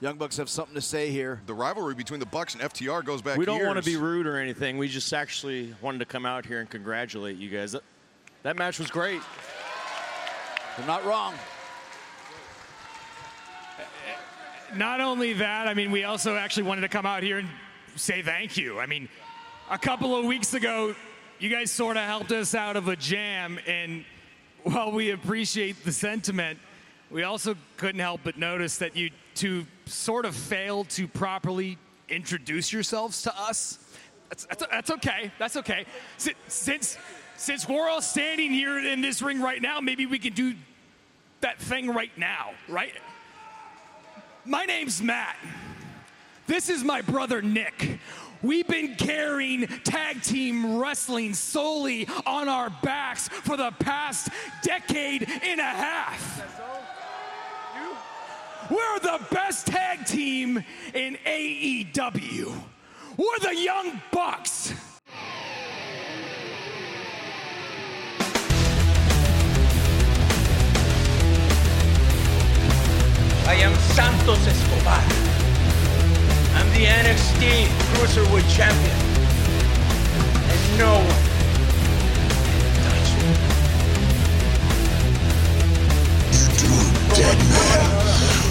Young Bucks have something to say here. The rivalry between the Bucks and FTR goes back We don't years. want to be rude or anything. We just actually wanted to come out here and congratulate you guys. That, that match was great. They're not wrong. Not only that, I mean, we also actually wanted to come out here and say thank you. I mean, a couple of weeks ago, you guys sort of helped us out of a jam, and while we appreciate the sentiment, we also couldn't help but notice that you two sort of failed to properly introduce yourselves to us. That's, that's, that's okay. That's okay. Si- Since, since we're all standing here in this ring right now, maybe we can do that thing right now, right? My name's Matt. This is my brother Nick. We've been carrying tag team wrestling solely on our backs for the past decade and a half. We're the best tag team in AEW. We're the Young Bucks. I am Santos Escobar. I'm the NXT Cruiserweight Champion. And no one can touch me.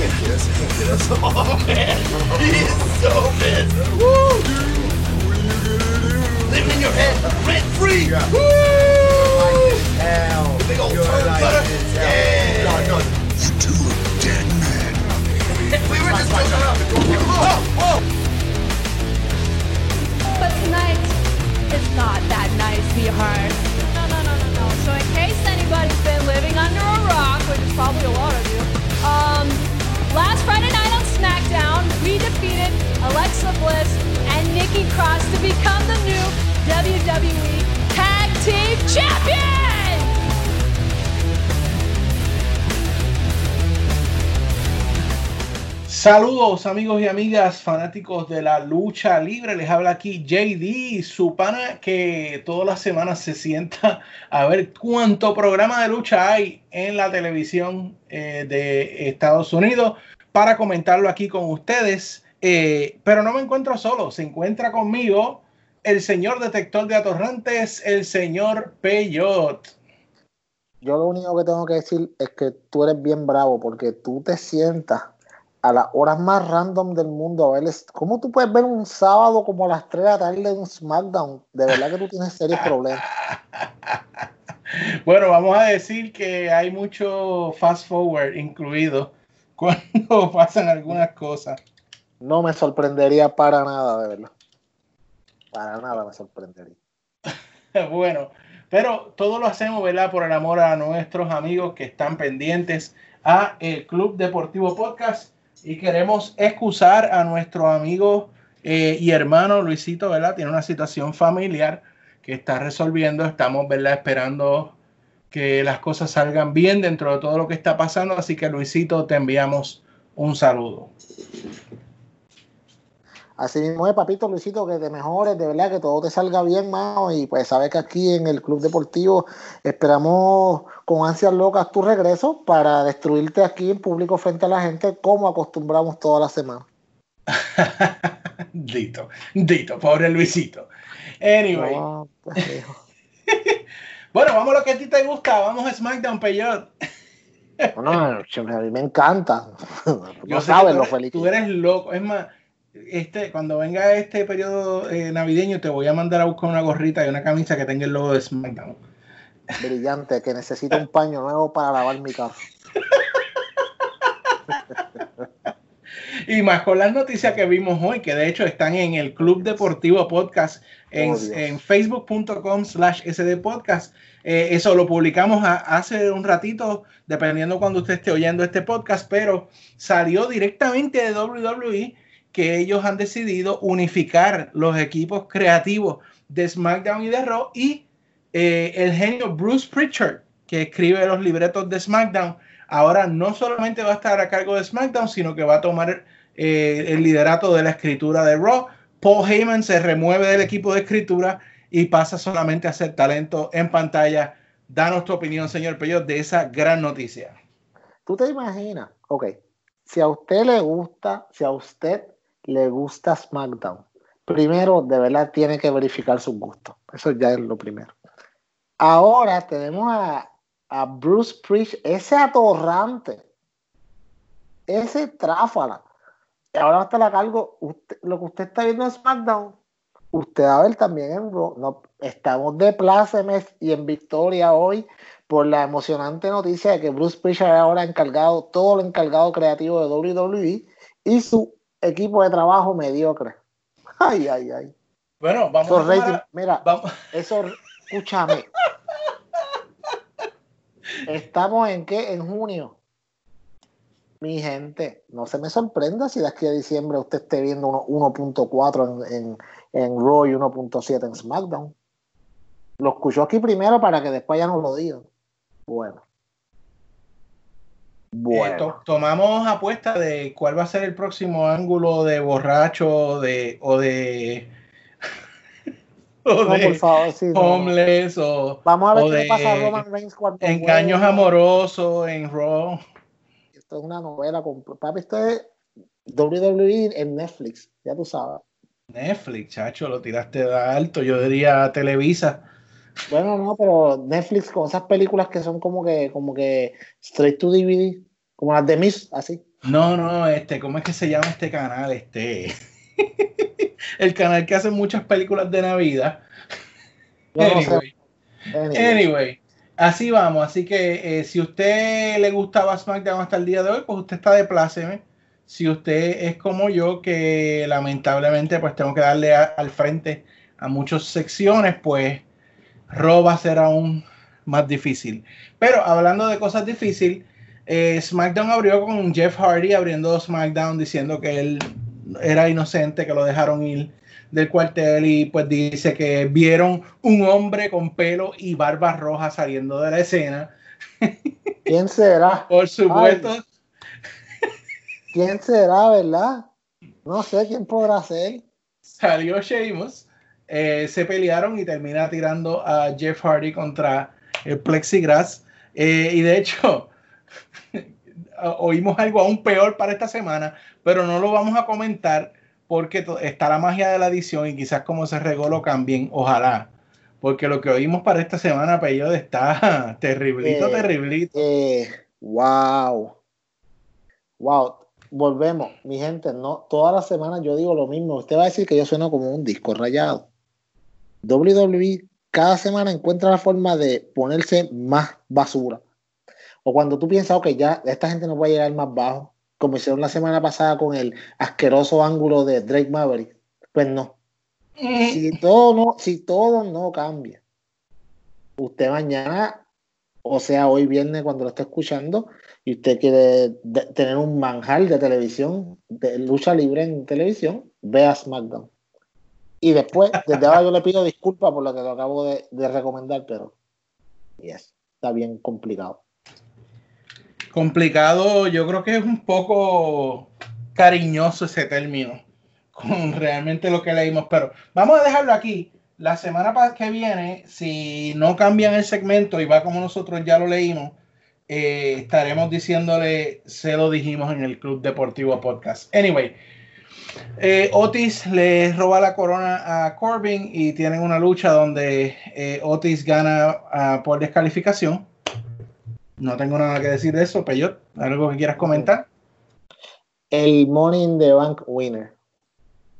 Oh man, he is so pissed. Woo! Living in your head, rent free. Woo! Hell, big old cutter. Yeah. No, no. Still a dead man. we were just. But tonight, it's not that nice, sweetheart. No, no, no, no, no. So in case anybody's been living under a rock, which is probably a lot of you, um, last Friday night on SmackDown, we defeated Alexa Bliss and Nikki Cross to become the new WWE Tag Team Champions! Saludos amigos y amigas fanáticos de la lucha libre. Les habla aquí JD, su pana que todas las semanas se sienta a ver cuánto programa de lucha hay en la televisión eh, de Estados Unidos para comentarlo aquí con ustedes. Eh, pero no me encuentro solo, se encuentra conmigo el señor detector de atorrantes, el señor Peyot. Yo lo único que tengo que decir es que tú eres bien bravo porque tú te sientas a las horas más random del mundo a ver cómo tú puedes ver un sábado como a las 3 de la tarde un SmackDown. De verdad que tú tienes serios problemas. Bueno, vamos a decir que hay mucho fast forward incluido cuando pasan algunas cosas. No me sorprendería para nada, de verdad. Para nada me sorprendería. Bueno, pero todo lo hacemos, ¿verdad? Por el amor a nuestros amigos que están pendientes a el Club Deportivo Podcast y queremos excusar a nuestro amigo eh, y hermano Luisito, ¿verdad? Tiene una situación familiar que está resolviendo. Estamos, ¿verdad? Esperando que las cosas salgan bien dentro de todo lo que está pasando. Así que Luisito, te enviamos un saludo. Así mismo es, papito Luisito, que te mejores, de verdad, que todo te salga bien, mano. Y pues sabes que aquí en el Club Deportivo esperamos con ansias locas tu regreso para destruirte aquí en público frente a la gente, como acostumbramos toda la semana. Dito, Dito, pobre Luisito. Anyway. No, pues. bueno, vamos a lo que a ti te gusta. Vamos a SmackDown, Peyot. No, no, a mí me encanta. Yo No sabes lo feliz. Tú eres loco. Es más, este, cuando venga este periodo eh, navideño, te voy a mandar a buscar una gorrita y una camisa que tenga el logo de SmackDown. brillante, que necesito un paño nuevo para lavar mi carro. Y más con las noticias que vimos hoy, que de hecho están en el Club Deportivo Podcast en, Oh, en facebook.com slash sdpodcast. Eh, eso lo publicamos a- hace un ratito, dependiendo cuando usted esté oyendo este podcast, pero salió directamente de WWE que ellos han decidido unificar los equipos creativos de SmackDown y de Raw y eh, el genio Bruce Pritchard, que escribe los libretos de SmackDown, ahora no solamente va a estar a cargo de SmackDown, sino que va a tomar eh, el liderato de la escritura de Raw. Paul Heyman se remueve del equipo de escritura y pasa solamente a ser talento en pantalla. Danos tu opinión, señor Peyot, de esa gran noticia. ¿Tú te imaginas? Ok. si a usted le gusta, si a usted le gusta SmackDown, primero de verdad tiene que verificar sus gustos. Eso ya es lo primero. Ahora tenemos a, a Bruce Priest, ese atorrante, ese tráfala. Ahora hasta la cargo, usted- lo que usted está viendo en SmackDown, usted va a ver también en Raw. No, estamos de plácemes y en victoria hoy por la emocionante noticia de que Bruce Prichard ahora encargado, todo lo encargado creativo de WWE y su equipo de trabajo mediocre. Ay, ay, ay. Bueno, vamos Esos a tomar ratings, a- mira, vamos- eso, escúchame. Estamos en qué? En junio. Mi gente, no se me sorprenda si de aquí a diciembre usted esté viendo uno- 1.4 en, en, en Raw y 1.7 en SmackDown. Lo escuchó aquí primero para que después ya no lo digan. Bueno. Eh, Bueno. to- tomamos apuesta de cuál va a ser el próximo ángulo de borracho de, o de o No, de por favor, sí, no. homeless o, Vamos a ver qué pasa a Roman Reigns cuando engaños amorosos en Raw. Esto es una novela. compl- Papi, esto es WWE en Netflix. Ya tú sabes. Netflix, chacho, lo tiraste de alto. Yo diría Televisa. Bueno, no, pero Netflix con esas películas que son como que, como que straight to DVD, como las de Miss, así. No, no, este, ¿cómo es que se llama este canal? Este, el canal que hace muchas películas de Navidad. Yo no sé. Anyway. Anyway. Así vamos. Así que eh, si usted le gustaba SmackDown hasta el día de hoy, pues usted está de pláceme. Si usted es como yo, que lamentablemente pues tengo que darle al frente a muchas secciones, pues Raw va a ser aún más difícil. Pero hablando de cosas difíciles, eh, SmackDown abrió con Jeff Hardy abriendo SmackDown diciendo que él era inocente, que lo dejaron ir del cuartel y pues dice que vieron un hombre con pelo y barba roja saliendo de la escena. ¿Quién será? Por supuesto, ¿Quién será, verdad? No sé quién podrá ser. salió Sheamus, eh, se pelearon y termina tirando a Jeff Hardy contra el plexiglass. Eh, y de hecho, oímos algo aún peor para esta semana, pero no lo vamos a comentar porque está la magia de la edición y quizás como se regó lo cambien, ojalá. Porque lo que oímos para esta semana, Peyote, está terriblito, Eh, terriblito. Eh, wow. Wow. Volvemos, mi gente, no, todas las semanas yo digo lo mismo. Usted va a decir que yo sueno como un disco rayado. WWE cada semana encuentra la forma de ponerse más basura. O cuando tú piensas, ok, ya esta gente no puede llegar más bajo, como hicieron la semana pasada con el asqueroso ángulo de Drake Maverick. Pues no. Si todo no, si todo no cambia, usted mañana, o sea, hoy viernes cuando lo esté escuchando, y usted quiere tener un manjar de televisión, de lucha libre en televisión, vea SmackDown. Y después, desde ahora yo le pido disculpas por lo que lo acabo de, de recomendar, pero yes, está bien complicado. Complicado, yo creo que es un poco cariñoso ese término con realmente lo que leímos, pero vamos a dejarlo aquí. La semana que viene, si no cambian el segmento y va como nosotros ya lo leímos, eh, estaremos diciéndole, se lo dijimos en el Club Deportivo Podcast. Anyway, eh, Otis le roba la corona a Corbin y tienen una lucha donde eh, Otis gana ah, por descalificación. No tengo nada que decir de eso, Peyot. ¿Algo que quieras comentar? El Money in the Bank winner.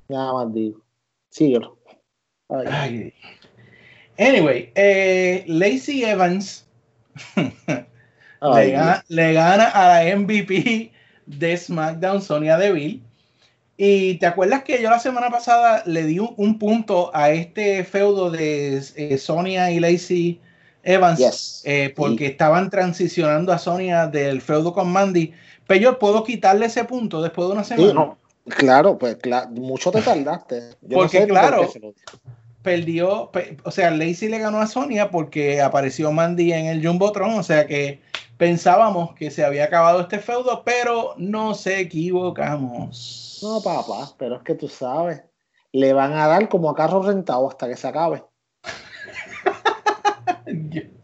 Nada más digo. Síguelo. Ay. Ay. Anyway, eh, Lacey Evans le, gana, le gana a la MVP de SmackDown, Sonia Deville. Y te acuerdas que yo la semana pasada le di un, un punto a este feudo de eh, Sonia y Lacey Evans Yes. eh, porque estaban transicionando a Sonia del feudo con Mandy. Pero yo puedo quitarle ese punto después de una Sí, semana. no, claro, pues claro, mucho te tardaste. Yo no Porque, sé claro, lo perdió, pe- o sea, Lacey le ganó a Sonia porque apareció Mandy en el Jumbotron, o sea que pensábamos que se había acabado este feudo, pero nos equivocamos. No, papá, pero es que tú sabes, le van a dar como a carro rentado hasta que se acabe.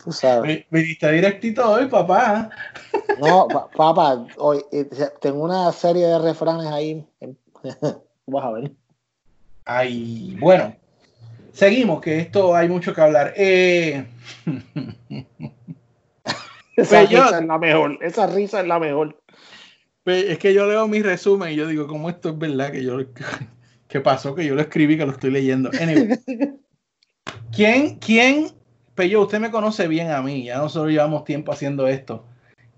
Tú sabes. Vi- Viniste directito hoy, papá. No, pa- papá, hoy eh, tengo una serie de refranes ahí. Vas a ver. Ay, bueno. Seguimos, que esto hay mucho que hablar. Eh, Esa risa es la mejor. Esa risa es la mejor. Es que yo leo mi resumen y yo digo, ¿cómo esto es verdad que yo que pasó que yo lo escribí que lo estoy leyendo? Anyway, ¿quién, quién, Pello, usted me conoce bien a mí, ya nosotros llevamos tiempo haciendo esto.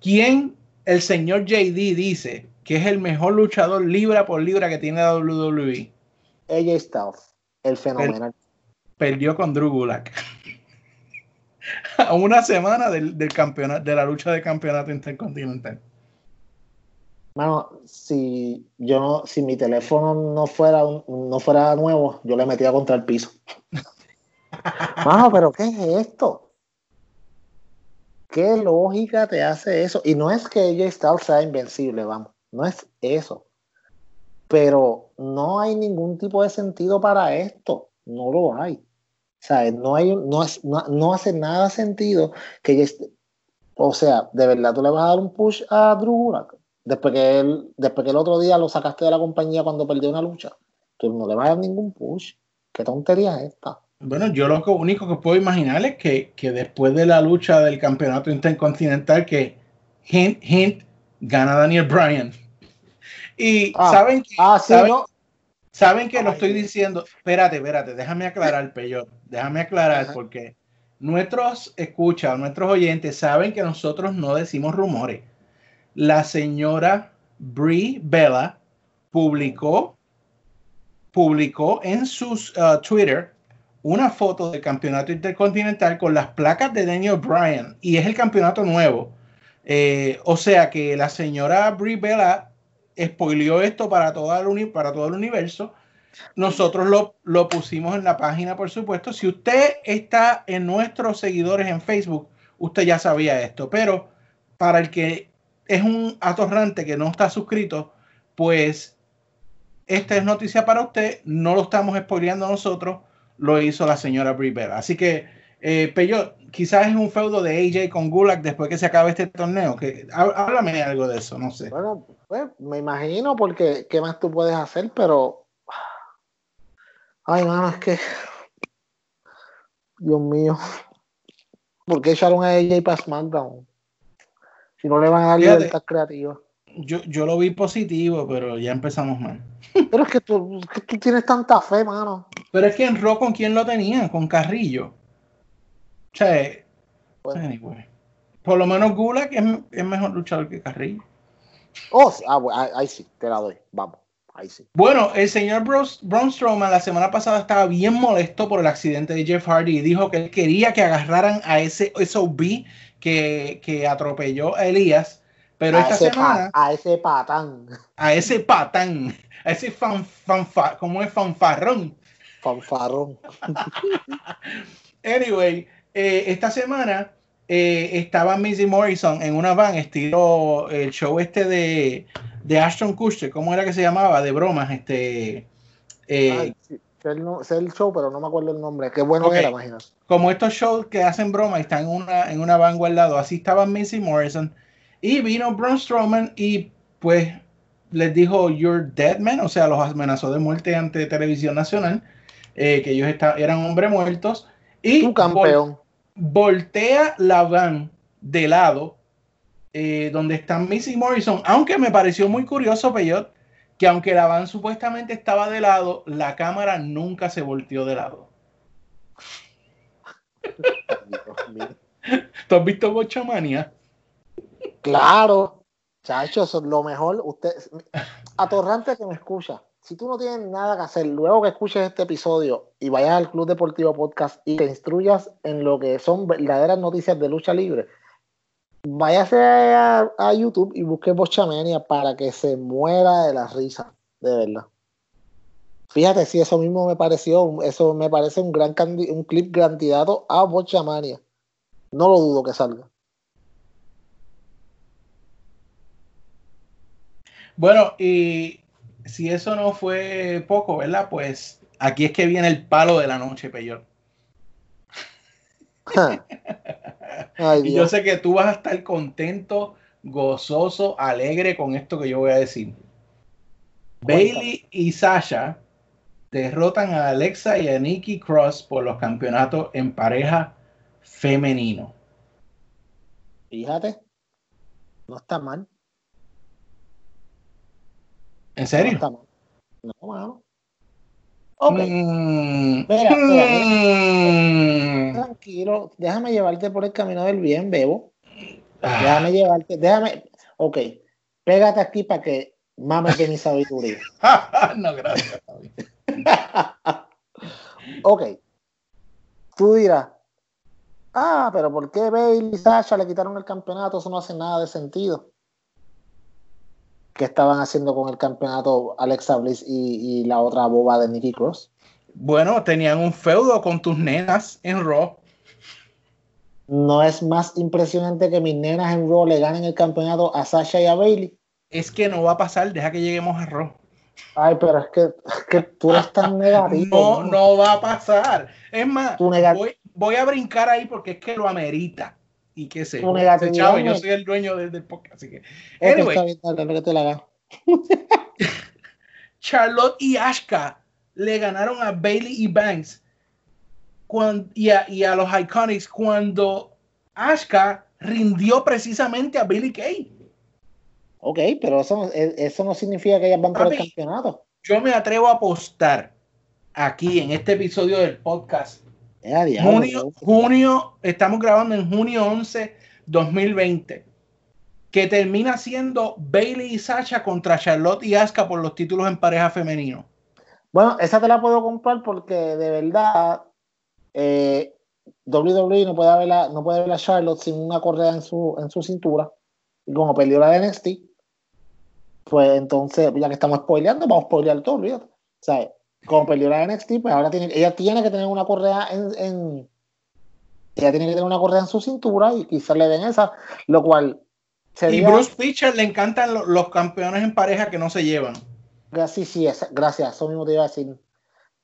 ¿Quién el señor JD dice que es el mejor luchador libra por libra que tiene la WWE? AJ Styles, el fenomenal. Perdió con Drew Gulak. a una semana del, del campeonato, de la lucha de campeonato intercontinental. Mano, si yo no, si mi teléfono no fuera no fuera nuevo, yo le metía contra el piso. Mano, pero ¿qué es esto? ¿Qué lógica te hace eso? Y no es que AJ Styles sea invencible, vamos, no es eso. Pero no hay ningún tipo de sentido para esto, no lo hay. O sea, no hay, no, no, no hace nada sentido que esté- o sea, de verdad tú le vas a dar un push a Drew Gulak después que él, después que el otro día lo sacaste de la compañía cuando perdió una lucha. Tú no le vas a dar ningún push. ¿Qué tontería es esta? Bueno, yo lo único que puedo imaginar es que, que después de la lucha del campeonato intercontinental, que hint, hint, gana Daniel Bryan. Y Ah, saben que, Ah, sí, saben, ¿no? saben que lo estoy diciendo. Espérate, espérate, déjame aclarar, Peyo. Déjame aclarar Ajá. porque nuestros escuchas, nuestros oyentes saben que nosotros no decimos rumores. La señora Brie Bella publicó, publicó en sus uh, Twitter una foto del campeonato intercontinental con las placas de Daniel Bryan y es el campeonato nuevo. Eh, o sea que la señora Brie Bella spoileó esto para, el para todo el universo. Nosotros lo, lo pusimos en la página, por supuesto. Si usted está en nuestros seguidores en Facebook, usted ya sabía esto. Pero para el que es un atorrante que no está suscrito, pues esta es noticia para usted. No lo estamos spoileando nosotros, lo hizo la señora Bella. Así que, eh, Peyo, quizás es un feudo de AJ con Gulak después que se acabe este torneo. Que, há- háblame algo de eso, no sé. Bueno, pues me imagino porque qué más tú puedes hacer, pero. Ay, mano, es que. Dios mío. ¿Por qué echaron a AJ para SmackDown? Si no le van a dar Fíjate. libertad creativa. Yo, yo lo vi positivo, pero ya empezamos mal. Pero es que tú, que tú tienes tanta fe, mano. Pero es que en Raw, ¿con quién lo tenían? Con Carrillo. O sea, eh, Bueno. anyway. Por lo menos Gulak es, es mejor luchador que Carrillo. Oh, sí, ah, bueno, ahí, ahí sí, te la doy. Vamos, ahí sí. Bueno, el señor Bros- Braun Strowman la semana pasada estaba bien molesto por el accidente de Jeff Hardy y dijo que él quería que agarraran a ese SOB que, que atropelló a Elías. Pero a, esta pa- semana, a ese patán. a ese patán, a ese fan, fanfa, ¿cómo es fanfarrón? Fanfarrón. Anyway, eh, esta semana eh, estaba Missy Morrison en una van, estilo el show este de, de Ashton Kutcher, ¿cómo era que se llamaba? De bromas, este. eh, Ay, sí, el, el show, pero no me acuerdo el nombre. Qué bueno Ok. era, imagínate. como estos shows que hacen broma y están en una, en una van guardado, así estaba Missy Morrison. Y vino Braun Strowman y pues les dijo, You're dead man, o sea, los amenazó de muerte ante Televisión Nacional, eh, que ellos esta- eran hombres muertos. Y Tu vol- campeón. voltea la van de lado eh, donde está Missy Morrison, aunque me pareció muy curioso, Peyot, que aunque la van supuestamente estaba de lado, la cámara nunca se volteó de lado. Dios mío. ¿Tú has visto Bochamania? Claro, chacho, eso es lo mejor. Usted, atorrante que me escucha. Si tú no tienes nada que hacer, luego que escuches este episodio y vayas al Club Deportivo Podcast y te instruyas en lo que son verdaderas noticias de lucha libre, váyase a, YouTube y busque Bochamania para que se muera de la risa, de verdad. Fíjate si eso mismo me pareció, eso me parece un gran un clip candidato a Bochamania. No lo dudo que salga. Bueno, y si eso no fue poco, ¿verdad? Pues aquí es que viene el palo de la noche, Peyot. Ay, Y yo sé que tú vas a estar contento gozoso, alegre con esto que yo voy a decir. Bailey y Sasha derrotan a Alexa y a Nikki Cross por los campeonatos en pareja femenino. Fíjate, no está mal. ¿En serio? No, mano. Ok, Mm, mm. tranquilo, déjame llevarte por el camino del bien, Bebo. Ah, Déjame llevarte, déjame, ok, pégate aquí para que mames de mi sabiduría. no, gracias. Ok, tú dirás, ah, pero ¿por qué Bailey y Sasha le quitaron el campeonato? Eso no hace nada de sentido. ¿Qué estaban haciendo con el campeonato Alexa Bliss y, y la otra boba de Nikki Cross? Bueno, tenían un feudo con tus nenas en Raw. ¿No es más impresionante que mis nenas en Raw le ganen el campeonato a Sasha y a Bailey? Es que no va a pasar, deja que lleguemos a Raw. Ay, pero es que, es que tú eres tan negativo. No, no va a pasar. Es más, voy, voy a brincar ahí porque es que lo amerita. Y qué sé. Negatividad Chavo, yo soy el dueño del, del podcast, así que. Ok, está Anyway. Charlotte y Ashka le ganaron a Bailey y Banks cuan- y, a, y a los Iconics cuando Ashka rindió precisamente a Billy Kay. Ok, pero eso, no- e- eso no significa que ellas van por el campeonato. Yo me atrevo a apostar aquí en este episodio del podcast junio, junio, estamos grabando en junio 11, 2020, que termina siendo Bailey y Sasha contra Charlotte y Asuka por los títulos en pareja femenino. Bueno, esa te la puedo comprar porque de verdad eh, WWE no puede ver la, no puede ver a Charlotte sin una correa en su, en su cintura. Y como perdió la de NXT, pues entonces, ya que estamos spoileando, vamos a spoilear todo, olvídate. O sea, como perdió la NXT, pues ahora tiene, ella tiene que tener una correa en, en- ella tiene que tener una correa en su cintura y quizás le den esa, lo cual Y sería Bruce Pitcher le encantan lo- los campeones en pareja que no se llevan. Gracias, sí, esa- gracias, eso mismo te iba a decir.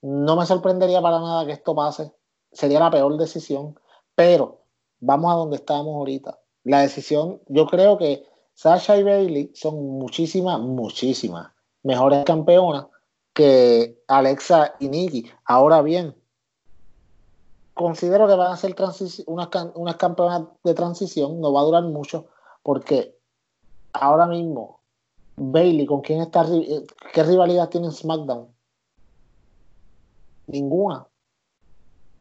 No me sorprendería para nada que esto pase. Sería la peor decisión. Pero vamos a donde estábamos ahorita. La decisión, yo creo que Sasha y Bailey son muchísimas, muchísimas mejores campeonas que Alexa y Nikki. Ahora bien, considero que van a ser unas, unas campeonas de transición. No va a durar mucho porque ahora mismo Bailey, ¿con quién está? eh, ¿Qué rivalidad tiene en SmackDown? Ninguna.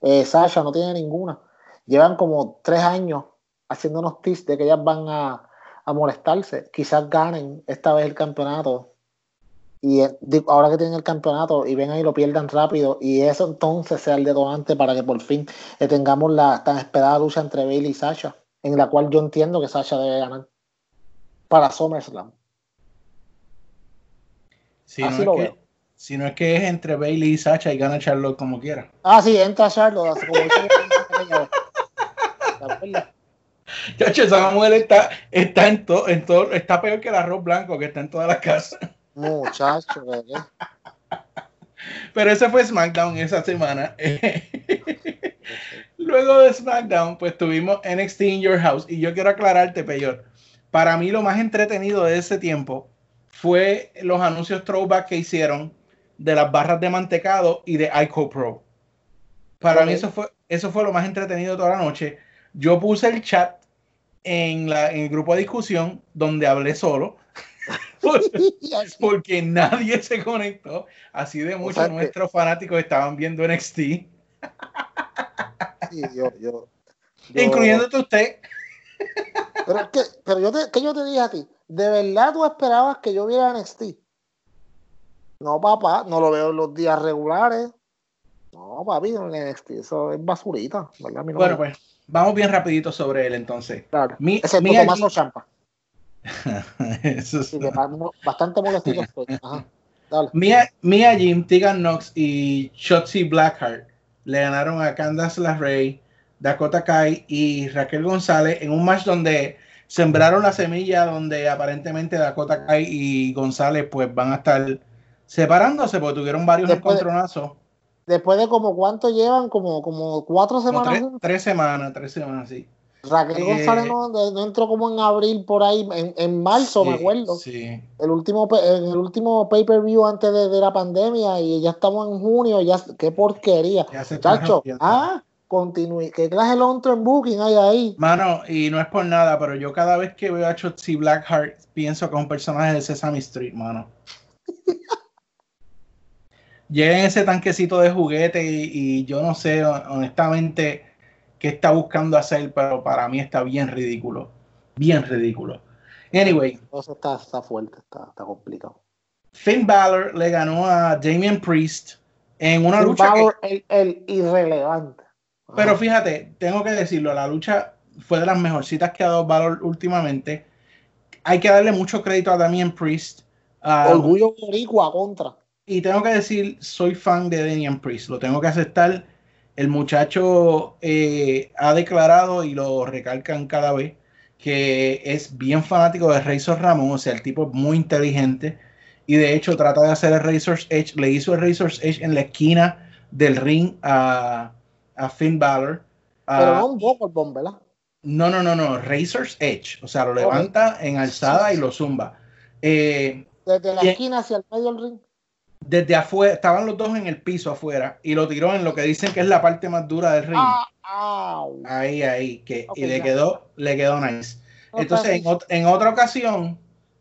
Eh, Sasha no tiene ninguna. Llevan como tres años haciéndonos tips de que ellas van a, a molestarse. Quizás ganen esta vez el campeonato. Y ahora que tienen el campeonato y ven ahí lo pierdan rápido. Y eso entonces sea el detonante para que por fin eh, tengamos la tan esperada lucha entre Bailey y Sasha. En la cual yo entiendo que Sasha debe ganar. Para SummerSlam. Si no, es que, si no es que es entre Bailey y Sacha y gana Charlotte como quiera. Ah, sí, entra Charlotte. como. Chacho, esa mujer está, está en todo, en todo, está peor que el arroz blanco que está en todas las casas. Muchacho, ¿qué- qué? Pero ese fue SmackDown esa semana. Luego de SmackDown, pues tuvimos NXT in Your House. Y yo quiero aclararte, Peyor. Para mí lo más entretenido de ese tiempo fue los anuncios throwback que hicieron de las barras de mantecado y de ICO Pro. Para mí eso fue, eso fue lo más entretenido de toda la noche. Yo puse el chat en, la, en el grupo de discusión donde hablé solo. Porque nadie se conectó. Así de muchos sea que- nuestros fanáticos estaban viendo NXT, Sí, yo, yo, yo- incluyéndote usted. Pero, es que, pero yo te, ¿qué yo te dije a ti? ¿De verdad tú esperabas que yo viera NXT? No, papá, no lo veo en los días regulares. No, papi, en NXT, eso es basurita, ¿verdad? No Bueno, pues vamos bien rapidito sobre él entonces. claro. mi- Mia Tomaso G- Champa. Eso es- bastante. Dale. Mia, Mia Jim, Tegan Knox y Shotzi Blackheart le ganaron a Candace LeRae, Dakota Kai y Raquel González en un match donde sembraron la semilla donde aparentemente Dakota Kai y González pues van a estar separándose porque tuvieron varios Después de- encontronazos. Después de como cuánto llevan, como, como cuatro Como semanas tres semanas, tres semanas, sí. Raquel Eh, González no, no entró como en abril por ahí, en, en marzo, me acuerdo. Sí. El último, el último pay-per-view antes de, de la pandemia y ya estamos en junio, ya qué porquería. Ya se Chacho, ah, continúe. ¿Qué clase de long-term booking hay ahí? Mano, y no es por nada, pero yo cada vez que veo a Shotzi Blackheart pienso que es un personaje de Sesame Street, mano. Llega en ese tanquecito de juguete y, y yo no sé honestamente qué está buscando hacer, pero para mí está bien ridículo. Bien ridículo. Anyway, Eso está, está fuerte, está, está complicado. Finn Balor le ganó a Damian Priest en una Finn lucha que, Balor, el, el irrelevante. Pero fíjate, tengo que decirlo, la lucha fue de las mejorcitas que ha dado Valor últimamente. Hay que darle mucho crédito a Damian Priest. ah, Orgullo boricua contra. y tengo que decir, soy fan de Damian Priest, lo tengo que aceptar. El muchacho eh, ha declarado y lo recalcan cada vez que es bien fanático de Razor Ramón, o sea, el tipo es muy inteligente y de hecho trata de hacer el Razor's Edge, le hizo el Razor's Edge en la esquina del ring a, a Finn Balor. Pero no un poco el bomb, ¿verdad? no, no, no, no, Razor's Edge, o sea, lo levanta en alzada y lo zumba. Eh, Desde la y- esquina hacia el medio del ring. Desde afuera, estaban los dos en el piso afuera y lo tiró en lo que dicen que es la parte más dura del ring. Ah. Ahí, ahí, que, y le ya. quedó, le quedó nice. Entonces, en, está ot- en otra ocasión,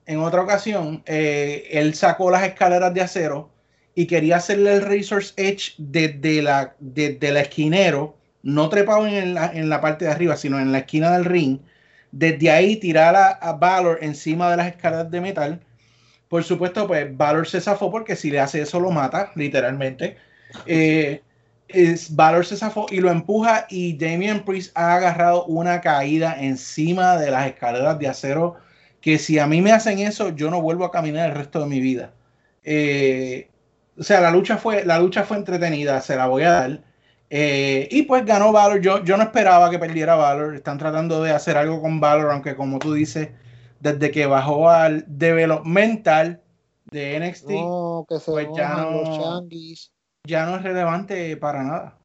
en otra ocasión, eh, él sacó las escaleras de acero y quería hacerle el Razor's Edge desde la, desde la esquinero, no trepado en la, en la parte de arriba, sino en la esquina del ring. Desde ahí tirar a, a Valor encima de las escaleras de metal. Por supuesto, pues Valor se zafó porque si le hace eso lo mata, literalmente. Eh, es, Valor se zafó y lo empuja y Damian Priest ha agarrado una caída encima de las escaleras de acero que si a mí me hacen eso yo no vuelvo a caminar el resto de mi vida. Eh, o sea, la lucha fue la lucha fue entretenida, se la voy a dar. Eh, y pues ganó Valor. Yo, yo no esperaba que perdiera Valor. Están tratando de hacer algo con Valor, aunque como tú dices, desde que bajó al developmental de NXT, No, que se Pues ya no- ya no es relevante para nada.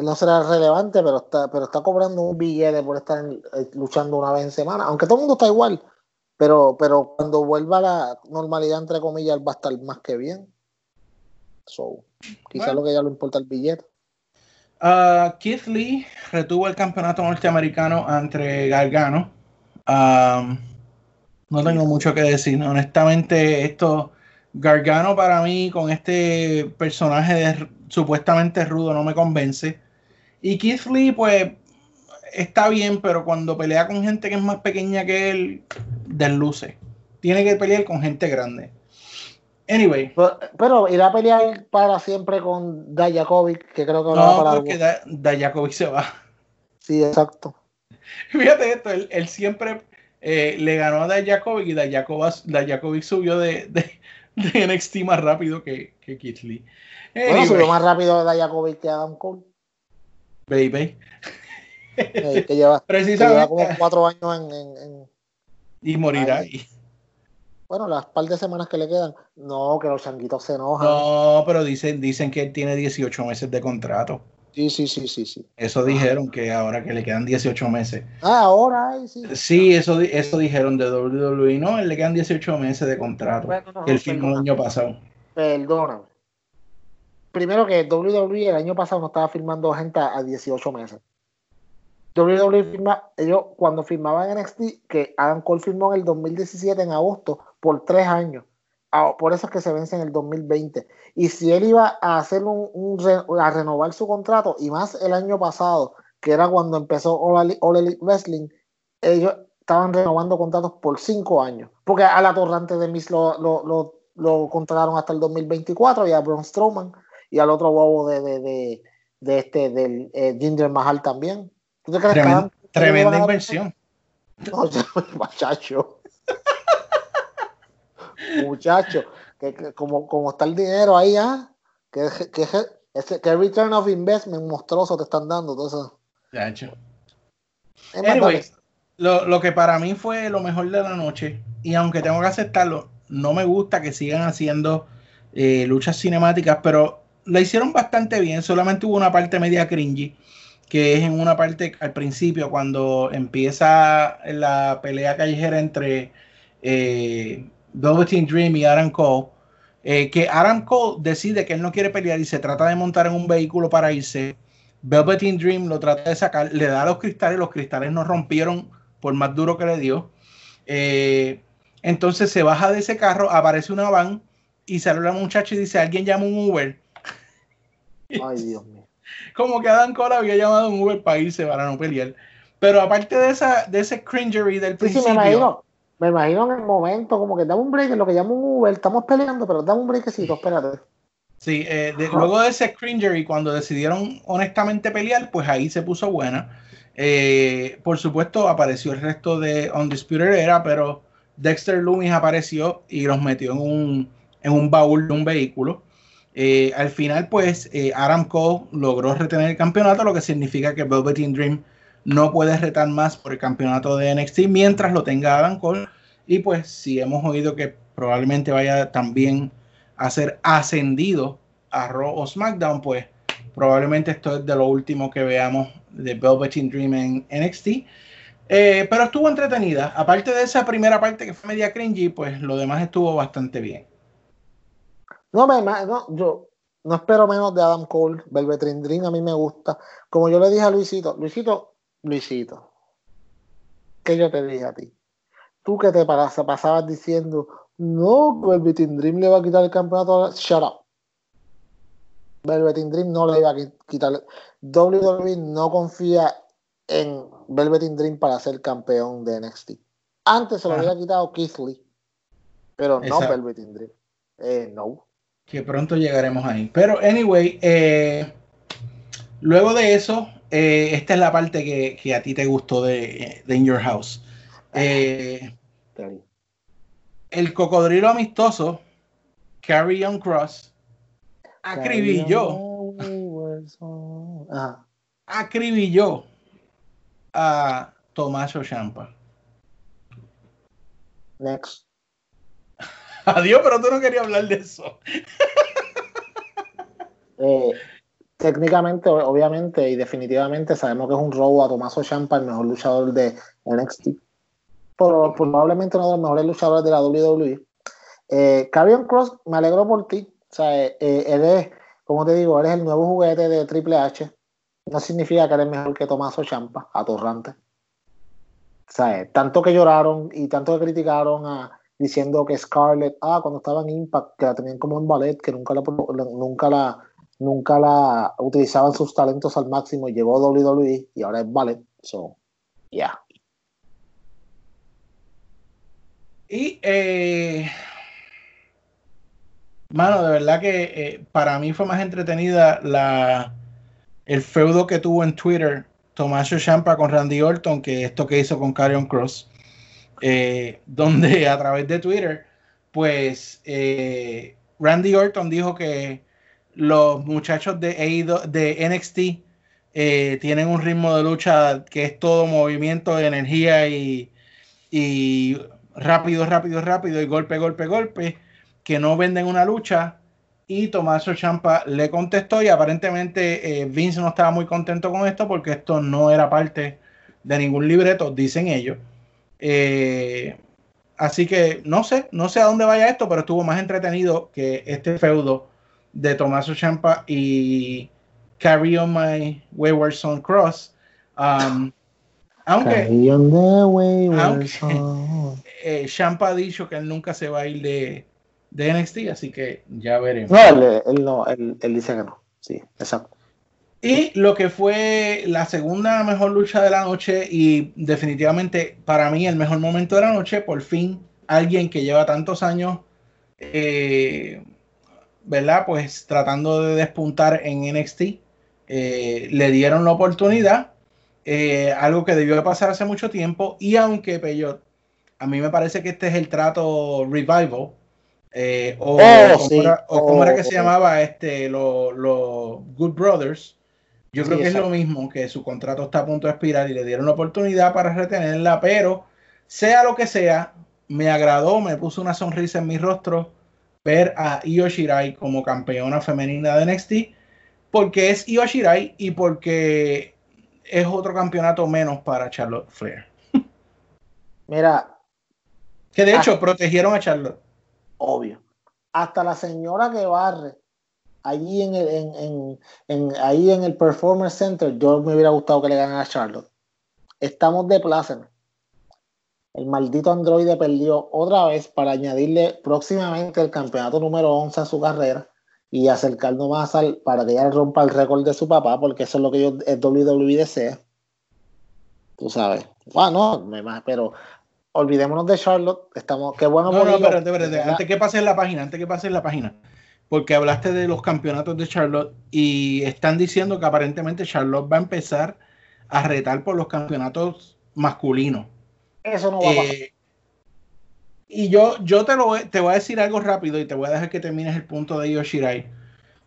No será relevante, pero está, pero está cobrando un billete por estar luchando una vez en semana. Aunque todo el mundo está igual. Pero, pero cuando vuelva a la normalidad, entre comillas, va a estar más que bien. So, quizás Bueno. lo que ya le importa el billete. Ah, Keith Lee retuvo el campeonato norteamericano ante Gargano. No tengo mucho que decir. Honestamente, esto Gargano para mí con este personaje de- supuestamente rudo no me convence. Y Keith Lee, pues, está bien, pero cuando pelea con gente que es más pequeña que él, desluce. Tiene que pelear con gente grande. Anyway, Pero, pero irá a pelear para siempre con Dajakovic, que creo que va no, para porque Da- se va. Sí, exacto. Fíjate esto, él, él siempre eh, le ganó a Dajakovic y Dajakovic, subió de, de, de NXT más rápido que, que Keith Lee. Bueno, subió más rápido Dajakovic que Adam Cole, baby. eh, que lleva, que lleva como cuatro años en, en- en- Y morirá ahí. bueno, las par de semanas que le quedan. No, que los changuitos se enojan. No, pero dicen, dicen que él tiene 18 meses de contrato. Sí, sí, sí, sí, sí. Eso dijeron que ahora que le quedan 18 meses. Ah, ahora, ay, sí. Sí, eso, eso dijeron de WWE. No, él le quedan 18 meses de contrato. Bueno, no, que él firmó el año pasado. Perdóname. Primero que WWE el año pasado no estaba firmando gente a, a 18 meses. WWE firma, ellos cuando firmaban NXT, que Adam Cole firmó en el 2017 en agosto por tres años. Por eso es que se vence en el 2020. Y si él iba a hacer un, a renovar su contrato, y más el año pasado, que era cuando empezó All Elite, All Elite Wrestling, ellos estaban renovando contratos por cinco años. Porque a la torrante de Miss lo, lo, lo, lo contrataron hasta el 2024 y a Braun Strowman y al otro bobo de, de, de, de este, del eh, Jinder Mahal también. ¿Tú te crees que Tremenda, Adam- tremenda inversión. No, muchacho. Muchacho, que, que como, como está el dinero ahí, ¿ah? Que, que, ese, que return of investment monstruoso te están dando. Entonces, Chacho. es más Anyway, lo, lo que para mí fue lo mejor de la noche, y aunque tengo que aceptarlo, no me gusta que sigan haciendo eh, luchas cinemáticas, pero la hicieron bastante bien, solamente hubo una parte media cringy, que es en una parte al principio cuando empieza la pelea callejera entre eh, Velveteen Dream y Adam Cole, eh, que Adam Cole decide que él no quiere pelear y se trata de montar en un vehículo para irse. Velveteen Dream lo trata de sacar, le da los cristales, los cristales no rompieron por más duro que le dio. Eh, entonces se baja de ese carro, aparece una van y sale la muchacha y dice, alguien llama un Uber. Ay, Dios mío. Como que Adam Cole había llamado un Uber para irse para no pelear. Pero aparte de esa, de ese cringery del Sí, sí, principio. me imagino. Me imagino en el momento, como que dame un break, en lo que llamo un Uber, estamos peleando, pero dame un breakcito, espérate. Sí, eh, de- luego de ese cringery, cuando decidieron honestamente pelear, pues ahí se puso buena. Eh, por supuesto, apareció el resto de Undisputed Era, pero Dexter Loomis apareció y los metió en un, en un baúl de un vehículo. Eh, al final, pues, eh, Adam Cole logró retener el campeonato, lo que significa que Velveteen Dream no puede retar más por el campeonato de NXT mientras lo tenga Adam Cole. Y pues, si hemos oído que probablemente vaya también a ser ascendido a Raw o SmackDown, pues probablemente esto es de lo último que veamos de Velveteen Dream en NXT. Eh, pero estuvo entretenida. Aparte de esa primera parte que fue media cringy, pues lo demás estuvo bastante bien. No, me, no, yo no espero menos de Adam Cole, Velveteen Dream, a mí me gusta. Como yo le dije a Luisito, Luisito, Luisito, ¿qué yo te dije a ti? Tú que te pasabas diciendo, no, Velveteen Dream le va a quitar el campeonato, a- shut up. Velveteen Dream no le iba a qui- quitar. WWE no confía en Velveteen Dream para ser campeón de NXT. Antes se lo Ajá. había quitado Keith Lee, pero no Exacto. Velveteen Dream. Eh, no. Que pronto llegaremos ahí. Pero, anyway, eh, luego de eso, eh, esta es la parte que, que a ti te gustó de, de In Your House. Eh, el cocodrilo amistoso, Carry On Cross, acribilló, acribilló a Tomaso Champa. Next. Adiós, pero tú no querías hablar de eso. Eh, técnicamente, obviamente y definitivamente sabemos que es un robo a Tomaso Ciampa, el mejor luchador de NXT. Pero probablemente uno de los mejores luchadores de la WWE. Eh, Karrion Cross, me alegro por ti. O sea, eh, eh, eres, como te digo, eres el nuevo juguete de Triple H. No significa que eres mejor que Tomaso Ciampa, atorrante. O sea, eh, tanto que lloraron y tanto que criticaron diciendo que Scarlett, ah, cuando estaba en Impact, que la tenían como en ballet, que nunca la- nunca la, nunca la utilizaban sus talentos al máximo llegó a WWE y ahora es ballet. So, yeah. Y, eh, mano, de verdad que eh, para mí fue más entretenida la, el feudo que tuvo en Twitter Tomaso Champa con Randy Orton que esto que hizo con Karrion Cross. Eh, donde a través de Twitter, pues eh, Randy Orton dijo que los muchachos de, de NXT eh, tienen un ritmo de lucha que es todo movimiento, energía y, y rápido, rápido, rápido y golpe, golpe, golpe, que no venden una lucha. Y Tomaso Champa le contestó y aparentemente eh, Vince no estaba muy contento con esto porque esto no era parte de ningún libreto, dicen ellos. Eh, así que no sé, no sé a dónde vaya esto, pero estuvo más entretenido que este feudo de Tomaso Champa y Carry on My Wayward Son Cross. Um, aunque son. eh, Champa ha dicho que él nunca se va a ir de, de NXT, así que ya veremos. No, él, él no, él, él dice que no. Sí, exacto. Y lo que fue la segunda mejor lucha de la noche y definitivamente para mí el mejor momento de la noche, por fin alguien que lleva tantos años, eh, ¿verdad? Pues tratando de despuntar en NXT, eh, le dieron la oportunidad, eh, algo que debió de pasar hace mucho tiempo y aunque Peyot, a mí me parece que este es el trato revival. eh, o, Oh, como sí. era, o como era que Oh, se oh. llamaba este los Good Brothers. Yo Sí, creo que es lo mismo, que su contrato está a punto de expirar y le dieron la oportunidad para retenerla, pero sea lo que sea, me agradó, me puso una sonrisa en mi rostro ver a Io Shirai como campeona femenina de NXT, porque es Io Shirai y porque es otro campeonato menos para Charlotte Flair. Mira, Que de hecho protegieron a Charlotte. obvio. Hasta la señora que barre allí en el, en, en- en- ahí en el Performance Center, yo me hubiera gustado que le ganara a Charlotte. Estamos de plácano. El maldito androide perdió otra vez para añadirle próximamente el campeonato número 11 a su carrera y acercarnos más al, para que ella rompa el récord de su papá, porque eso es lo que yo, el WWE desea. Tú sabes. Bueno, no, me más, pero olvidémonos de Charlotte. Estamos, qué bueno No, no, espérate, espérate. Antes que pases la página, antes que pases la página. Porque hablaste de los campeonatos de Charlotte y están diciendo que aparentemente Charlotte va a empezar a retar por los campeonatos masculinos. Eso no va a pasar. Eh, y yo, yo te, lo, te voy a decir algo rápido y te voy a dejar que termines el punto de Yoshirai.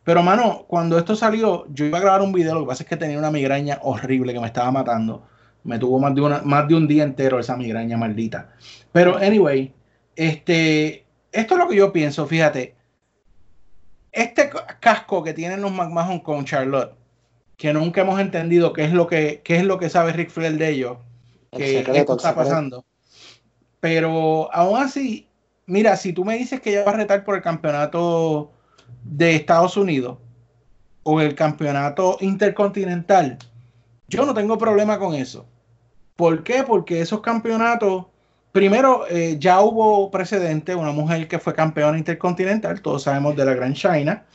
Pero, mano, cuando esto salió, yo iba a grabar un video. Lo que pasa es que tenía una migraña horrible que me estaba matando. Me tuvo más de, una, más de un día entero esa migraña maldita. Pero, anyway, este, esto es lo que yo pienso. Fíjate, este ca- casco que tienen los McMahon con Charlotte, que nunca hemos entendido qué es lo que, qué es lo que sabe Rick Flair de ellos El que secreto, esto el está pasando. Pero aún así, mira, si tú me dices que ella va a retar por el campeonato de Estados Unidos o el campeonato intercontinental, yo no tengo problema con eso. ¿Por qué? Porque esos campeonatos, primero, eh, ya hubo precedente, una mujer que fue campeona intercontinental, todos sabemos de la Gran China.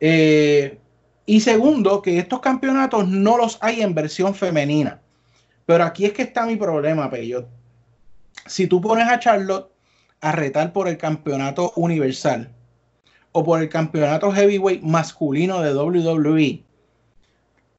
Eh, y segundo, que estos campeonatos no los hay en versión femenina. Pero aquí es que está mi problema, Peyot. Si tú pones a Charlotte a retar por el campeonato universal o por el campeonato heavyweight masculino de WWE,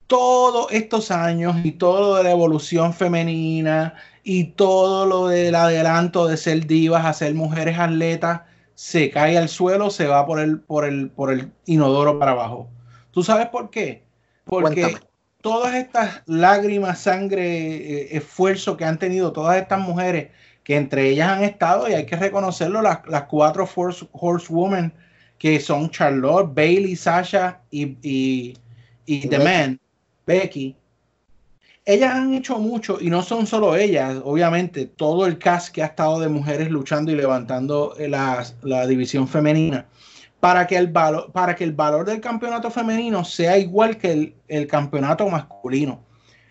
todos estos años y todo lo de la evolución femenina y todo lo del adelanto de ser divas a ser mujeres atletas se cae al suelo, se va por el, por el, por el inodoro para abajo. ¿Tú sabes por qué? Porque. Todas estas lágrimas, sangre, eh, esfuerzo que han tenido todas estas mujeres, que entre ellas han estado, y hay que reconocerlo, las, las cuatro force, horsewomen, que son Charlotte, Bailey, Sasha y, y, y The. Man, Becky. Ellas han hecho mucho y no son solo ellas, obviamente, todo el cast que ha estado de mujeres luchando y levantando eh, la, la división femenina para que, el valor, para que el valor del campeonato femenino sea igual que el, el campeonato masculino.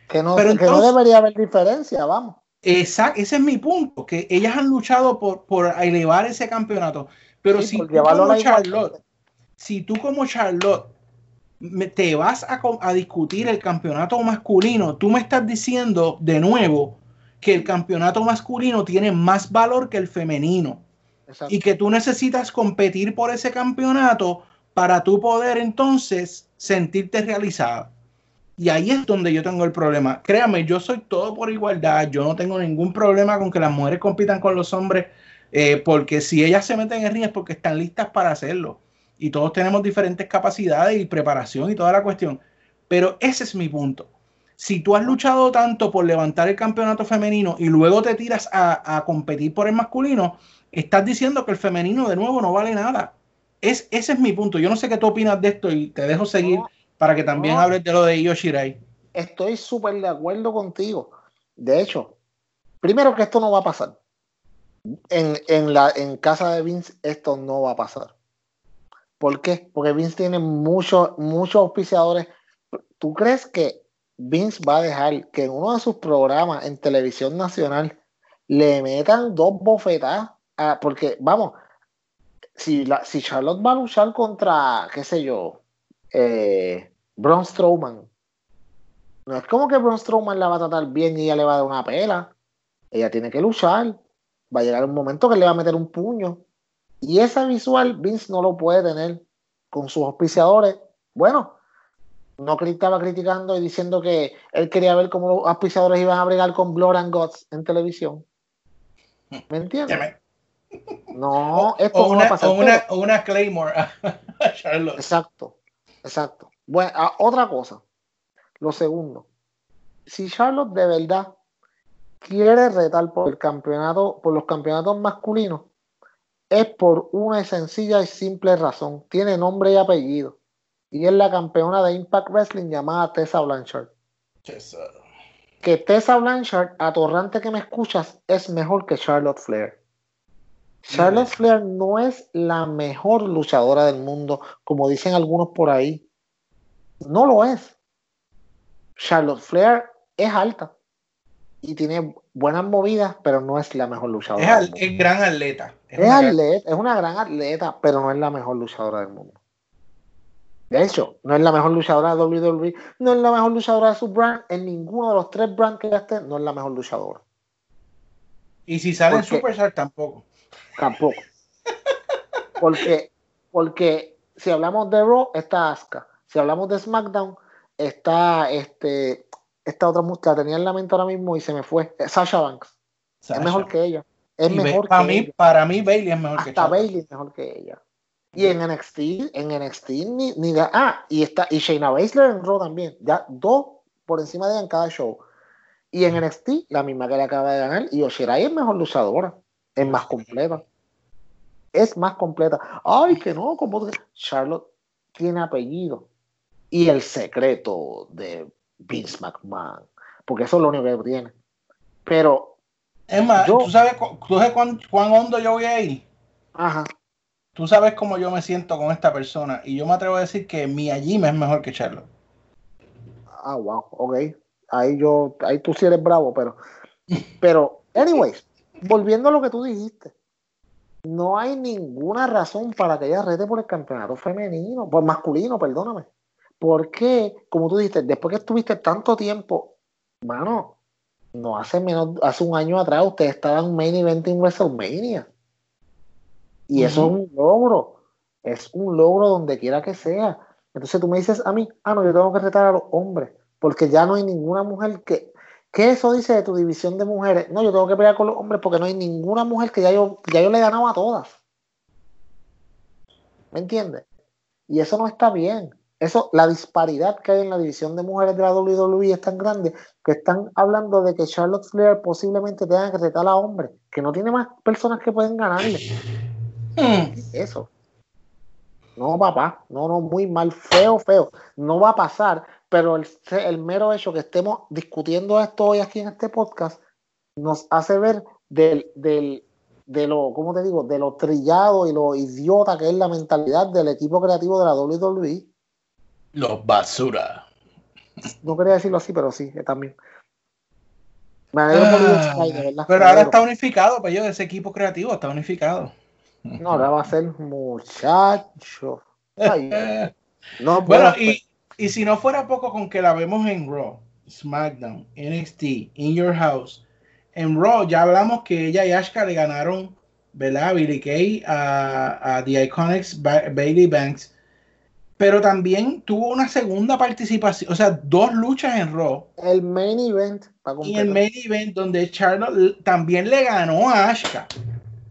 Que no, Pero que no debería haber diferencia, vamos. Exacto, ese es mi punto, que ellas han luchado por, por elevar ese campeonato. Pero Sí, si tú como. Charlotte, si tú como Charlotte me- te vas a, a discutir el campeonato masculino, tú me estás diciendo de nuevo que el campeonato masculino tiene más valor que el femenino Y que tú necesitas competir por ese campeonato para tú poder entonces sentirte realizada. Y ahí es donde yo tengo el problema. Créame, yo soy todo por igualdad. Yo no tengo ningún problema con que las mujeres compitan con los hombres, eh, porque si ellas se meten en ring es porque están listas para hacerlo. Y todos tenemos diferentes capacidades y preparación y toda la cuestión. Pero ese es mi punto. Si tú has luchado tanto por levantar el campeonato femenino y luego te tiras a competir por el masculino, estás diciendo que el femenino de nuevo no vale nada. Es, ese es mi punto. Yo no sé qué tú opinas de esto y te dejo seguir No, para que también no. hables de lo de Io Shirai. Estoy súper de acuerdo contigo. De hecho, primero que esto no va a pasar. En, en, la, en casa de Vince esto no va a pasar. ¿Por qué? Porque Vince tiene muchos muchos auspiciadores. ¿Tú crees que Vince va a dejar que en uno de sus programas en televisión nacional le metan dos bofetadas? A- porque, vamos, si, la, si Charlotte va a luchar contra, qué sé yo, eh, Braun Strowman, no es como que Braun Strowman la va a tratar bien y ella le va a dar una pela. Ella tiene que luchar. Va a llegar un momento que le va a meter un puño. Y esa visual Vince no lo puede tener con sus auspiciadores. Bueno, no estaba criticando y diciendo que él quería ver cómo los auspiciadores iban a bregar con Blood and Guts en televisión. ¿Me entiendes? No, esto O no va a una, pasar. o una, o una Claymore a Charlotte. Exacto, exacto. Bueno, ah, otra cosa. Lo segundo, si Charlotte de verdad quiere retar por el campeonato, por los campeonatos masculinos, es por una sencilla y simple razón. Tiene nombre y apellido. Y es la campeona de Impact Wrestling llamada Tessa Blanchard. que Tessa Blanchard, atorrante que me escuchas, es mejor que Charlotte Flair. Charlotte Flair no es la mejor luchadora del mundo, como dicen algunos por ahí. No lo es. Charlotte Flair es alta y tiene buenas movidas, pero no es la mejor luchadora. Es, del mundo. es gran atleta. Es, una gran- atleta, es una gran atleta, pero no es la mejor luchadora del mundo. De hecho, no es la mejor luchadora de WWE, no es la mejor luchadora de su brand, en ninguno de los tres brands que esté, no es la mejor luchadora. Y si sale en. Superstar, tampoco. Tampoco. Porque, porque si hablamos de Raw, está Asuka. Si hablamos de SmackDown, está este, esta otra música, tenía en la mente ahora mismo y se me fue. Sasha Banks. Sasha. Es mejor que ella. Es Y mejor para que mí, ella. para mí Bailey es mejor que Charlotte. Bailey es mejor que ella. Y en NXT, en NXT ni, ni de- ah, y está, y Shayna Baszler en Raw también. Ya dos por encima de ella en cada show. Y en NXT, la misma que le acaba de ganar. Y Oshirai es mejor luchadora. Es más completa. Es más completa. Ay, que no, como Charlotte tiene apellido. Y el secreto de Vince McMahon. Porque eso es lo único que tiene. Pero, Es más, Yo- ¿tú sabes, tú sabes cuán, cuán hondo yo voy ahí? ajá. Tú sabes cómo yo me siento con esta persona. Y yo me atrevo a decir que Mia Jim es mejor que Charlotte. Ah, wow, ok. Ahí yo, ahí tú sí eres bravo, pero, pero, anyways, volviendo a lo que tú dijiste, no hay ninguna razón para que ella rete por el campeonato femenino, por masculino, perdóname. Porque, como tú dijiste, después que estuviste tanto tiempo, mano, no hace menos, hace un año atrás ustedes estaban main event en WrestleMania. Y eso es un logro. Es un logro donde quiera que sea. Entonces tú me dices a mí, ah, no, yo tengo que retar a los hombres, porque ya no hay ninguna mujer que. ¿Qué eso dice de tu división de mujeres? No, yo tengo que pelear con los hombres porque no hay ninguna mujer que ya yo, ya yo le he ganado a todas. ¿Me entiendes? Y eso no está bien. Eso, la disparidad que hay en la división de mujeres de la WWE es tan grande que están hablando de que Charlotte Flair posiblemente tenga que retar a hombres, que no tiene más personas que pueden ganarle. Eso. No, papá. No, no, muy mal. Feo, feo. No va a pasar. Pero el, el mero hecho que estemos discutiendo esto hoy aquí en este podcast nos hace ver del, del, de lo, ¿cómo te digo? De lo trillado y lo idiota que es la mentalidad del equipo creativo de la WWE. Los basura. No quería decirlo así, pero sí, que también. Me por Ah, Sky, de verdad. pero ahora está unificado, pues yo, ese equipo creativo está unificado. No, ahora va a ser muchacho. Ay, Eh, no, bueno, bueno, y, y si no fuera poco con que la vemos en Raw, SmackDown, NXT, In Your House, en Raw ya hablamos que ella y Ashka le ganaron, ¿verdad? Billy Kay a, a The Iconics Ba- Bailey Banks, pero también tuvo una segunda participación, o sea, dos luchas en Raw el main event para y el main event donde Charlotte también le ganó a Ashka.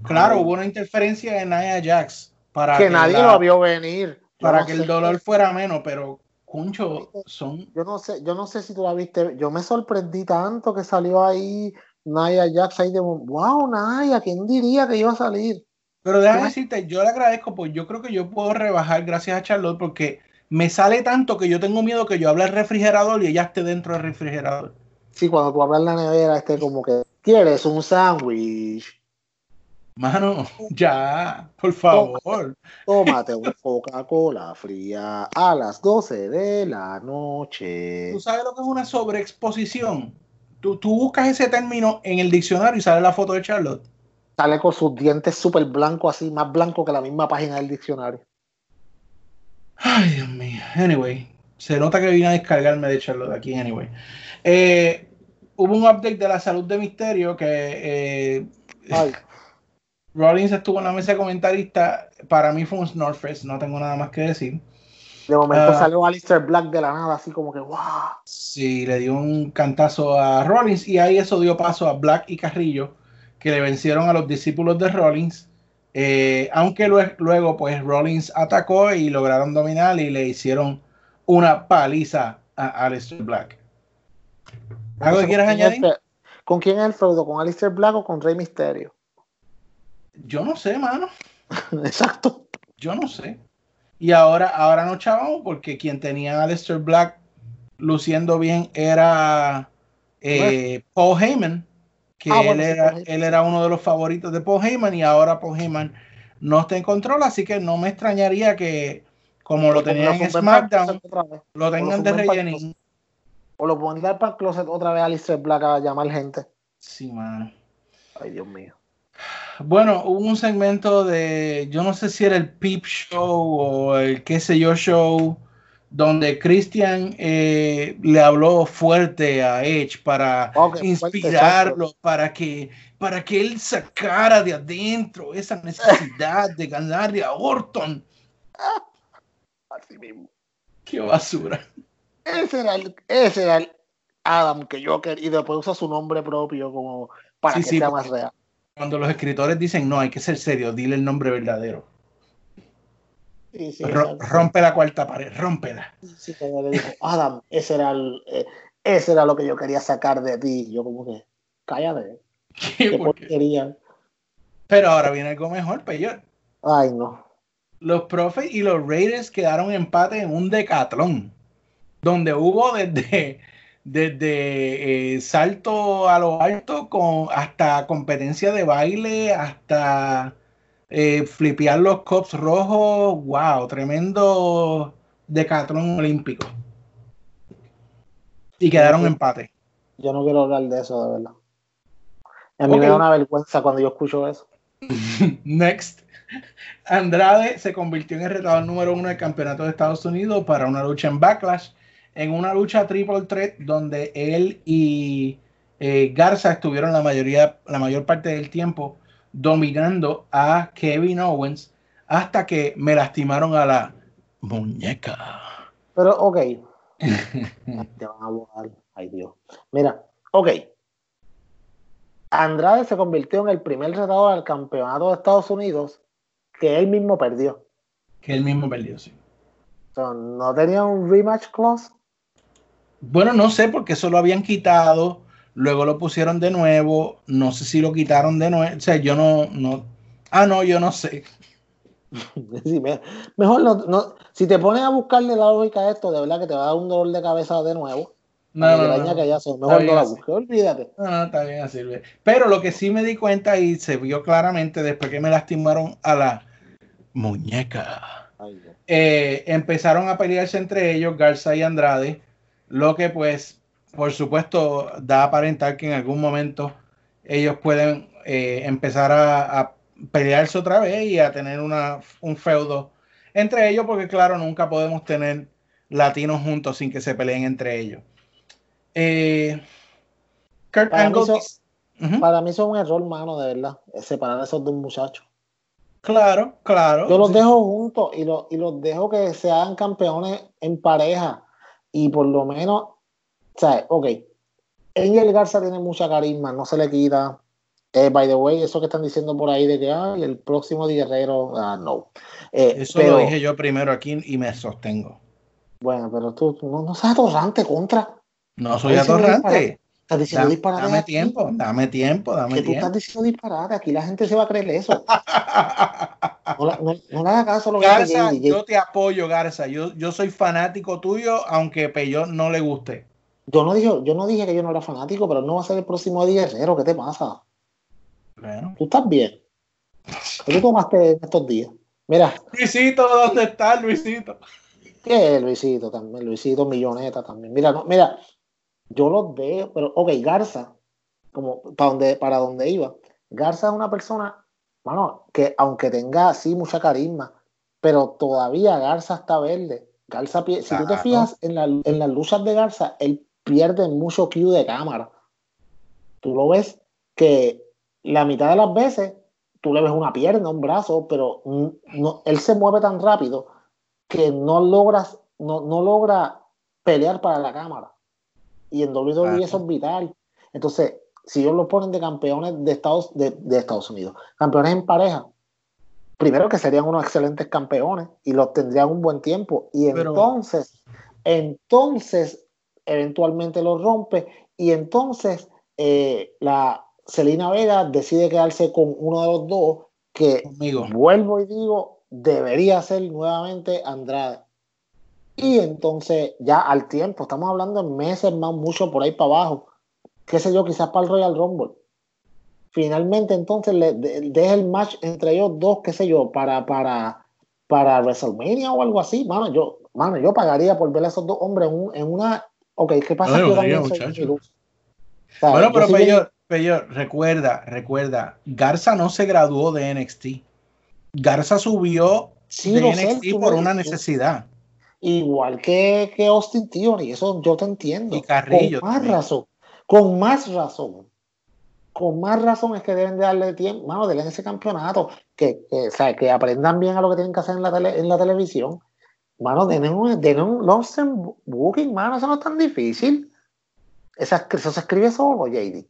Claro, Ay. hubo una interferencia de Nia Jax para que nadie la- lo vio venir. Yo para no que sé. el dolor fuera menos, pero Concho, son Yo no sé, yo no sé si tú la viste. Yo me sorprendí tanto que salió ahí Naya Jax ahí de wow, Naya, ¿quién diría que iba a salir? Pero déjame decirte, yo le agradezco, pues yo creo que yo puedo rebajar gracias a Charlotte porque me sale tanto que yo tengo miedo que yo hable al refrigerador y ella esté dentro del refrigerador. Sí, cuando tú hablas en la nevera, este como que ¿quieres un sándwich? Mano, ya, por favor. Tómate una Coca-Cola fría a las 12 de la noche. ¿Tú sabes lo que es una sobreexposición? Tú, tú buscas ese término en el diccionario y sale la foto de Charlotte. Sale con sus dientes súper blancos, así, más blanco que la misma página del diccionario. Ay, Dios mío. Anyway, se nota que vine a descargarme de Charlotte aquí, anyway. Eh, hubo un update de la salud de Misterio que eh, Ay, Rollins estuvo en la mesa de comentarista. Para mí fue un Snorfest, no tengo nada más que decir. de momento Ah. salió Alistair Black de la nada, así como que wow. Sí, le dio un cantazo a Rollins y ahí eso dio paso a Black y Carrillo, que le vencieron a los discípulos de Rollins. Eh, aunque lue- luego, pues Rollins atacó y lograron dominar y le hicieron una paliza a Aleister Black. ¿Algo que quieras ¿con quién es añadir? el fe- ¿Con quién es el feudo? ¿Con Alistair Black o con Rey Mysterio? Yo no sé, mano. Exacto. Yo no sé. Y ahora, ahora no chavamos porque quien tenía a Aleister Black luciendo bien era eh, Paul Heyman, que Ah, él, bueno, era, él era uno de los favoritos de Paul Heyman y ahora Paul Heyman no está en control, así que no me extrañaría que como lo tenían en SmackDown, lo tengan de rellenín. O lo dar para el closet otra vez a Alistair Black a llamar gente. Sí, mano. Ay, Dios mío. Bueno, hubo un segmento de, yo no sé si era el Peep Show o el qué sé yo show, donde Christian eh, le habló fuerte a Edge para inspirarlo, para que, para que él sacara de adentro esa necesidad de ganarle a Orton. Así mismo. Qué basura. Ese era el, ese era el Adam que yo quería. Y después usa su nombre propio como para Sí, que sí, sea más real. Cuando los escritores dicen, no, hay que ser serio, dile el nombre verdadero. Sí, sí, rompe la cuarta pared, rómpela. Sí, cuando le dijo, Adam, ese era, el, eh, ese era lo que yo quería sacar de ti. Yo como que, cállate. Qué Qué porquería. Pero ahora viene algo mejor, peor. Ay, no. los Profes y los Raiders quedaron empate en un decatlón, donde hubo desde, desde eh, salto a lo alto con hasta competencia de baile, hasta eh, flipear los cops rojos. Wow, tremendo decatlón olímpico. Y quedaron empate. Yo no quiero hablar de eso, de verdad. A mí me da una vergüenza cuando yo escucho eso. Next. Andrade se convirtió en el retador número uno del campeonato de Estados Unidos para una lucha en Backlash, en una lucha triple threat donde él y eh, Garza estuvieron la mayoría, la mayor parte del tiempo dominando a Kevin Owens hasta que me lastimaron a la muñeca. Pero, ok. Te van a borrar. Ay, Dios. Mira, ok. Andrade se convirtió en el primer retador al campeonato de Estados Unidos que él mismo perdió. Que él mismo perdió, sí. No tenía un rematch clause. Bueno, no sé porque eso lo habían quitado, luego lo pusieron de nuevo, no sé si lo quitaron de nuevo, o sea, yo no, no, ah, no, yo no sé. Sí, mejor no, no- si te pones a buscarle la lógica a esto, de verdad que te va a dar un dolor de cabeza de nuevo. No, no, no, migraña no. que ya son, Está mejor no la busques, olvídate. No, no, está bien, así. Pero lo que sí me di cuenta y se vio claramente después que me lastimaron a la muñeca. Ay, eh, empezaron a pelearse entre ellos, Garza y Andrade, lo que pues, por supuesto, da a aparentar que en algún momento ellos pueden eh, empezar a, a pelearse otra vez y a tener una, un feudo entre ellos, porque claro, nunca podemos tener latinos juntos sin que se peleen entre ellos. Eh, Kurt Para mí Angle, Para mí es un error, mano, de verdad. Separar a esos dos muchachos. claro, claro. Yo los sí. dejo juntos y, los y los dejo que se hagan campeones en pareja. Y por lo menos, sea, ok, Angel Garza tiene mucha carisma, no se le quita. Eh, by the way, eso que están diciendo por ahí de que ay, el próximo guerrero, ah, no. Eh, Eso pero, lo dije yo primero aquí y me sostengo. Bueno, pero tú, tú no, no seas atorrante contra. No soy atorrante. Estás diciendo Dame, disparate. dame aquí. tiempo, dame tiempo, Que dame tú tiempo. estás diciendo disparate. Aquí la gente se va a creer eso. No, no- no caso lo que dice Garza, JJ. yo te apoyo, Garza. Yo, yo soy fanático tuyo, aunque Peyot no le guste. Yo no, dije, yo no dije que yo no era fanático, pero no va a ser el próximo Eddie Guerrero. ¿Qué te pasa? Bueno. ¿Tú estás bien? ¿Qué tú tomaste en estos días? Mira, Luisito, ¿dónde está Luisito? que Luisito también, Luisito Milloneta también. Mira, no, mira, yo los veo, pero ok, Garza, como para donde, para donde iba, Garza es una persona, que aunque tenga así mucha carisma, pero todavía Garza está verde. Garza, si tú te fijas en, la- en las luchas de Garza, él pierde mucho cue de cámara. Tú lo ves que la mitad de las veces tú le ves una pierna, un brazo, pero no, él se mueve tan rápido que no logras, no, no logra pelear para la cámara. Y en WWE Claro. eso es vital. Entonces, si ellos lo ponen de campeones de Estados, de, de Estados Unidos, campeones en pareja, primero que serían unos excelentes campeones y los tendrían un buen tiempo. Y Pero- entonces, entonces, eventualmente los rompe y entonces eh, la Celina Vega decide quedarse con uno de los dos que Conmigo. vuelvo y digo, debería ser nuevamente Andrade. Y entonces, ya al tiempo, estamos hablando en meses más, mucho por ahí para abajo. Qué sé yo, quizás para el Royal Rumble. Finalmente, entonces, le deja el match entre ellos dos, qué sé yo, para, para, para WrestleMania o algo así. Mano, yo, mano, yo pagaría por ver a esos dos hombres en, una. Ok, ¿qué pasa? No, yo bueno, pero Peyor, Peyor, recuerda, recuerda, Garza no se graduó de NXT. Garza subió de NXT por una necesidad. Igual que, que Austin Theory, eso yo te entiendo. Y Carrillo. Con más razón. Con más razón. Con más razón es que deben de darle tiempo, mano, denle ese campeonato, que, o sea, que aprendan bien a lo que tienen que hacer en la, tele, en la televisión. Mano, denle un, denle un Booking, mano, eso no es tan difícil. Esa, eso se escribe solo, JD.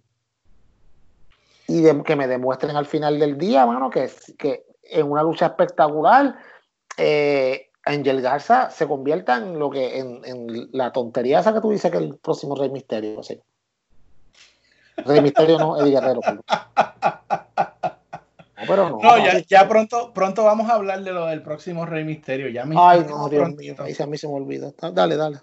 Y que me demuestren al final del día, mano, que, que en una lucha espectacular, eh, Angel Garza se convierta en lo que en, en, la tontería esa que tú dices que el próximo Rey Misterio. ¿sí? Rey Misterio no, Eddie Guerrero. No, pero no. no ya, ya, pronto, pronto vamos a hablar de lo del próximo Rey Misterio. Ya me Ay, no, Dios mío, ahí a mí se me olvida. Dale, dale.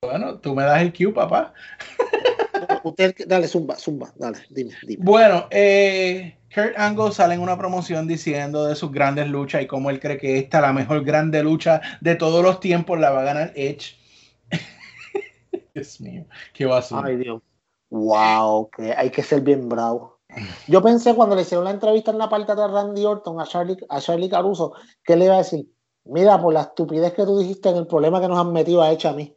Bueno, tú me das el cue, papá. Usted, dale, zumba, zumba, dale, dime, dime. Bueno, eh, Kurt Angle sale en una promoción diciendo de sus grandes luchas y cómo él cree que esta, la mejor grande lucha de todos los tiempos, la va a ganar Edge. Dios mío, qué basura. Ay, Dios. Wow, que hay que ser bien bravo. Yo pensé cuando le hicieron la entrevista en la parte de Randy Orton a Charlie, a Charlie Caruso, que le iba a decir, mira, por la estupidez que tú dijiste en el problema que nos han metido a Edge a mí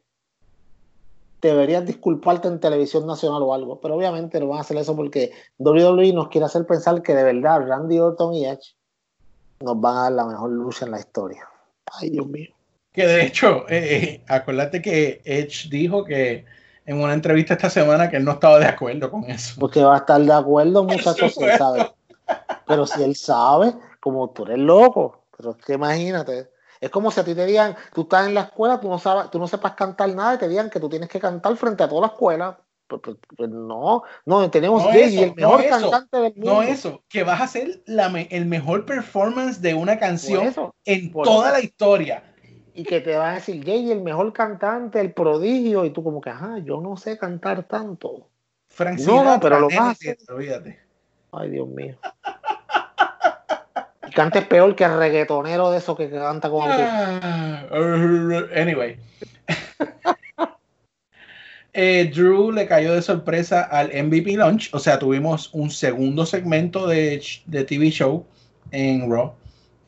deberías disculparte en televisión nacional o algo. Pero obviamente no van a hacer eso porque WWE nos quiere hacer pensar que de verdad Randy Orton y Edge nos van a dar la mejor lucha en la historia. Ay, Dios mío. Que de hecho, eh, eh, acuérdate que Edge dijo que en una entrevista esta semana que él no estaba de acuerdo con eso. Porque va a estar de acuerdo muchas cosas, ¿sabes? Pero si él sabe, como tú eres loco, pero es que imagínate, es como si a ti te digan, tú estás en la escuela, tú no sabes, tú no sepas cantar nada y te digan que tú tienes que cantar frente a toda la escuela. Pues, pues, pues no, no, tenemos no el mejor cantante del mundo. No eso, que vas a hacer la el mejor performance de una canción en toda la historia. Y que te va a decir, Jay, el mejor cantante, el prodigio, y tú como que, ajá, yo no sé cantar tanto. no, no, pero lo hacer. Ay, Dios mío cantes peor que el reggaetonero de eso que canta con ah, Anyway. Eh, Drew le cayó de sorpresa al MVP Launch, o sea, tuvimos un segundo segmento de, de TV show en Raw.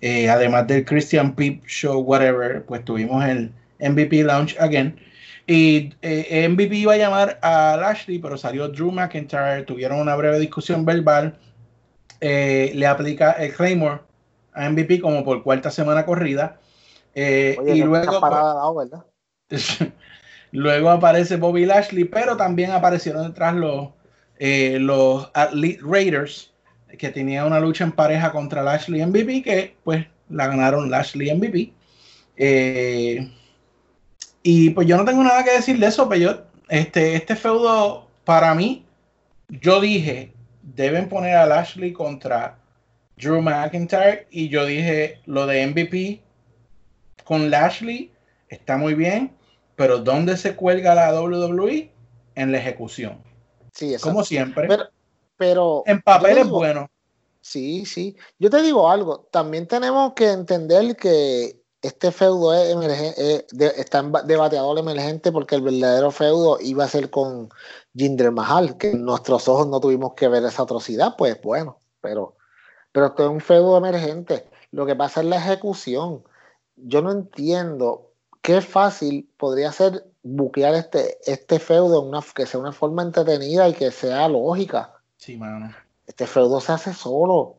Eh, además del Christian Peep Show, whatever, pues tuvimos el MVP Launch again. Y eh, MVP iba a llamar a Lashley, pero salió Drew McIntyre. Tuvieron una breve discusión verbal. le aplica el Claymore a MVP como por cuarta semana corrida. Eh, y luego, pues, luego aparece Bobby Lashley, pero también aparecieron detrás los, eh, los Raiders, que tenía una lucha en pareja contra Lashley MVP, que pues la ganaron Lashley MVP. Eh, y pues yo no tengo nada que decir de eso, pero yo, este, este feudo, para mí, yo dije, deben poner a Lashley contra Drew McIntyre y yo dije lo de MVP con Lashley está muy bien, pero ¿dónde se cuelga la WWE? En la ejecución. Sí, Como siempre. Pero, en papel es bueno. Sí, sí. Yo te digo algo, también tenemos que entender que este feudo es emergente, está en debateador emergente porque el verdadero feudo iba a ser con Jinder Mahal, que en nuestros ojos no tuvimos que ver esa atrocidad, pues bueno, pero pero esto es un feudo emergente. Lo que pasa es la ejecución. Yo no entiendo qué fácil podría ser buquear este, este feudo en una, que sea una forma entretenida y que sea lógica. Sí, mano. Este feudo se hace solo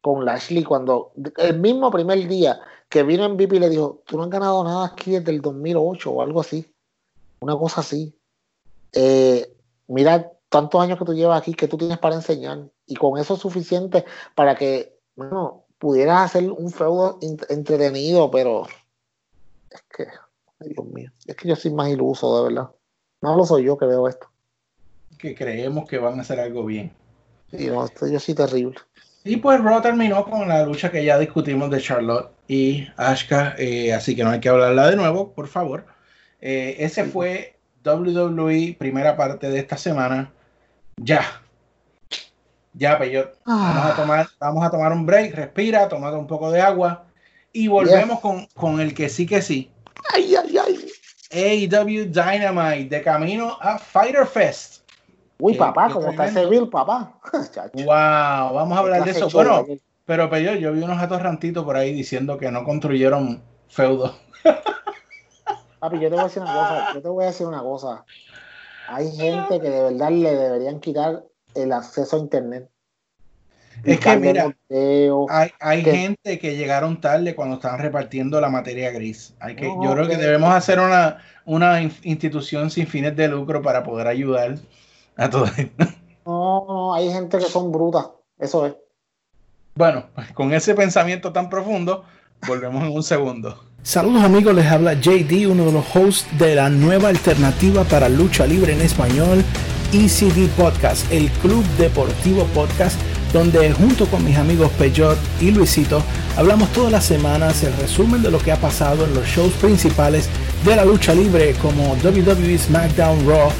con Lashley cuando el mismo primer día que vino en VIP y le dijo, tú no has ganado nada aquí desde el 2008 o algo así. Una cosa así. Eh, mira tantos años que tú llevas aquí que tú tienes para enseñar y con eso es suficiente para que, bueno, pudieras hacer un feudo entretenido, pero es que, Dios mío, es que yo soy más iluso, de verdad. No lo soy yo que veo esto. Que creemos que van a hacer algo bien. Sí, no, esto yo soy terrible. Y pues Raw terminó con la lucha que ya discutimos de Charlotte y Ashka, eh, así que no hay que hablarla de nuevo, por favor. Eh, ese fue WWE, primera parte de esta semana. Ya. Ya, Peyot. Vamos a tomar, vamos a tomar un break, respira, tomate un poco de agua y volvemos con, con el que sí que sí. Ay, ay, ay. AEW Dynamite de camino a Fighter Fest. Uy, Qué- papá, como está ese bill, papá. Wow, vamos a hablar de eso. Bueno, aquel. pero Peyot, yo vi unos atorrantitos por ahí diciendo que no construyeron feudo. Papi, yo te voy a decir una cosa, yo te voy a decir una cosa. Hay gente que de verdad le deberían quitar el acceso a internet. Es que mira. Hay, hay gente que llegaron tarde cuando estaban repartiendo la materia gris. Hay que, No, yo creo que que- debemos hacer una, una in- institución sin fines de lucro para poder ayudar a todo esto. No, no, hay gente que son brutas. Eso es. Bueno, pues con ese pensamiento tan profundo, volvemos en un segundo. Saludos amigos, les habla JD, uno de los hosts de la nueva alternativa para lucha libre en español, ECD Podcast, el Club Deportivo Podcast, donde junto con mis amigos Peyot y Luisito hablamos todas las semanas el resumen de lo que ha pasado en los shows principales de la lucha libre como WWE SmackDown Raw,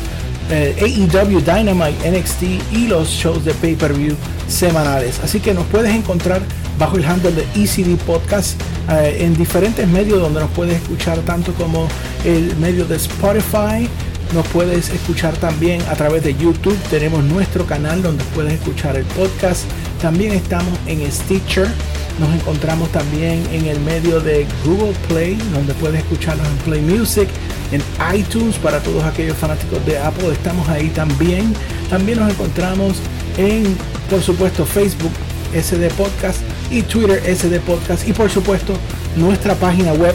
eh, AEW Dynamite NXT y los shows de pay-per-view semanales. Así que nos puedes encontrar bajo el handle de ECD Podcast eh, en diferentes medios donde nos puedes escuchar tanto como el medio de Spotify, nos puedes escuchar también a través de YouTube, tenemos nuestro canal donde puedes escuchar el podcast, también estamos en Stitcher, nos encontramos también en el medio de Google Play, donde puedes escucharnos en Play Music, en iTunes para todos aquellos fanáticos de Apple, estamos ahí también. También nos encontramos en, por supuesto, Facebook SD Podcast y Twitter SD Podcast y por supuesto nuestra página web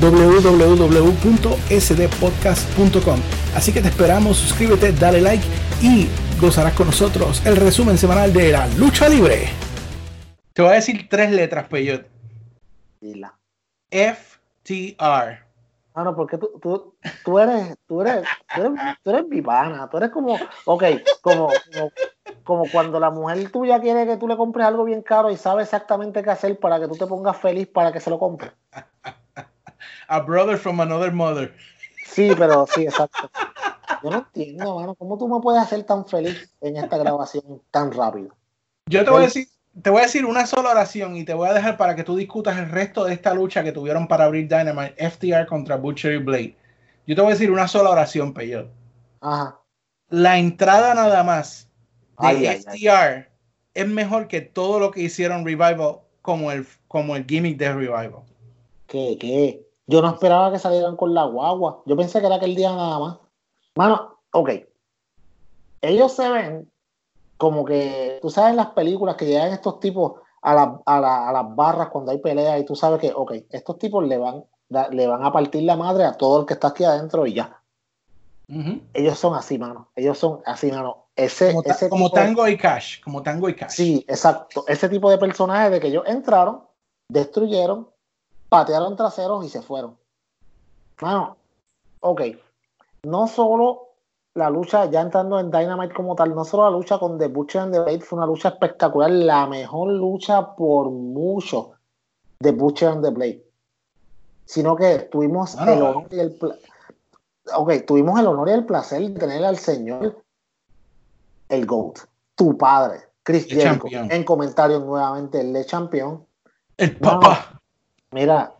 www.sdpodcast.com. Así que te esperamos, suscríbete, dale like y gozarás con nosotros el resumen semanal de la lucha libre. Te voy a decir tres letras, Peyot. Dila. FTR. Ah, no, porque tú, tú, tú eres, tú eres, tú eres, tú eres mi pana. Tú eres como, ok, como, como, como cuando la mujer tuya quiere que tú le compres algo bien caro y sabe exactamente qué hacer para que tú te pongas feliz para que se lo compre. A brother from another mother. Sí, pero sí, exacto. Yo no entiendo, mano, ¿cómo tú me puedes hacer tan feliz en esta grabación tan rápido? Yo te voy a decir, te voy a decir una sola oración y te voy a dejar para que tú discutas el resto de esta lucha que tuvieron para abrir Dynamite, FTR contra Butcher y Blade. Yo te voy a decir una sola oración, Peyot. Ajá. La entrada nada más de Ay, ay, ay. FTR es mejor que todo lo que hicieron Revival como el, como el gimmick de Revival. ¿Qué, qué? Yo no esperaba que salieran con la guagua. Yo pensé que era aquel día nada más. Mano, ok. Ellos se ven como que, tú sabes, en las películas que llegan estos tipos a, la- a, la- a las barras cuando hay pelea y tú sabes que, ok, estos tipos le van, le van a partir la madre a todo el que está aquí adentro y ya. Ellos son así, mano. Ellos son así, mano. Ese, Como, ta- ese como de- Tango y Cash. Como Tango y Cash. Sí, exacto. Ese tipo de personajes de que ellos entraron, destruyeron, patearon traseros y se fueron. Mano, ok. No solo la lucha, ya entrando en Dynamite como tal, no solo la lucha con The Butcher and the Blade fue una lucha espectacular, la mejor lucha por mucho de Butcher and the Blade. Sino que tuvimos el honor y el pla- Ok, tuvimos el honor y el placer de tener al señor el GOAT, tu padre, Chris Jericho, en comentarios nuevamente, el de campeón. El papá. Mira,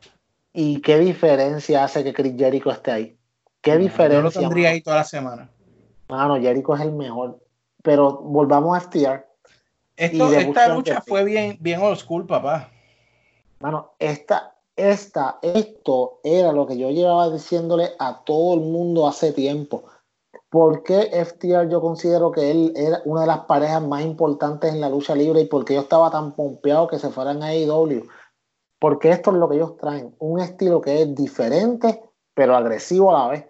¿y qué diferencia hace que Chris Jericho esté ahí? ¿Qué Yo lo diferencia? tendría mano? ahí toda la semana. Mano, Jericho es el mejor. Pero volvamos a FTR. Esto, esta lucha fue bien, bien old school, papá. Mano, esta, esta, esto era lo que yo llevaba diciéndole a todo el mundo hace tiempo. ¿Por qué FTR yo considero que él era una de las parejas más importantes en la lucha libre y por qué yo estaba tan pompeado que se fueran a AEW? Porque esto es lo que ellos traen, un estilo que es diferente, pero agresivo a la vez.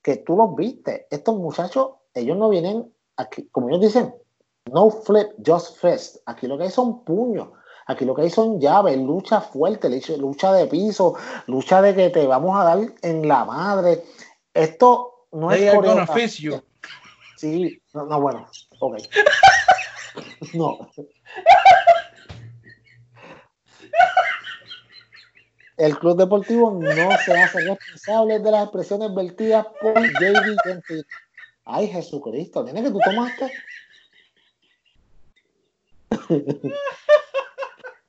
Que tú los viste, estos muchachos, ellos no vienen aquí, como ellos dicen, no flip, just fist. Aquí lo que hay son puños. Aquí lo que hay son llaves, lucha fuerte, lucha- de piso, lucha de que te vamos a dar en la madre. Esto no They es coreografía. Sí, no, no, bueno, ok. No. el Club Deportivo no se hace responsable de las expresiones vertidas por JD Gentile. Ay, Jesucristo, tiene que tú tomaste.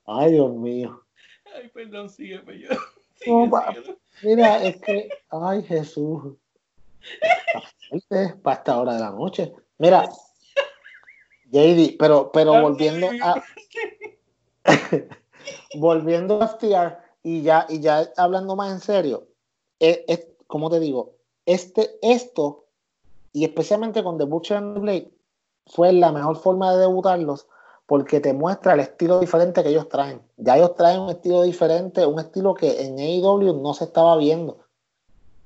Ay, Dios mío. Ay, perdón, sigue, yo. No, pa- mira, es que, ay, Jesús. Para esta hora de la noche. Mira, JD, pero, pero volviendo a. volviendo a FTR y ya, y ya hablando más en serio, es, es- como te digo, este, esto, y especialmente con The Butcher and the Blade, fue la mejor forma de debutarlos porque te muestra el estilo diferente que ellos traen. Ya ellos traen un estilo diferente, un estilo que en AEW no se estaba viendo.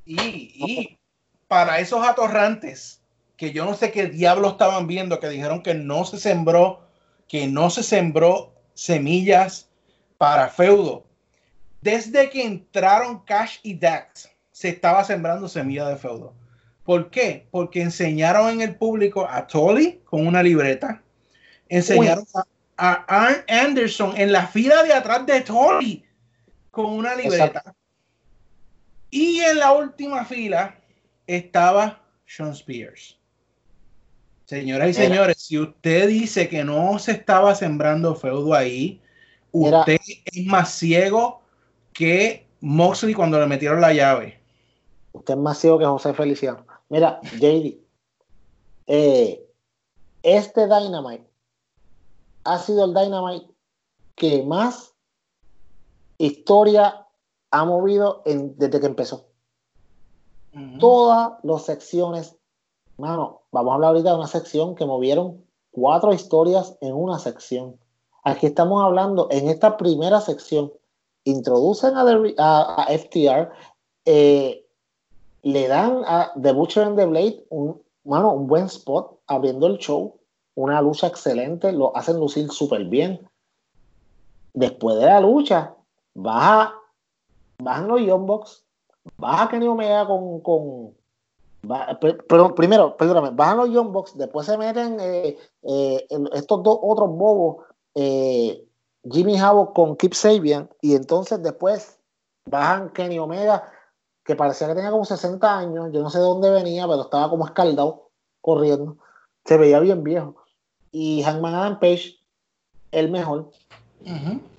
Y, y para esos atorrantes que yo no sé qué diablo estaban viendo, que dijeron que no se sembró, que no se sembró semillas para feudo. Desde que entraron Cash y Dax, se estaba sembrando semilla de feudo. ¿Por qué? Porque enseñaron en el público a Tolly con una libreta. Enseñaron a, a Arn Anderson en la fila de atrás de Tolly con una libreta. Exacto. Y en la última fila estaba Sean Spears. Señoras y señores, si usted dice que no se estaba sembrando feudo ahí, usted es más ciego que Moxley cuando le metieron la llave. Usted es más ciego que José Feliciano. Mira, JD, eh, este Dynamite ha sido el Dynamite que más historia ha movido en- desde que empezó. Todas las secciones, mano, vamos a hablar ahorita de una sección que movieron cuatro historias en una sección. Aquí estamos hablando en esta primera sección. Introducen a, The- a- a FTR, eh, le dan a The Butcher and the Blade un, mano, un buen spot abriendo el show, una lucha excelente, lo hacen lucir súper bien. Después de la lucha, baja, bajan los Young Bucks, baja Kenny Omega con, con primero, perdóname, bajan los Young Bucks, después se meten eh, eh, estos dos otros bobos, eh, Jimmy Havoc con Kip Sabian, y entonces después bajan Kenny Omega, que parecía que tenía como 60 años, yo no sé de dónde venía, pero estaba como escaldado, corriendo, se veía bien viejo. Y Hangman Adam Page, el mejor.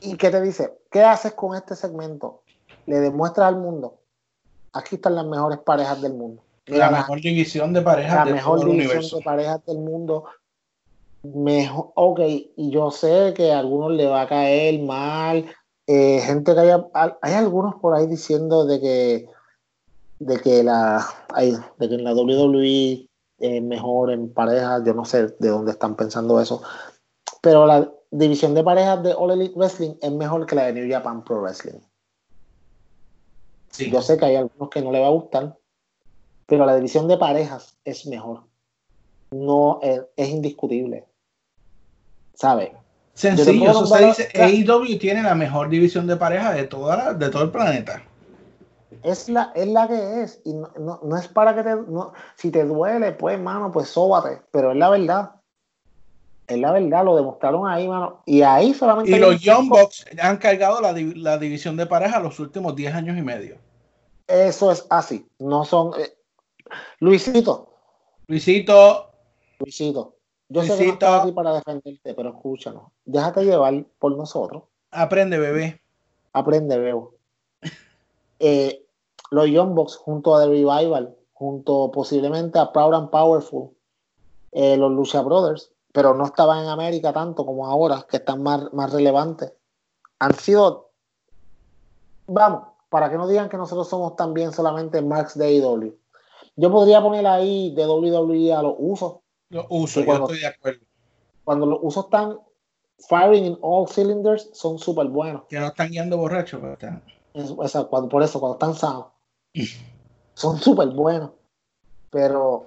¿Y qué te dice? ¿Qué haces con este segmento? Le demuestras al mundo. Aquí están las mejores parejas del mundo. La mejor división de parejas la de mejor todo el división universo. de parejas del mundo. Mejor, ok, y yo sé que a algunos le va a caer mal. eh, gente que haya, hay, hay algunos por ahí diciendo de que de que la ay, de que en la WWE es mejor en parejas. Yo no sé de dónde están pensando eso. Pero la división de parejas de All Elite Wrestling es mejor que la de New Japan Pro Wrestling. Yo sé que hay algunos que no le va a gustar, pero la división de parejas es mejor. No es, es indiscutible. ¿Sabes? Sencillo, eso se dice. AEW tiene la mejor división de parejas de, toda la- de todo el planeta. Es la, es la que es. Y no, no- no es para que te. no- si te duele, pues, mano, pues sóbate. Pero es la verdad. Es la verdad, lo demostraron ahí, mano. Y ahí solamente. Y los un- Young Bucks han cargado la, la división de parejas los últimos 10 años y medio. Eso es así. No son. eh, Luisito, Luisito, Luisito. Yo sé que no Luisito. estás aquí para defenderte, pero escúchanos. Déjate llevar por nosotros. aprende, bebé. Aprende, Bebo. Eh, los Young Bucks junto a The Revival, junto posiblemente a Proud and Powerful, eh, los Lucha Brothers, pero no estaban en América tanto como ahora, que están más, más relevantes. Han sido, vamos, para que no digan que nosotros somos también solamente Marks de AEW. Yo podría poner ahí de WWE a los usos. Los uso, Sí, yo estoy de acuerdo. Cuando los usos están firing in all cylinders, son súper buenos. Que no están guiando borrachos, pero están- Es- sea, cuando, por eso, cuando están sanos, son súper buenos. Pero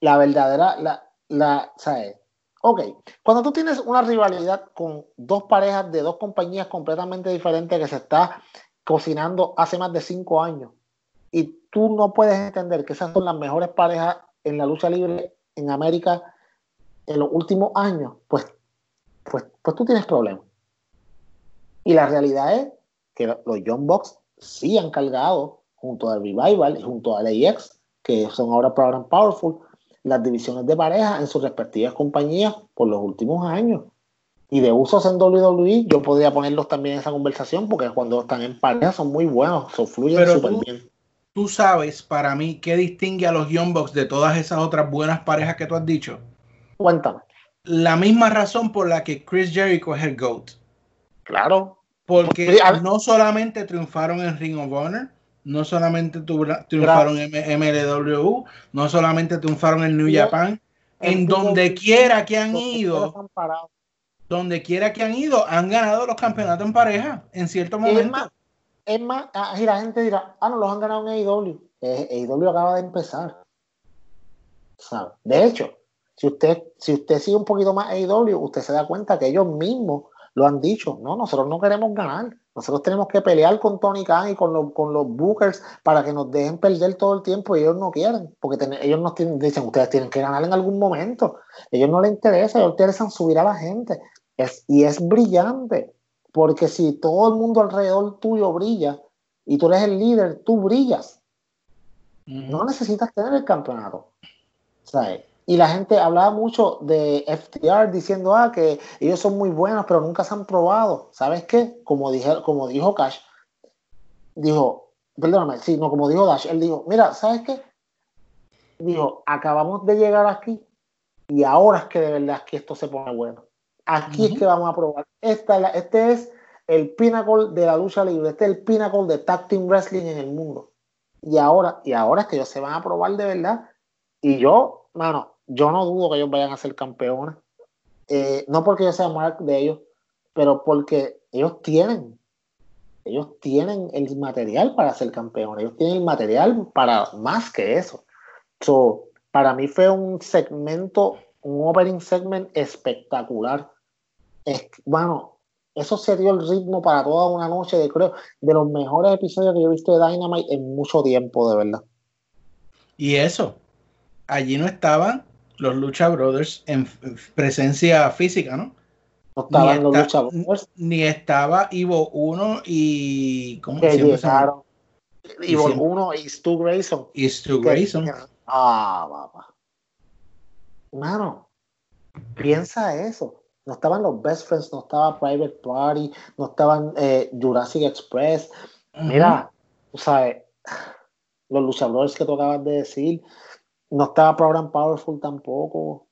la verdadera, la, la, ¿sabes? Ok, cuando tú tienes una rivalidad con dos parejas de dos compañías completamente diferentes que se está cocinando hace más de cinco años y tú no puedes entender que esas son las mejores parejas en la lucha libre en América en los últimos años, pues, pues, pues tú tienes problemas. Y la realidad es que los Young Bucks sí han cargado junto al Revival y junto al AX, que son ahora Program Powerful, las divisiones de pareja en sus respectivas compañías por los últimos años. Y de usos en WWE, yo podría ponerlos también en esa conversación porque cuando están en pareja son muy buenos, se fluyen súper tú- bien. Tú sabes, para mí, qué distingue a los Young Bucks de todas esas otras buenas parejas que tú has dicho. Cuéntame. La misma razón por la que Chris Jericho es el GOAT. Claro. Porque no solamente triunfaron en Ring of Honor, no solamente triunfaron en MLW, no solamente triunfaron en New Japan, en donde quiera que han ido, donde quiera que han ido, han ganado los campeonatos en pareja en cierto Es momento. más, es más, ah, y la gente dirá, ah, no, los han ganado en AEW. Eh, AEW acaba de empezar. ¿Sabe? De hecho, si usted, si usted sigue un poquito más AEW, usted se da cuenta que ellos mismos lo han dicho. No, nosotros no queremos ganar. Nosotros tenemos que pelear con Tony Khan y con los, con los Bookers para que nos dejen perder todo el tiempo y ellos no quieren. Porque ten- ellos nos tienen, dicen, ustedes tienen que ganar en algún momento. Ellos no les interesa, ellos interesan subir a la gente. Es, y es brillante. Porque si todo el mundo alrededor tuyo brilla y tú eres el líder, tú brillas. No necesitas tener el campeonato. ¿Sabes? Y la gente hablaba mucho de FTR diciendo ah, que ellos son muy buenos, pero nunca se han probado. ¿Sabes qué? Como, dije, como dijo Cash, dijo, perdóname, sí, no, como dijo Dash, él dijo, mira, ¿sabes qué? Dijo, acabamos de llegar aquí y ahora es que de verdad es que esto se pone bueno. Aquí es que vamos a probar. Esta, la- este es el pinnacle de la lucha libre, este es el pinnacle de tag team wrestling en el mundo. Y ahora, y ahora es que ellos se van a probar de verdad. Y yo, mano, yo no dudo que ellos vayan a ser campeones. Eh, no porque yo sea mark de ellos, pero porque ellos tienen, ellos tienen el material para ser campeones, ellos tienen el material para más que eso. So, para mí fue un segmento, un opening segment espectacular. Es, bueno, eso se dio el ritmo para toda una noche de creo de los mejores episodios que yo he visto de Dynamite en mucho tiempo, de verdad. Y eso, allí no estaban los Lucha Brothers en presencia física, ¿no? No estaban los esta- Lucha Brothers Ni estaba Ivo 1 y. ¿Cómo que llegaron. Siempre- uno y Stu Grayson. Y Stu Grayson. Ah, papá. Mano, piensa eso. No estaban los Best Friends, no estaba Private Party, no estaban eh, Jurassic Express. Mira, tú sabes, los luchadores que tú acabas de decir, no estaba Program Powerful tampoco.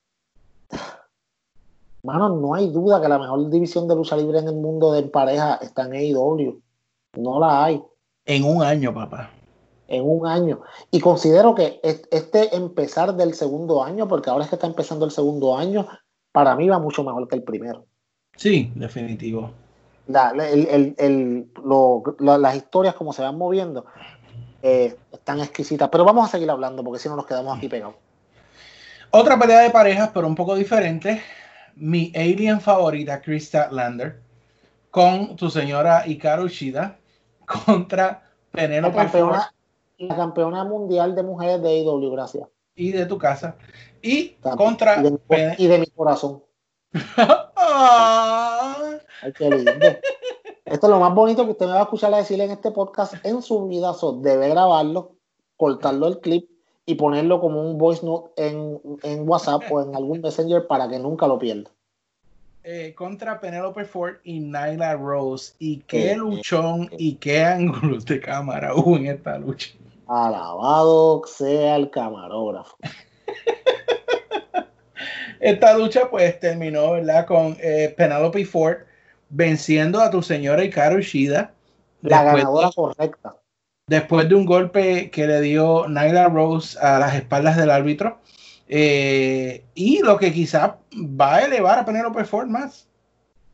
Mano, no hay duda que la mejor división de lucha libre en el mundo de pareja está en AEW. No la hay En un año, papá. en un año. Y considero que es- este empezar del segundo año, porque ahora es que está empezando el segundo año, para mí va mucho mejor que el primero. Sí, definitivo. La- el- el- el- lo- la- las historias como se van moviendo eh, están exquisitas. Pero vamos a seguir hablando porque si no nos quedamos aquí pegados. Otra pelea de parejas, pero un poco diferente. Mi alien favorita, Krista Lander, con tu señora Hikaru Shida contra La Penélope Ford campeona, la campeona mundial de mujeres de AEW, gracias. y de tu casa. Y contra y de, mi, Pen- y de mi corazón. Ah, Ay, qué lindo. Esto es lo más bonito que usted me va a escuchar a decir en este podcast en su vida. So, debe grabarlo, cortarlo el clip y ponerlo como un voice note en, en WhatsApp o en algún messenger para que nunca lo pierda. eh, contra Penélope Ford y Nyla Rose. Y qué Eh, luchón y qué ángulos de cámara hubo en esta lucha. Alabado sea el camarógrafo. Esta lucha pues terminó, ¿verdad? Con eh, Penelope Ford venciendo a tu señora Hikaru Shida. La ganadora de- correcta. después de un golpe que le dio Nyla Rose a las espaldas del árbitro. Eh, y lo que quizá va a elevar a Penelope Ford más.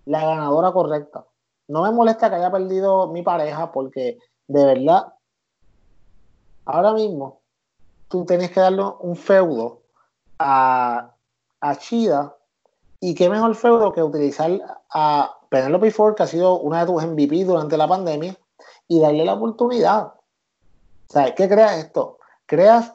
La ganadora correcta. No me molesta que haya perdido mi pareja porque de verdad, ahora mismo, tú tienes que darle un feudo a, a Chida. Y qué mejor feudo que utilizar a Penelope Ford, que ha sido una de tus MVP durante la pandemia, y darle la oportunidad. ¿Sabes qué creas esto? Creas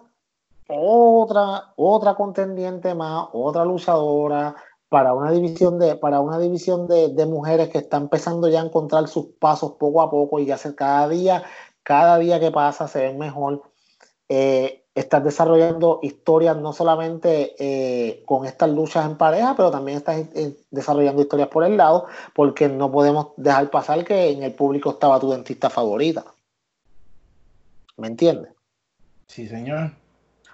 otra, otra contendiente más, otra luchadora para una división de, para una división de, de, mujeres que está empezando ya a encontrar sus pasos poco a poco y se, cada día, cada día que pasa se ven mejor. Eh, estás desarrollando historias no solamente eh, con estas luchas en pareja, pero también estás eh, desarrollando historias por el lado, porque no podemos dejar pasar que en el público estaba tu dentista favorita. ¿Me entiendes? Sí, señor.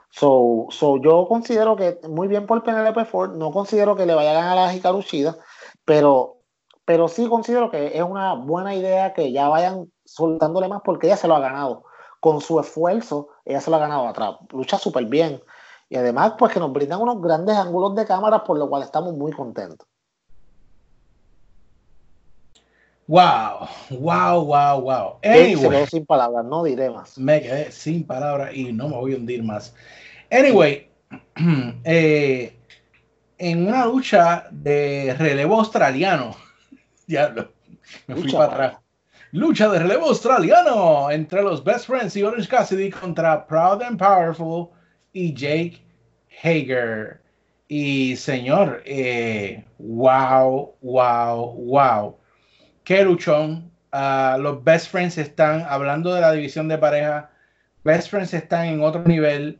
So, so, yo considero que muy bien por Penelope Ford, no considero que le vaya a ganar a la Hikaru Shida, pero, pero sí considero que es una buena idea que ya vayan soltándole más porque ella se lo ha ganado. Con su esfuerzo, ella se lo ha ganado atrás. Lucha súper bien. Y además, pues que nos brindan unos grandes ángulos de cámara, por lo cual estamos muy contentos. Wow, wow, wow, wow. Anyway, se quedó sin palabras, no diré más. Me quedé sin palabras y no me voy a hundir más. Anyway, eh, en una lucha de relevo australiano, diablo, me fui para atrás. Lucha de relevo australiano entre los Best Friends y Orange Cassidy contra Proud and Powerful y Jake Hager. Y señor, eh, wow, wow, wow qué luchón. Uh, los Best Friends están hablando de la división de pareja. Best Friends están en otro nivel.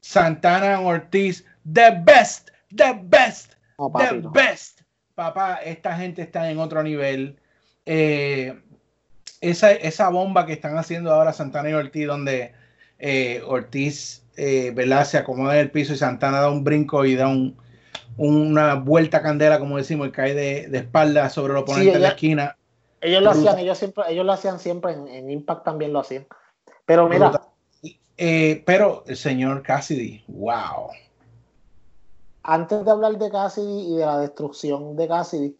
Santana Ortiz, the best, the best, oh, papi, the no. best. Papá, esta gente está en otro nivel. Eh, esa, esa bomba que están haciendo ahora Santana y Ortiz, donde eh, Ortiz eh, ¿verdad? se acomoda en el piso y Santana da un brinco y da un, una vuelta candela, como decimos, y cae de, de espalda sobre el oponente Sí, en la esquina. Ellos lo hacían, ellos siempre, ellos lo hacían siempre en, en Impact también lo hacían. Pero mira. Eh, pero el señor Cassidy, wow. antes de hablar de Cassidy y de la destrucción de Cassidy,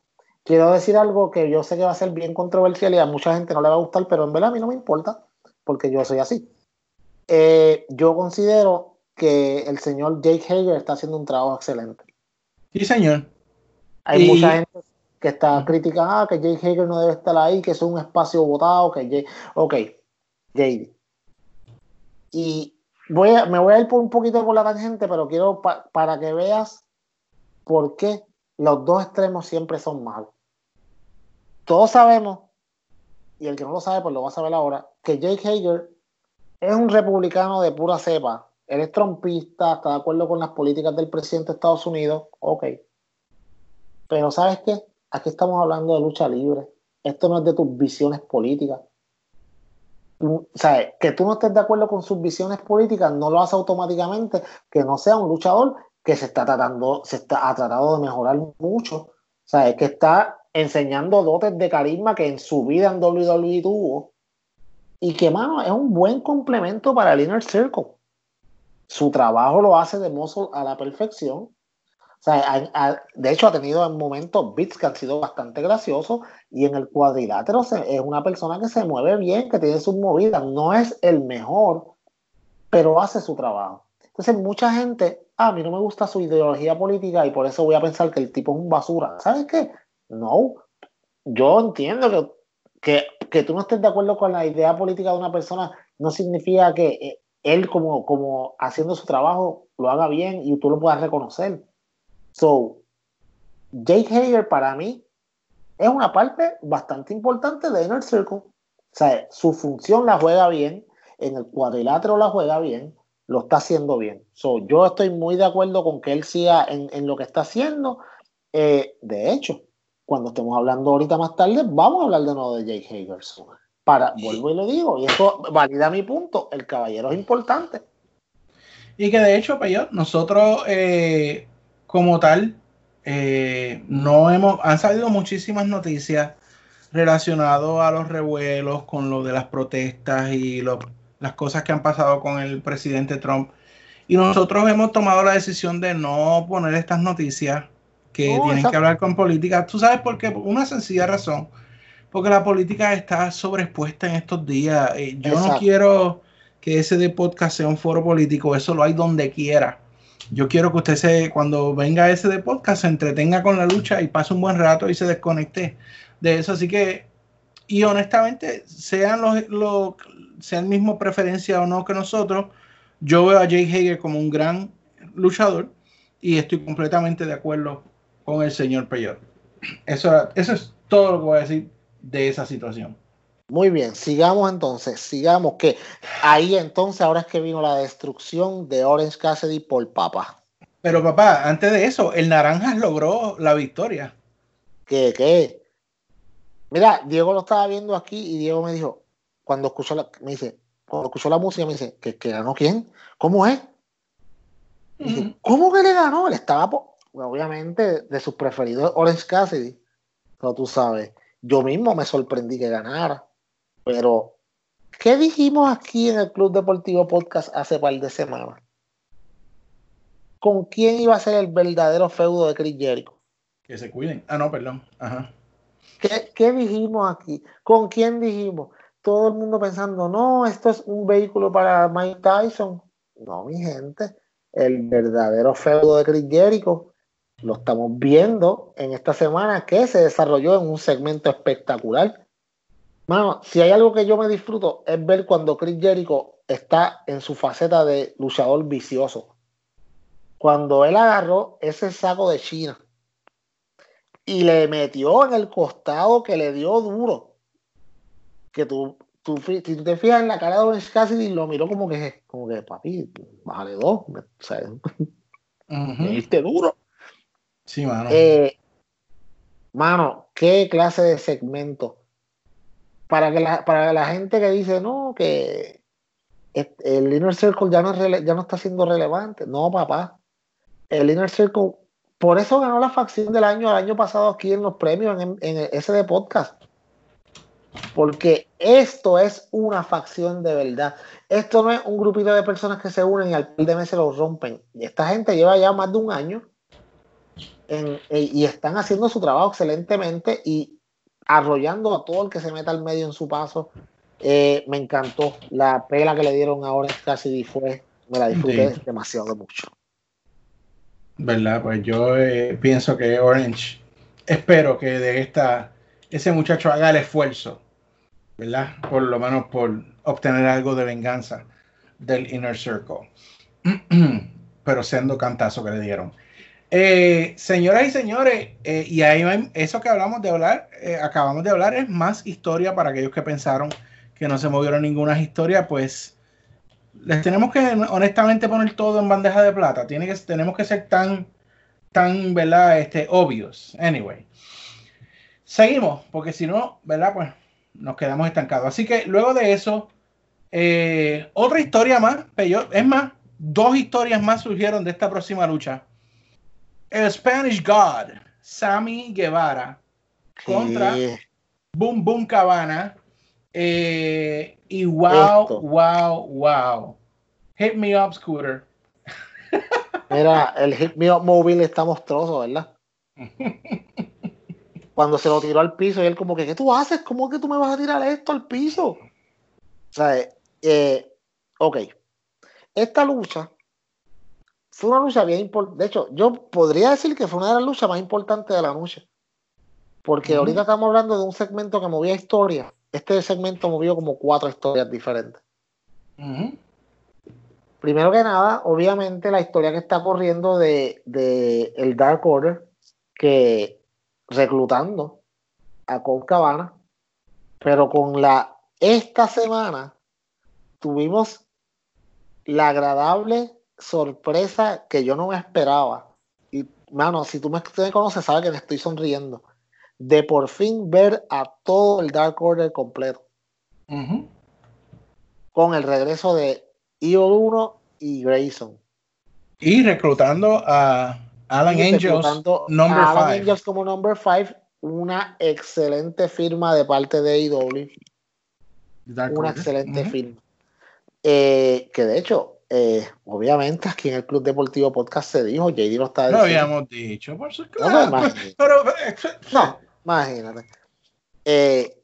quiero decir algo que yo sé que va a ser bien controversial y a mucha gente no le va a gustar, pero en verdad a mí no me importa, porque yo soy así. Eh, yo considero que el señor Jake Hager está haciendo un trabajo excelente. Sí, señor. Hay Y- mucha gente que está criticando ah, que Jake Hager no debe estar ahí, que es un espacio votado, que Jake... Ok, JD. Y voy a, me voy a ir por un poquito por la tangente, pero quiero pa- para que veas por qué los dos extremos siempre son malos. Todos sabemos, y el que no lo sabe, pues lo va a saber ahora, que Jake Hager es un republicano de pura cepa. Él es trompista, está de acuerdo con las políticas del presidente de Estados Unidos. Ok. Pero ¿sabes qué? Aquí estamos hablando de lucha libre. Esto no es de tus visiones políticas. ¿sabes? Que tú no estés de acuerdo con sus visiones políticas no lo hace automáticamente que no sea un luchador que se está tratando, se está, ha tratado de mejorar mucho. ¿Sabes? Que está enseñando dotes de carisma que en su vida en WWE tuvo. Y que, mano, es un buen complemento para el Inner Circle. Su trabajo lo hace de mozo a la perfección. O sea, de hecho, ha tenido en momentos beats que han sido bastante graciosos y en el cuadrilátero es una persona que se mueve bien, que tiene sus movidas. No es el mejor, pero hace su trabajo. Entonces, mucha gente, "Ah, a mí no me gusta su ideología política y por eso voy a pensar que el tipo es un basura. ¿Sabes qué? No. Yo entiendo que, que, que tú no estés de acuerdo con la idea política de una persona, no significa que eh, él, como, como haciendo su trabajo, lo haga bien y tú lo puedas reconocer. So, Jake Hager para mí es una parte bastante importante de Inner Circle. O sea, su función la juega bien, en el cuadrilátero la juega bien, lo está haciendo bien. So, yo estoy muy de acuerdo con que él siga en, en lo que está haciendo. Eh, de hecho, cuando estemos hablando ahorita más tarde, vamos a hablar de nuevo de Jake Hager. So, para, vuelvo y lo digo, y eso valida mi punto, el caballero es importante. Y que de hecho, Peyot, nosotros eh, como tal, eh, no hemos, han salido muchísimas noticias relacionadas a los revuelos con lo de las protestas y lo- las cosas que han pasado con el presidente Trump. Y nosotros hemos tomado la decisión de no poner estas noticias que No, tienen exacto. que hablar con política. ¿Tú sabes por qué? Por una sencilla razón. Porque la política está sobreexpuesta en estos días. Eh, yo no quiero que ese de podcast sea un foro político, eso lo hay donde quiera. Yo quiero que usted se, cuando venga ese de podcast, se entretenga con la lucha y pase un buen rato y se desconecte de eso. Así que, y honestamente, sean los, los sean mismo preferencia o no que nosotros, yo veo a Jake Hager como un gran luchador y estoy completamente de acuerdo con el señor Peyot. Eso, eso es todo lo que voy a decir de esa situación. Muy bien, sigamos entonces, sigamos que ahí entonces ahora es que vino la destrucción de Orange Cassidy por Papa. Pero papá, antes de eso, el Naranjas logró la victoria. ¿Qué, qué? Mira, Diego lo estaba viendo aquí y Diego me dijo, cuando escuchó la, me dice, cuando escuchó la música me dice, ¿que, que ganó quién? ¿Cómo es? Dice, ¿Cómo que le ganó? Él estaba, obviamente, de sus preferidos Orange Cassidy. Pero tú sabes, yo mismo me sorprendí que ganara. Pero, ¿qué dijimos aquí en el Club Deportivo Podcast hace par de semanas? ¿Con quién iba a ser el verdadero feudo de Chris Jericho? Que se cuiden. Ah, no, perdón. Ajá. ¿Qué, qué dijimos aquí? ¿Con quién dijimos? Todo el mundo pensando, no, esto es un vehículo para Mike Tyson. No, mi gente, el verdadero feudo de Chris Jericho lo estamos viendo en esta semana que se desarrolló en un segmento espectacular. Mano, si hay algo que yo me disfruto es ver cuando Chris Jericho está en su faceta de luchador vicioso. Cuando él agarró ese saco de China y le metió en el costado que le dio duro. Que tú, tú si tú te fijas en la cara de Orange Cassidy, lo miró como que, como que papi, bájale dos. O sea, duro. Sí, mano. Eh, mano, qué clase de segmento. Para que la, para la gente que dice, no, que el Inner Circle ya no, ya no está siendo relevante. No, papá. El Inner Circle, por eso ganó la facción del año el año pasado aquí en los premios en, el SD Podcast. Porque esto es una facción de verdad. Esto no es un grupito de personas que se unen y al par de meses lo rompen. Y esta gente lleva ya más de un año en- e- y están haciendo su trabajo excelentemente y arrollando a todo el que se meta al medio en su paso. Eh, me encantó la pela que le dieron ahora Cassidy fue, me la disfruté Sí. demasiado mucho. ¿Verdad? Pues yo eh, pienso que Orange, espero que de esta, ese muchacho haga el esfuerzo, ¿verdad? Por lo menos por obtener algo de venganza del Inner Circle. Pero siendo cantazo que le dieron. Eh, señoras y señores, eh, y ahí eso que hablamos de hablar, eh, acabamos de hablar, es más historia para aquellos que pensaron que no se movieron ninguna historia, pues les tenemos que honestamente poner todo en bandeja de plata. Tiene que, tenemos que ser tan, tan, ¿verdad? Este, obvios. Anyway. Seguimos, porque si no, ¿verdad? Pues nos quedamos estancados. Así que luego de eso, otra historia más, pero es más, dos historias más surgieron de esta próxima lucha. El Spanish God, Sammy Guevara, contra. Boom Boom Cabana. Eh, y wow, Esto. wow, wow. Hit me up, Scooter. Mira, el Hit Me Up Mobile está monstruoso, ¿verdad? Cuando se lo tiró al piso y él como que, ¿qué tú haces? ¿Cómo que tú me vas a tirar esto al piso? O sea, eh, ok. Esta lucha fue una lucha bien importante. De hecho, yo podría decir que fue una de las luchas más importantes de la noche. Porque ahorita estamos hablando de un segmento que movía historias. Este segmento movió como cuatro historias diferentes. Primero que nada, obviamente la historia que está corriendo de, de el Dark Order, que reclutando a Colt Cabana, pero con la esta semana tuvimos la agradable sorpresa que yo no me esperaba. Y mano, si tú me, tú me conoces, sabes que me estoy sonriendo. De por fin ver a todo el Dark Order completo. Con el regreso de Evil 1 y Grayson. Y reclutando a Alan Y Angels, number a Alan five. Angels como number 5, una excelente firma de parte de AEW. Dark Una Order. excelente Ujú. firma. Eh, que de hecho, eh, obviamente aquí en el Club Deportivo Podcast se dijo, JD lo está Lo diciendo. habíamos dicho, por su No, claro. Pero, eh, No, imagínate. Eh,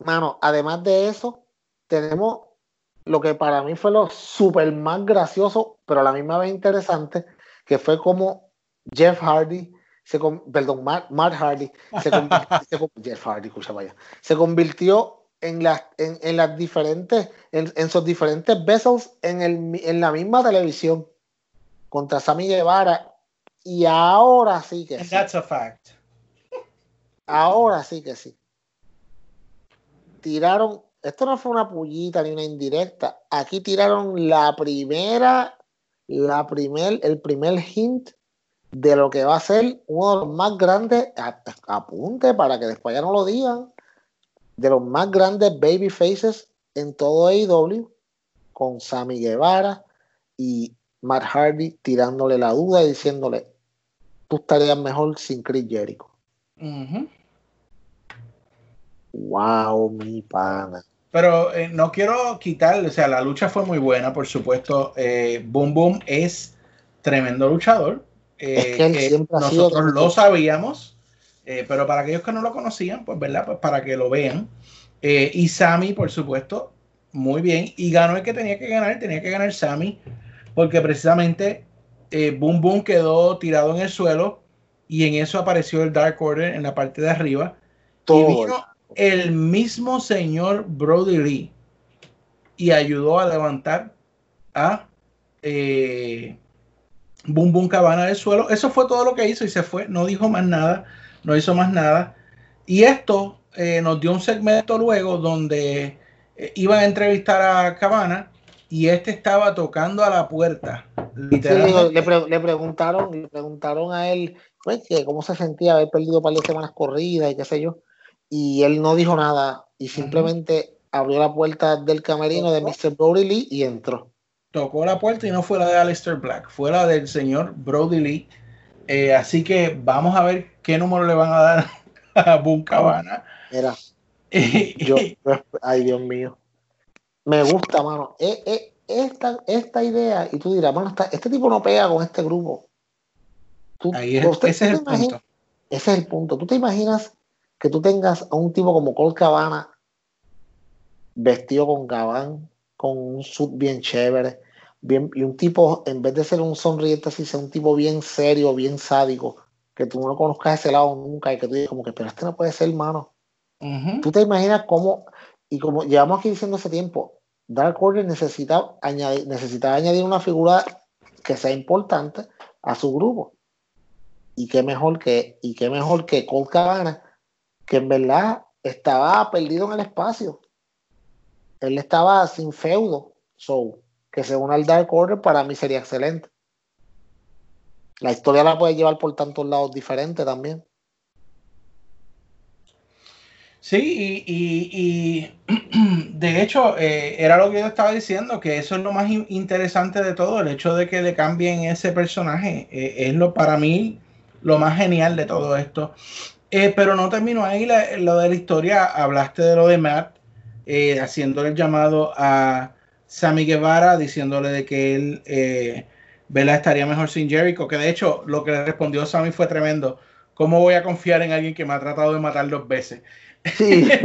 mano, además de eso, tenemos lo que para mí fue lo super más gracioso, pero a la misma vez interesante, que fue como Jeff Hardy, se perdón, Matt, Matt Hardy, se Jeff Hardy, escucha, vaya, se convirtió en las, en, en las diferentes, en, en sus diferentes vessels en, el, en la misma televisión contra Sammy Guevara Y ahora sí que And sí. that's a fact. Ahora sí que sí. Tiraron, esto no fue una pullita ni una indirecta. Aquí tiraron la primera, la primer, el primer hint de lo que va a ser uno de los más grandes, apunte para que después ya no lo digan, de los más grandes baby faces en todo AEW, con Sammy Guevara y Matt Hardy tirándole la duda y diciéndole, tú estarías mejor sin Chris Jericho. Wow, mi pana. Pero eh, no quiero quitar, o sea, la lucha fue muy buena, por supuesto. Eh, Boom Boom es tremendo luchador. eh, Es que él siempre ha nosotros lo sabíamos, eh, pero para aquellos que no lo conocían, pues, ¿verdad? Pues para que lo vean. Eh, y Sammy, por supuesto, muy bien. Y ganó el que tenía que ganar, tenía que ganar Sammy, porque precisamente eh, Boom Boom quedó tirado en el suelo y en eso apareció el Dark Order en la parte de arriba. Y Todo. vino el mismo señor Brody Lee y ayudó a levantar a eh, Boom Boom Cabana del suelo. Eso fue todo lo que hizo y se fue. No dijo más nada, no hizo más nada. Y esto eh, nos dio un segmento luego donde eh, iban a entrevistar a Cabana y este estaba tocando a la puerta. Sí, Literalmente. le, pre- le preguntaron, le preguntaron a él pues, que cómo se sentía haber perdido un par de semanas corridas y qué sé yo. Y él no dijo nada y simplemente abrió la puerta del camerino de Mr. Brody Lee y entró. tocó la puerta y no fue la de Aleister Black, fue la del señor Brody Lee. Eh, así que vamos a ver qué número le van a dar a Boom Cabana. Mira, yo, ay Dios mío. Me gusta, mano. Eh, eh, esta, esta idea, y tú dirás, mano, este tipo no pega con este grupo. Tú- Ahí es- usted- ese es el punto. Ese es el punto. ¿Tú te imaginas que tú tengas a un tipo como Colt Cabana vestido con gabán, con un suit bien chévere, bien, y un tipo, en vez de ser un sonriente así, sea un tipo bien serio, bien sádico, que tú no conozcas ese lado nunca y que tú digas como que, pero este no puede ser, hermano. ¿Tú te imaginas cómo, y como llevamos aquí diciendo hace tiempo, Dark Order necesita añadir, necesitaba añadir una figura que sea importante a su grupo? Y qué mejor que, y qué mejor que Colt Cabana, que en verdad estaba perdido en el espacio. Él estaba sin feudo. So, que se una al Dark Order para mí sería excelente. La historia la puede llevar por tantos lados diferentes también. Sí, y, y- de hecho, eh, era lo que yo estaba diciendo, que eso es lo más in- interesante de todo, el hecho de que le cambien ese personaje, eh, es lo para mí lo más genial de todo esto. Eh, pero no terminó ahí la- lo de la historia, hablaste de lo de Matt, haciéndole el llamado a Sammy Guevara, diciéndole de que él, eh, ¿verdad? Estaría mejor sin Jericho, que de hecho lo que le respondió Sammy fue tremendo. ¿Cómo voy a confiar en alguien que me ha tratado de matar dos veces? Sí.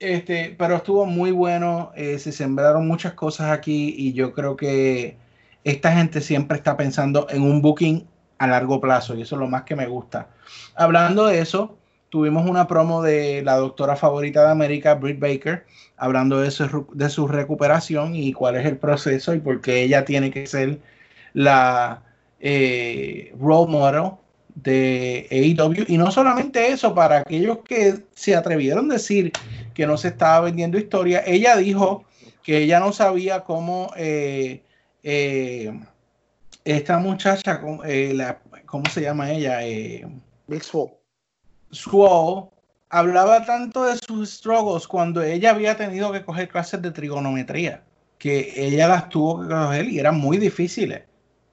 Este, pero estuvo muy bueno, eh, se sembraron muchas cosas aquí y yo creo que esta gente siempre está pensando en un booking a largo plazo y eso es lo más que me gusta. Hablando de eso, tuvimos una promo de la doctora favorita de América, Britt Baker, hablando de su, de su recuperación y cuál es el proceso y por qué ella tiene que ser la eh, role model de AEW. Y no solamente eso, para aquellos que se atrevieron a decir que no se estaba vendiendo historia, ella dijo que ella no sabía cómo eh, eh, esta muchacha, la- ¿cómo se llama ella? Big Swole. Swole hablaba tanto de sus struggles cuando ella había tenido que coger clases de trigonometría, que ella las tuvo que coger y eran muy difíciles.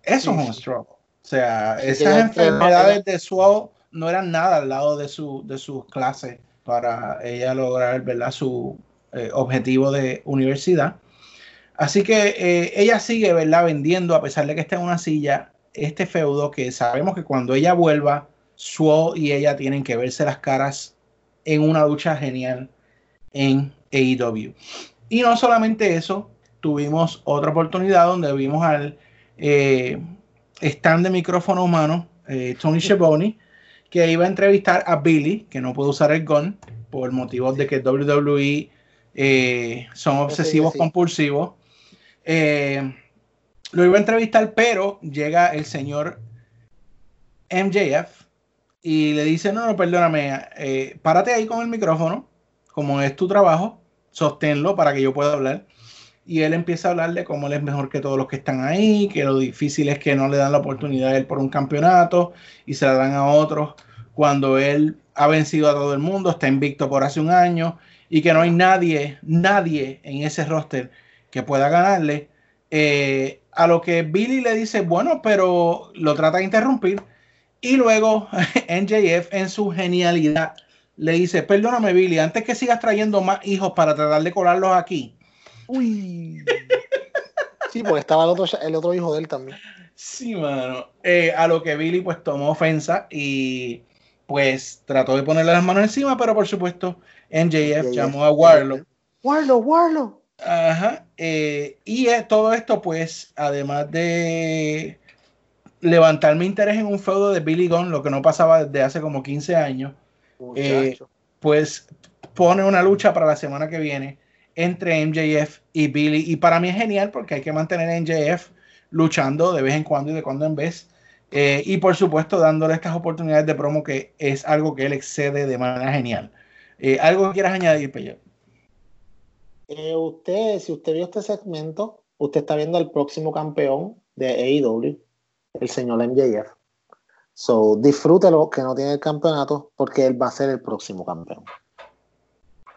Eso Sí, es un struggle. O sea, Sí, esas enfermedades de Swole no eran nada al lado de, su, de sus clases para ella lograr ¿verdad? su eh, objetivo de universidad. Así que eh, ella sigue ¿verdad? vendiendo, a pesar de que está en una silla, este feudo que sabemos que cuando ella vuelva, Swole y ella tienen que verse las caras en una lucha genial en AEW. Y no solamente eso, tuvimos otra oportunidad donde vimos al eh, stand de micrófono humano, eh, Tony Schiavone, que iba a entrevistar a Billy, que no puede usar el gun por motivos de que WWE eh, son obsesivos sí. compulsivos. Lo iba a entrevistar, pero llega el señor MJF y le dice, no, no, perdóname, eh, párate ahí con el micrófono, como es tu trabajo, sosténlo para que yo pueda hablar. Y él empieza a hablar de cómo él es mejor que todos los que están ahí, que lo difícil es que no le dan la oportunidad a él por un campeonato y se la dan a otros cuando él ha vencido a todo el mundo, está invicto por hace un año y que no hay nadie, nadie en ese roster que pueda ganarle. Eh, a lo que Billy le dice, bueno, pero lo trata de interrumpir. Y luego NJF en su genialidad le dice, perdóname Billy, antes que sigas trayendo más hijos para tratar de colarlos aquí. Uy. Sí, porque estaba el otro, el otro hijo de él también. Sí, mano. Eh, a lo que Billy pues tomó ofensa y pues trató de ponerle las manos encima, pero por supuesto NJF llamó a Warlock. Warlock, Warlock. Ajá. Eh, y todo esto, pues, además de levantar mi interés en un feudo de Billy Gunn, lo que no pasaba desde hace como 15 años, eh, pues pone una lucha para la semana que viene entre MJF y Billy. Y para mí es genial porque hay que mantener a MJF luchando de vez en cuando y de cuando en vez. Eh, y por supuesto dándole estas oportunidades de promo que es algo que él excede de manera genial. ¿Algo que quieras añadir, Peyo? Eh, usted, si usted vio este segmento, usted está viendo al próximo campeón de AEW, el señor MJF. So, disfrútelo que no tiene el campeonato porque él va a ser el próximo campeón.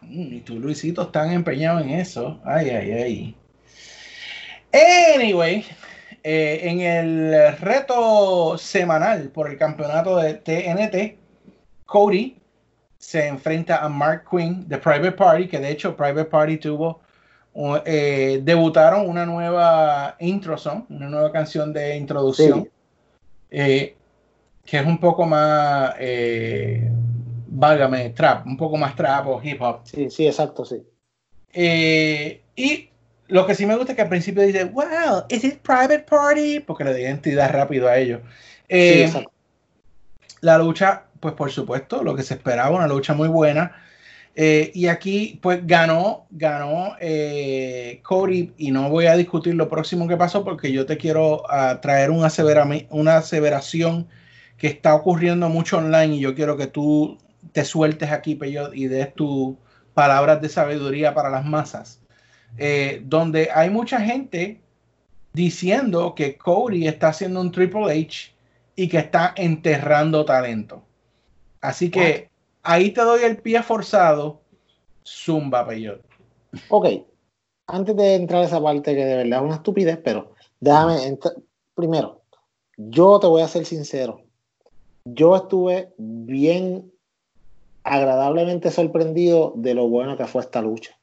Mm, y tú, Luisito, están empeñados en eso. Ay, ay, ay. Anyway, eh, en el reto semanal por el campeonato de TNT, Cody se enfrenta a Mark Quinn de Private Party, que de hecho Private Party tuvo, eh, debutaron una nueva intro song, una nueva canción de introducción, eh, que es un poco más, eh, válgame, trap, un poco más trap o hip hop. Sí, sí, exacto, sí. Eh, y lo que sí me gusta es que al principio dice, wow, ¿is it private party? Porque le da identidad rápido a ellos. Sí, la lucha pues por supuesto, lo que se esperaba, una lucha muy buena. Eh, y aquí, pues ganó, ganó eh, Cody, y no voy a discutir lo próximo que pasó porque yo te quiero uh, traer una, una aseveración que está ocurriendo mucho online y yo quiero que tú te sueltes aquí, Peyo, y des tus palabras de sabiduría para las masas. Eh, donde hay mucha gente diciendo que Cody está haciendo un Triple H y que está enterrando talento. Así que ahí te doy el pie forzado, Zumba Peyot. Ok, antes de entrar a esa parte que de verdad es una estupidez, pero déjame primero, yo te voy a ser sincero, yo estuve bien agradablemente sorprendido de lo bueno que fue esta lucha.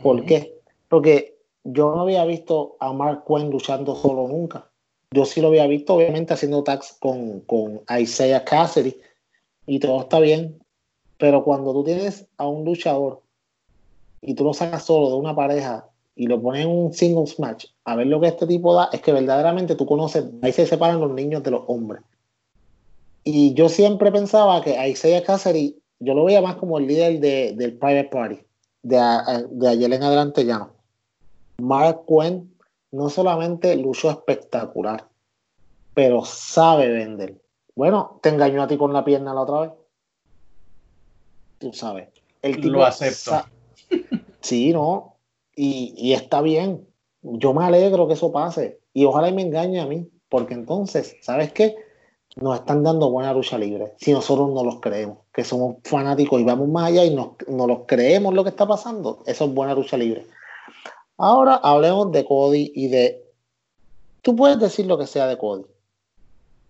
¿Por qué? Porque yo no había visto a Mark Quinn luchando solo nunca. Yo sí lo había visto, obviamente, haciendo tags con, con Isaiah Cassidy, y todo está bien, pero cuando tú tienes a un luchador y tú lo sacas solo de una pareja y lo pones en un singles match, a ver lo que este tipo da, es que verdaderamente tú conoces, ahí se separan los niños de los hombres. Y yo siempre pensaba que Isaiah Cassidy, yo lo veía más como el líder de, del Private Party, de, de ayer en adelante ya no. Mark Quinn no solamente luchó espectacular, pero sabe vender. Bueno, te engañó a ti con la pierna la otra vez. Tú sabes. El tipo Lo acepto. Sí, no. Y, está bien. Yo me alegro que eso pase. Y ojalá y me engañe a mí. Porque entonces, ¿sabes qué? Nos están dando buena lucha libre. Si nosotros no los creemos. Que somos fanáticos y vamos más allá y nos, no los creemos lo que está pasando. Eso es buena lucha libre. Ahora hablemos de Cody y de. Tú puedes decir lo que sea de Cody.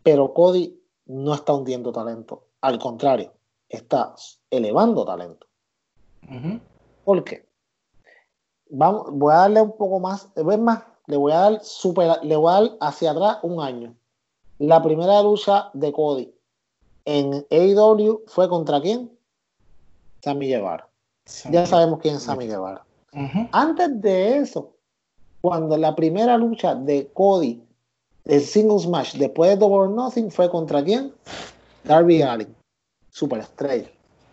Pero Cody no está hundiendo talento. Al contrario, está elevando talento. ¿Por qué? Vamos, voy a darle un poco más, ¿ves más? Le voy a dar super, le voy a dar hacia atrás un año. La primera lucha de Cody en AEW fue contra quién? Sammy Guevara. Ya sabemos quién es Sammy Guevara. Antes de eso, cuando la primera lucha de Cody el singles match después de Double or Nothing fue contra quién? Darby Allin, superestrella.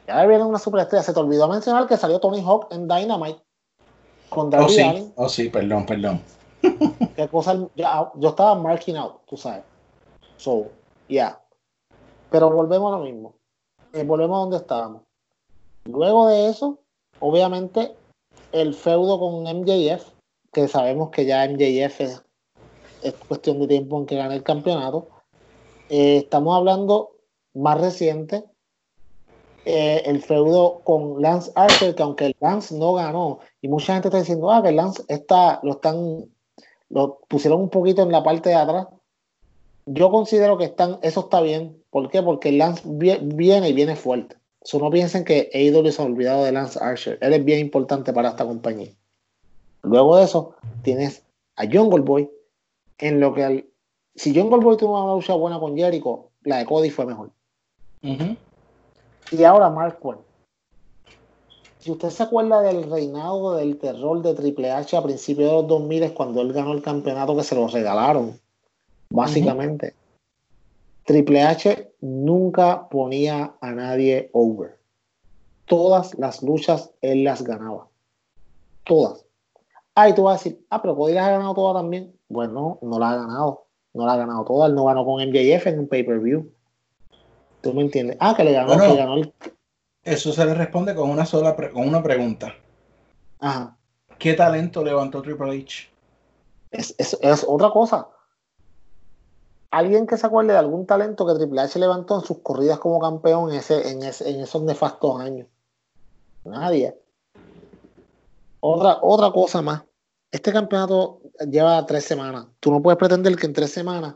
Ya Darby Allin una superestrella. Se te olvidó mencionar que salió Tony Hawk en Dynamite con Darby oh, sí. Oh, sí, perdón, perdón. ¿Qué cosa? Ya, yo estaba marking out, tú sabes. So, yeah. Pero volvemos a lo mismo. Eh, volvemos a donde estábamos. Luego de eso, obviamente, el feudo con MJF, que sabemos que ya MJF es, es cuestión de tiempo en que gane el campeonato. Eh, estamos hablando más reciente, eh, el feudo con Lance Archer, que aunque Lance no ganó, y mucha gente está diciendo, ah, que Lance está, lo están, lo pusieron un poquito en la parte de atrás. Yo considero que están, eso está bien. ¿Por qué? Porque Lance viene y viene fuerte. So, no piensen que AEW se ha olvidado de Lance Archer. Él es bien importante para esta compañía. Luego de eso, tienes a Jungle Boy. En lo que si Jungle Boy tuvo una lucha buena con Jericho, la de Cody fue mejor. Y ahora Mark Si usted se acuerda del reinado del terror de Triple H a principios de los 2000 cuando él ganó el campeonato que se lo regalaron, básicamente. Triple H nunca ponía a nadie over. Todas las luchas él las ganaba. Todas. Ahí tú vas a decir, ah, pero Cody las ha ganado todas también. Bueno, no las ha ganado. No las ha ganado todas. Él no ganó con MJF en un pay-per-view. ¿Tú me entiendes? Ah, que le ganó, que ganó el... Eso se le responde con una sola con una pregunta. Ajá. ¿Qué talento levantó Triple H? Es, es, es otra cosa alguien que se acuerde de algún talento que Triple H levantó en sus corridas como campeón en, ese, en, esos nefastos años. Nadie. Otra, otra cosa más. Este campeonato lleva tres semanas. Tú no puedes pretender que en tres semanas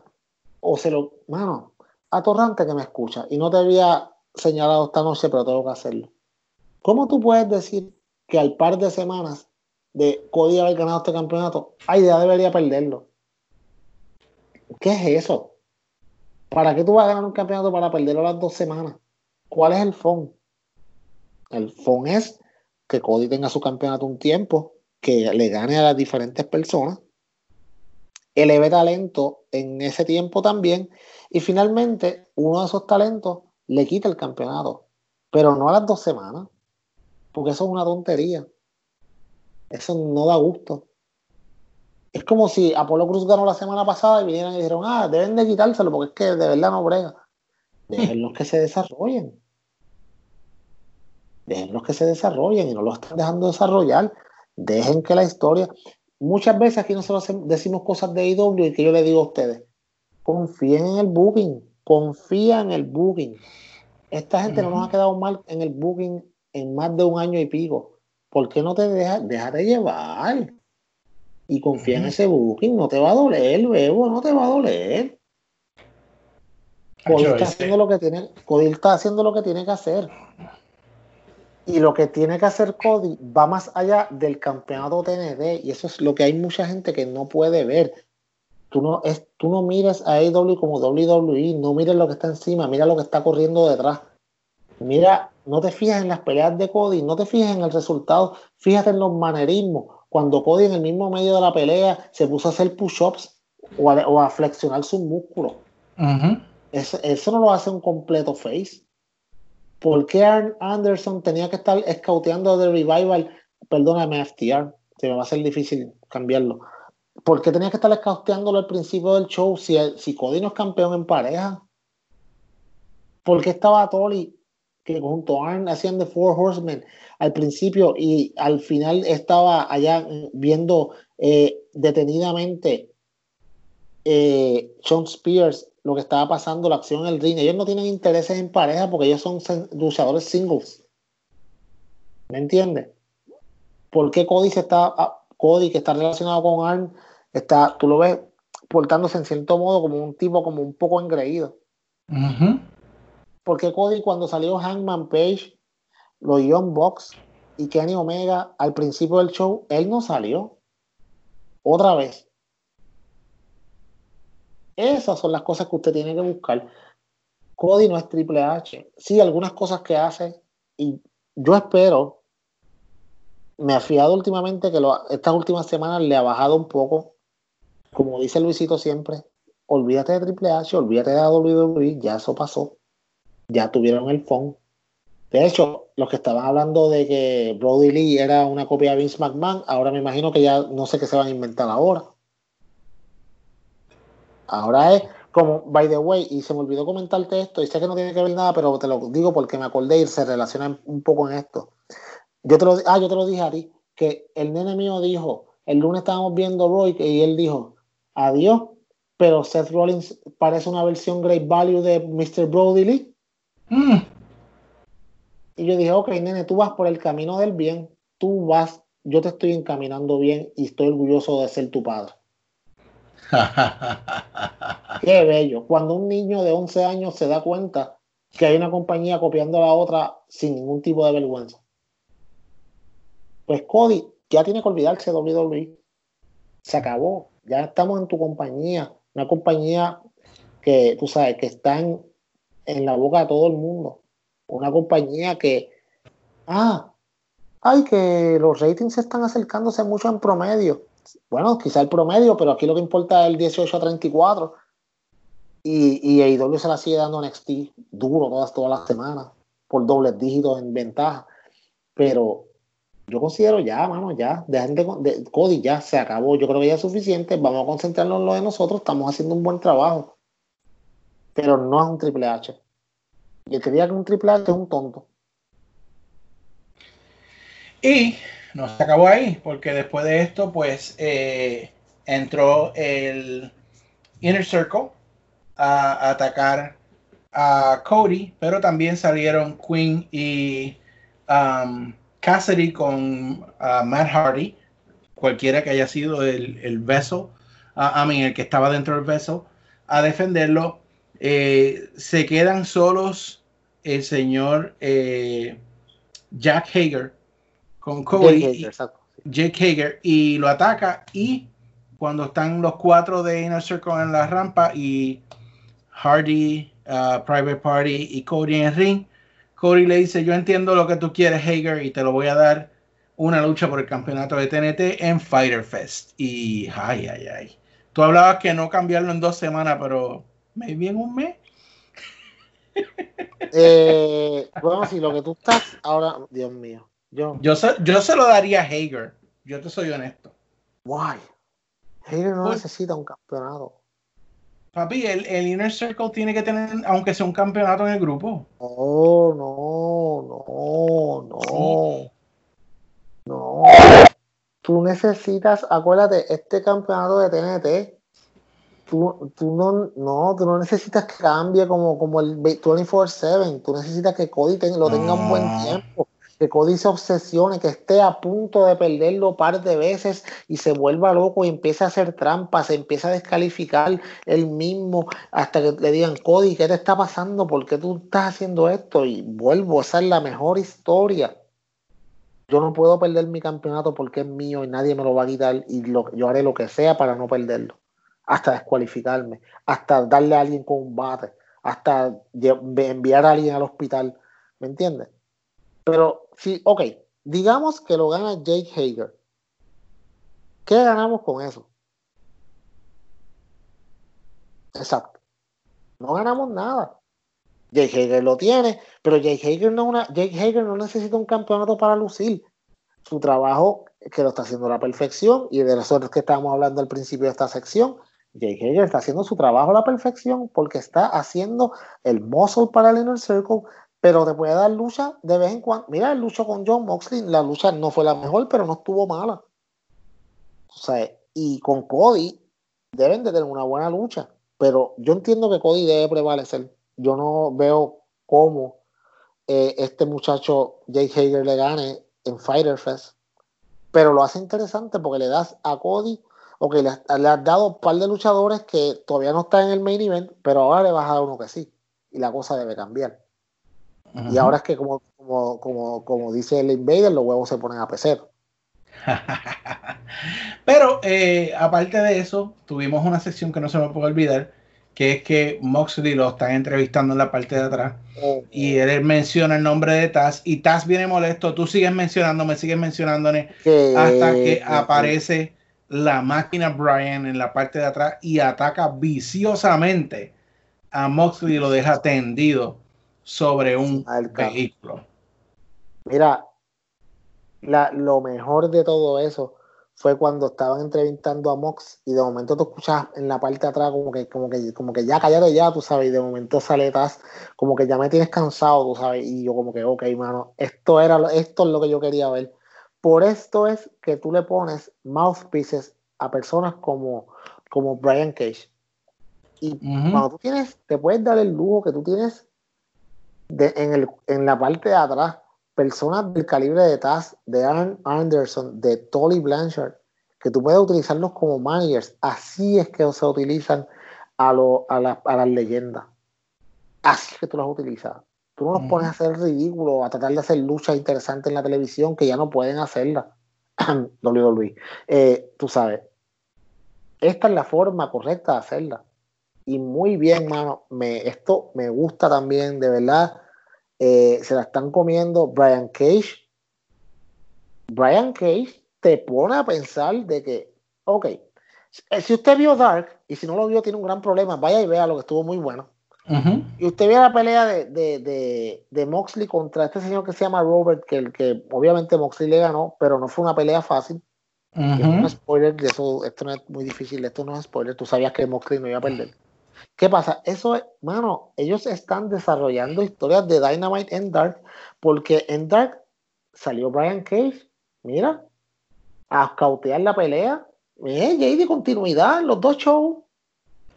o se lo. Mano, atorrante que me escucha y no te había señalado esta noche, pero tengo que hacerlo. ¿Cómo tú puedes decir que al par de semanas de Cody haber ganado este campeonato, ay, ya debería perderlo? ¿Qué es eso? ¿Para qué tú vas a ganar un campeonato para perderlo las dos semanas? ¿Cuál es el FON? El FON es que Cody tenga su campeonato un tiempo, que le gane a las diferentes personas, eleve talento en ese tiempo también, y finalmente uno de esos talentos le quita el campeonato, pero no a las dos semanas, porque eso es una tontería. Eso no da gusto. Es como si Apolo Cruz ganó la semana pasada y vinieran y dijeron, ah, deben de quitárselo porque es que de verdad no brega. Déjenlos que se desarrollen. Déjenlos que se desarrollen y no lo están dejando desarrollar. Dejen que la historia. Muchas veces aquí nosotros decimos cosas de IW y que yo le digo a ustedes, confíen en el booking, confía en el booking. Esta gente no nos ha quedado mal en el booking en más de un año y pico. ¿Por qué no te dejas? Déjate llevar y confía en ese booking, no te va a doler, luego no te va a doler. Cody está haciendo lo que tiene, Cody está haciendo lo que tiene que hacer. Y lo que tiene que hacer Cody va más allá del campeonato TND. Y eso es lo que hay mucha gente que no puede ver. Tú no, es, tú no mires a AEW como WWE, no mires lo que está encima, mira lo que está corriendo detrás. Mira, no te fijas en las peleas de Cody, no te fijas en el resultado, fíjate en los manerismos, cuando Cody en el mismo medio de la pelea se puso a hacer push-ups o, a, flexionar sus músculos. eso, no lo hace un completo face. ¿Por qué Anderson tenía que estar scouteando de Revival? Perdóname, FTR, se me va a ser difícil cambiarlo. ¿Por qué tenía que estar scouteándolo al principio del show si, si Cody no es campeón en pareja? ¿Por qué estaba Tolly que junto a Arn hacían The Four Horsemen? al principio y al final estaba allá viendo eh, detenidamente eh, Sean Spears lo que estaba pasando, la acción en el ring. Ellos no tienen intereses en pareja porque ellos son luchadores singles. ¿Me entiendes? ¿Por qué Cody se está, Cody que está relacionado con Arn, está, tú lo ves portándose en cierto modo como un tipo como un poco engreído? Porque Cody cuando salió Hangman Page los Young Bucks y Kenny Omega al principio del show, él no salió. Otra vez. Esas son las cosas que usted tiene que buscar. Cody no es Triple H. Sí, algunas cosas que hace. Y yo espero. Me ha fiado últimamente que estas últimas semanas le ha bajado un poco. Como dice Luisito siempre, olvídate de Triple H, olvídate de WWE, ya eso pasó. Ya tuvieron el phone. De hecho, los que estaban hablando de que Brody Lee era una copia de Vince McMahon, ahora me imagino que ya no sé qué se van a inventar ahora. Ahora es como, by the way, y se me olvidó comentarte esto, y sé que no tiene que ver nada, pero te lo digo porque me acordé y se relaciona un poco en esto. Yo te lo, ah, yo te lo dije a ti, que el nene mío dijo, el lunes estábamos viendo Roy y él dijo, adiós, pero Seth Rollins parece una versión Great Value de Mr. Brody Lee. Mm. Y yo dije, ok, nene, tú vas por el camino del bien, tú vas, yo te estoy encaminando bien y estoy orgulloso de ser tu padre. Qué bello. Cuando un niño de 11 años se da cuenta que hay una compañía copiando a la otra sin ningún tipo de vergüenza. Pues Cody ya tiene que olvidarse de WWE. Se acabó. Ya estamos en tu compañía. Una compañía que, tú sabes, que está en, la boca de todo el mundo. Una compañía que, ah, ay, que los ratings se están acercándose mucho en promedio. Bueno, quizá el promedio, pero aquí lo que importa es el 18 a 34. Y, y AEW se la sigue dando NXT duro todas, todas las semanas, por dobles dígitos en ventaja. Pero yo considero ya, mano, ya, dejen de, Cody ya se acabó. Yo creo que ya es suficiente. Vamos a concentrarnos en lo de nosotros. Estamos haciendo un buen trabajo. Pero no es un Triple H. Y el que diga que un Triple H es un tonto. Y no se acabó ahí, porque después de esto, pues eh, entró el Inner Circle a, atacar a Cody, pero también salieron Queen y um, Cassidy con uh, Matt Hardy, cualquiera que haya sido el, el beso, uh, I mean, el que estaba dentro del beso, a defenderlo. Eh, se quedan solos el señor eh, Jack Hager con Cody, Jake Hager, exacto. Jake Hager, y lo ataca y cuando están los cuatro de Inner Circle en la rampa y Hardy, uh, Private Party y Cody en el ring, Cody le dice, yo entiendo lo que tú quieres, Hager, y te lo voy a dar una lucha por el campeonato de TNT en Fighter Fest. Y, ay, ay, ay. Tú hablabas que no cambiarlo en dos semanas, pero maybe en un mes. eh, bueno, si lo que tú estás ahora, Dios mío. Yo, yo, se, yo se lo daría a Hager. Yo te soy honesto. Why? Hager no pues, necesita un campeonato. Papi, el, el, Inner Circle tiene que tener, aunque sea un campeonato en el grupo. No, no, no, no. No. Tú necesitas, acuérdate, este campeonato de TNT. Tú, tú no, no, tú no necesitas que cambie como, como el 24-7. Tú necesitas que Cody lo tenga un buen tiempo que Cody se obsesione, que esté a punto de perderlo un par de veces y se vuelva loco y empiece a hacer trampas, se empieza a descalificar él mismo hasta que le digan, Cody, ¿qué te está pasando? ¿Por qué tú estás haciendo esto? Y vuelvo, esa es la mejor historia. Yo no puedo perder mi campeonato porque es mío y nadie me lo va a quitar y yo haré lo que sea para no perderlo. Hasta descualificarme, hasta darle a alguien con un bate, hasta enviar a alguien al hospital. ¿Me entiendes? Pero sí, ok, digamos que lo gana Jake Hager. ¿Qué ganamos con eso? Exacto. No ganamos nada. Jake Hager lo tiene, pero Jake Hager no, una, Jake Hager no necesita un campeonato para lucir. Su trabajo, que lo está haciendo a la perfección, y de nosotros que estábamos hablando al principio de esta sección, Jake Hager está haciendo su trabajo a la perfección porque está haciendo el muscle para el Inner Circle, pero te puede dar lucha de vez en cuando. Mira, el lucha con John Moxley, la lucha no fue la mejor, pero no estuvo mala. O sea, y con Cody deben de tener una buena lucha, pero yo entiendo que Cody debe prevalecer. Yo no veo cómo eh, este muchacho Jake Hager le gane en Fighter Fest, pero lo hace interesante porque le das a Cody, ok, le, le has dado un par de luchadores que todavía no están en el main event, pero ahora le vas a dar uno que sí, y la cosa debe cambiar. Y ahora es que, como, como, como, como dice el Invader, los huevos se ponen a pecer. Pero eh, aparte de eso, tuvimos una sección que no se me puede olvidar, que es que Moxley lo están entrevistando en la parte de atrás y él menciona el nombre de Taz y Taz viene molesto, tú sigues mencionándome, sigues mencionándome hasta que aparece la máquina Brian en la parte de atrás y ataca viciosamente a Moxley y lo deja tendido sobre un vehículo. Mira, la, lo mejor de todo eso fue cuando estaban entrevistando a Mox y de momento tú escuchas en la parte de atrás como que, como que, como que ya cállate ya, tú sabes, y de momento sale Taz, como que ya me tienes cansado, tú sabes, y yo como que, ok, mano, esto era, esto es lo que yo quería ver. Por esto es que tú le pones mouthpieces a personas como, como Brian Cage. Y cuando tú tienes, te puedes dar el lujo que tú tienes de, en, el, en la parte de atrás personas del calibre de Taz, de Aaron Anderson, de Tolly Blanchard, que tú puedes utilizarlos como managers. Así es que se utilizan a, lo, a, a las leyendas. Así es que tú las utilizas. Tú no los pones a hacer ridículo, a tratar de hacer luchas interesantes en la televisión que ya no pueden hacerla. WWE. Eh, tú sabes, esta es la forma correcta de hacerla. Y muy bien, mano. Me, esto me gusta también, de verdad eh, se la están comiendo Brian Cage. Brian Cage te pone a pensar de que, ok, eh, si usted vio Dark y si no lo vio tiene un gran problema, vaya y vea lo que estuvo muy bueno. Y usted vio la pelea de, de, de, Moxley contra este señor que se llama Robert, que, que obviamente Moxley le ganó, pero no fue una pelea fácil. No es spoiler, eso, esto no es muy difícil, esto no es spoiler, tú sabías que Moxley no iba a perder. ¿Qué pasa? Eso es, mano, ellos están desarrollando historias de Dynamite en Dark, porque en Dark salió Brian Cage, mira, a cautear la pelea. Eh, y de continuidad, los dos shows.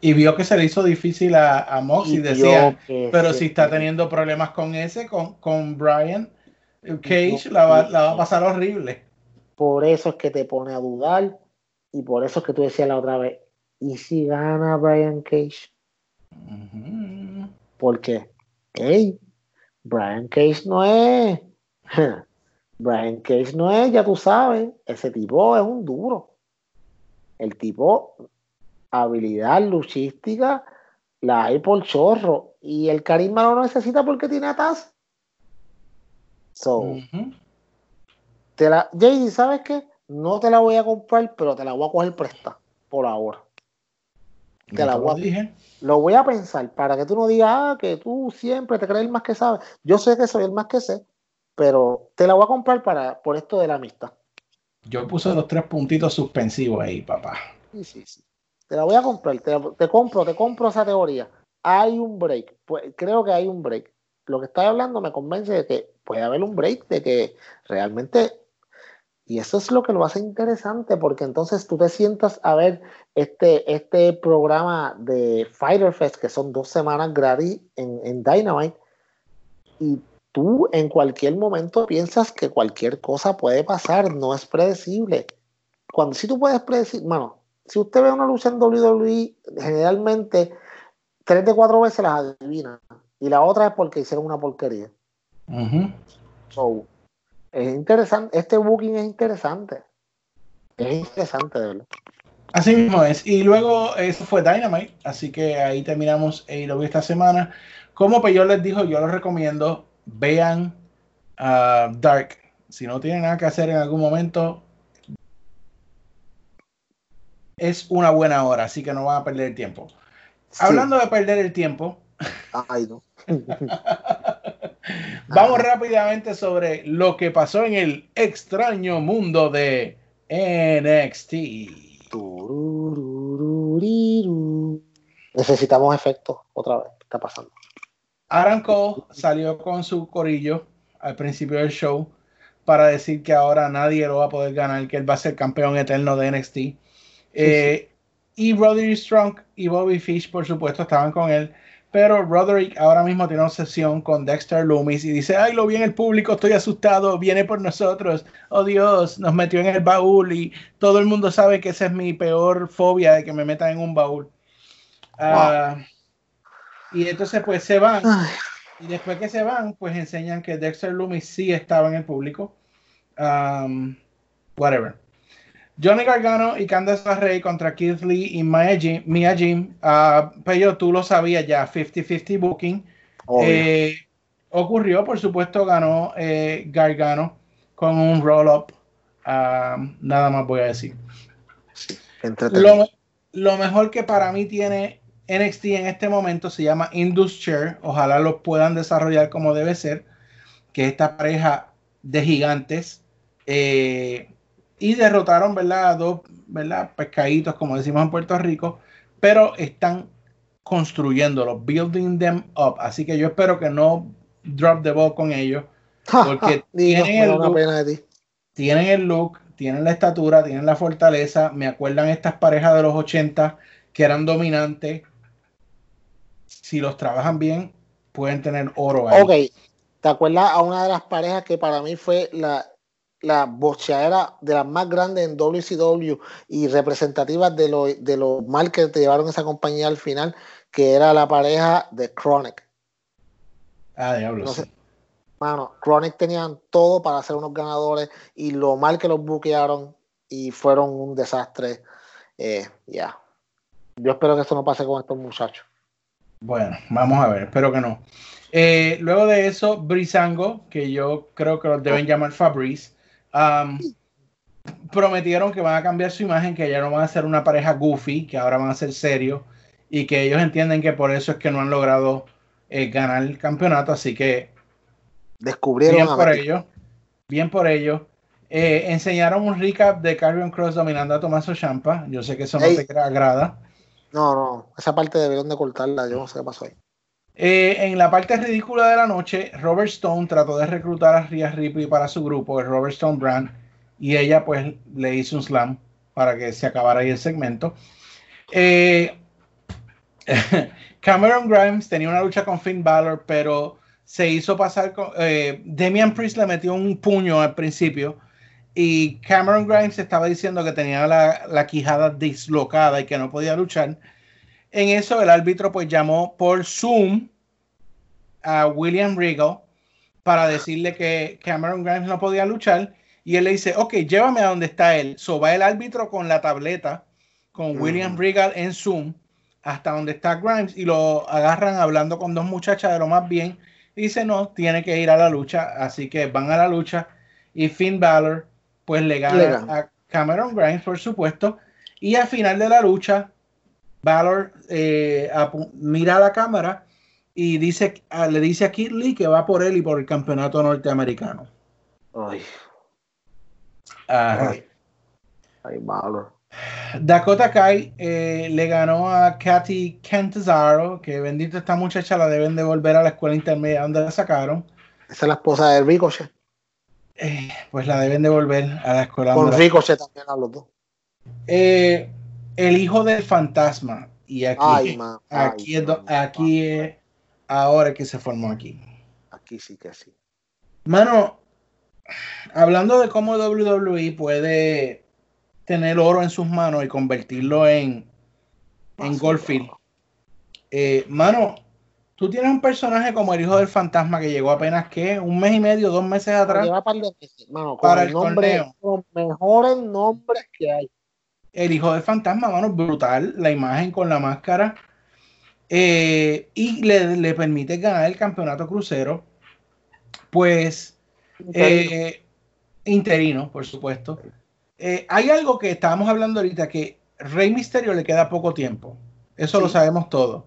Y vio que se le hizo difícil a, a Mox y, decía, pero si está teniendo problemas con ese, con, con Brian Cage, la, va, la va a pasar horrible. Por eso es que te pone a dudar y por eso es que tú decías la otra vez, ¿y si gana Brian Cage? Porque, hey, Brian Cage no es. Brian Cage no es, ya tú sabes, ese tipo es un duro. El tipo, habilidad luchística, la hay por chorro. Y el carisma no lo necesita porque tiene atas. So, te la, JD, ¿sabes qué? No te la voy a comprar, pero te la voy a coger presta por ahora. Te la voy a, dije lo voy a pensar para que tú no digas ah, que tú siempre te crees el más que sabes. Yo sé que soy el más que sé, pero te la voy a comprar para, por esto de la amistad. Yo puse los tres puntitos suspensivos ahí, papá. Sí, sí, sí. Te la voy a comprar, te, compro, te compro esa teoría. Hay un break, pues creo que hay un break. Lo que estás hablando me convence de que puede haber un break, de que realmente y eso es lo que lo hace interesante, porque entonces tú te sientas a ver este, este programa de Fighter Fest, que son dos semanas gratis en, en Dynamite, y tú en cualquier momento piensas que cualquier cosa puede pasar, no es predecible. Cuando si tú puedes predecir, bueno, si usted ve una lucha en WWE, generalmente tres de cuatro veces las adivina, y la otra es porque hicieron una porquería. Es interesante, este booking es interesante. Es interesante, de verdad. Así mismo es. Y luego eso fue Dynamite, así que ahí terminamos AEW esta semana. Como Peyor les dijo, yo les recomiendo, vean uh, Dark. Si no tienen nada que hacer en algún momento, es una buena hora, así que no van a perder el tiempo. Hablando de perder el tiempo. Ay, no. Vamos rápidamente sobre lo que pasó en el extraño mundo de NXT. Necesitamos efectos otra vez. ¿Qué está pasando? Aaron Cole salió con su corillo al principio del show para decir que ahora nadie lo va a poder ganar, que él va a ser campeón eterno de NXT. Eh, y Roderick Strong y Bobby Fish, por supuesto, estaban con él. Pero Roderick ahora mismo tiene una sesión con Dexter Loomis y dice, ay, lo vi en el público, estoy asustado, viene por nosotros, oh Dios, nos metió en el baúl y todo el mundo sabe que esa es mi peor fobia de que me metan en un baúl. Ah, y entonces pues se van. Y después que se van, pues enseñan que Dexter Loomis sí estaba en el público. Um, whatever. Johnny Gargano y Candace LeRae contra Keith Lee y Mia Jim. Mia Jim. Uh, pero tú lo sabías ya, 50-50 booking. Eh, ocurrió, por supuesto, ganó eh, Gargano con un roll-up. Um, nada más voy a decir. Lo, lo, mejor que para mí tiene NXT en este momento se llama Indus Chair. Ojalá lo puedan desarrollar como debe ser. Que esta pareja de gigantes. Eh, y derrotaron, ¿verdad? A dos, ¿verdad? Pescaditos, como decimos en Puerto Rico, pero están construyéndolo, building them up. Así que yo espero que no drop the ball con ellos, porque Digo, tienen, el look, pena de ti. tienen el look, tienen la estatura, tienen la fortaleza. Me acuerdan estas parejas de los 80 que eran dominantes. Si los trabajan bien, pueden tener oro ahí. Ok, ¿te acuerdas a una de las parejas que para mí fue la, la bocheadera de las más grandes en WCW y representativas de lo, de lo mal que te llevaron esa compañía al final, que era la pareja de Chronic? Ah, diablo. No sí. sé. Mano, Chronic tenían todo para ser unos ganadores y lo mal que los buquearon y fueron un desastre. Eh, ya. Yo espero que esto no pase con estos muchachos. Bueno, vamos a ver, espero que no. Eh, luego de eso, Brisango, que yo creo que los deben llamar Fabrice, um, prometieron que van a cambiar su imagen, que ya no van a ser una pareja goofy, que ahora van a ser serios y que ellos entienden que por eso es que no han logrado eh, ganar el campeonato, así que Descubrieron bien a por ellos, bien por ellos. Eh, enseñaron un recap de Carrion Cross dominando a Tommaso Champa. Yo sé que eso no te agrada. No, no, esa parte debieron de cortarla, yo no sé qué pasó ahí. Eh, en la parte ridícula de la noche, Robert Stone trató de reclutar a Rhea Ripley para su grupo, el Robert Stone Brand, y ella pues le hizo un slam para que se acabara ahí el segmento. Eh, Cameron Grimes tenía una lucha con Finn Balor, pero se hizo pasar con... eh, Damian Priest le metió un puño al principio y Cameron Grimes estaba diciendo que tenía la, la quijada dislocada y que no podía luchar. En eso el árbitro pues llamó por Zoom a William Regal para decirle que Cameron Grimes no podía luchar y él le dice, ok, llévame a donde está él. So va el árbitro con la tableta con William Regal en Zoom hasta donde está Grimes y lo agarran hablando con dos muchachas de lo más bien y dice, no, tiene que ir a la lucha. Así que van a la lucha y Finn Balor pues le gana, Le gana. a Cameron Grimes, por supuesto. Y al final de la lucha, Balor eh, mira a la cámara y dice, a- le dice a Kid Lee que va por él y por el campeonato norteamericano. Ay, Ajá. ay, ay, malo. Dakota Kai eh, le ganó a Katy Cantzaro, que bendito esta muchacha la deben de volver a la escuela intermedia donde la sacaron. Esa es la esposa de Ricochet. Eh, pues la deben de volver a la escuela Con Ricochet también a los dos. Eh, el hijo del fantasma. Y aquí, Ay, man, aquí, ay, es, man, aquí es ahora que se formó aquí. Aquí sí que sí. Mano, hablando de cómo WWE puede tener oro en sus manos y convertirlo en, en Goldfield. Eh, mano, tú tienes un personaje como el hijo del fantasma que llegó apenas que un mes y medio, dos meses atrás. Lleva par de meses, mano, con Para el el nombre, torneo. los mejores nombres que hay. El hijo del fantasma, mano, brutal. La imagen con la máscara. Eh, y le, le permite ganar el campeonato crucero. Pues eh, interino, por supuesto. Eh, hay algo que estábamos hablando ahorita que Rey Misterio le queda poco tiempo. Eso lo sabemos todos.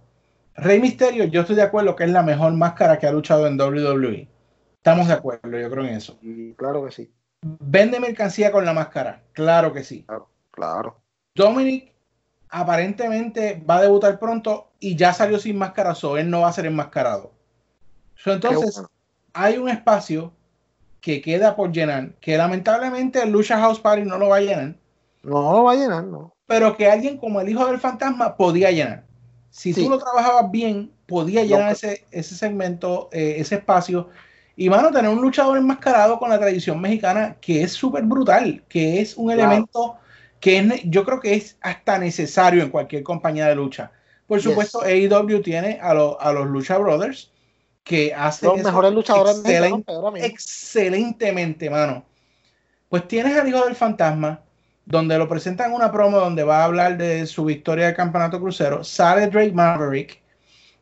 Rey Misterio, yo estoy de acuerdo que es la mejor máscara que ha luchado en WWE. Estamos de acuerdo, yo creo en eso. Y claro que sí, Vende mercancía con la máscara, claro que sí. claro, claro. Dominic aparentemente va a debutar pronto y ya salió sin máscara, so él no va a ser enmascarado. So, entonces, bueno. hay un espacio que queda por llenar, que lamentablemente el Lucha House Party no lo va a llenar, No lo va a llenar, no. pero que alguien como el hijo del fantasma podía llenar. Si Sí. tú lo trabajabas bien, podía llenar ese, ese segmento, eh, ese espacio. Y mano, tener un luchador enmascarado con la tradición mexicana que es súper brutal, que es un Claro. elemento que yo creo que es hasta necesario en cualquier compañía de lucha. Por Yes. supuesto, AEW tiene a, los a los Lucha Brothers que hacen Los mejores luchadores excelen- excelentemente, mano. Pues tienes al hijo del fantasma, donde lo presentan en una promo donde va a hablar de su victoria del campeonato crucero. Sale Drake Maverick y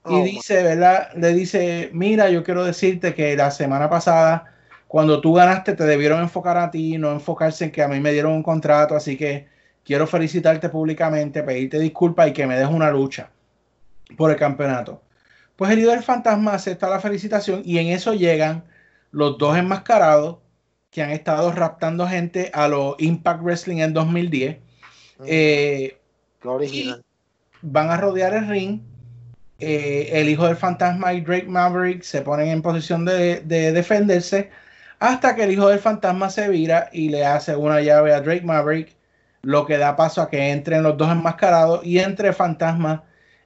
Oh, dice, ¿verdad? Le dice, mira, yo quiero decirte que la semana pasada, cuando tú ganaste, te debieron enfocar a ti, no enfocarse en que a mí me dieron un contrato, así que quiero felicitarte públicamente, pedirte disculpas y que me des una lucha por el campeonato. Pues el líder del fantasma acepta la felicitación y en eso llegan los dos enmascarados que han estado raptando gente a los Impact Wrestling en 2010. Eh, original. van a rodear el ring. Eh, el hijo del fantasma y Drake Maverick se ponen en posición de, de defenderse hasta que el hijo del fantasma se vira y le hace una llave a Drake Maverick, lo que da paso a que entren los dos enmascarados y entre fantasma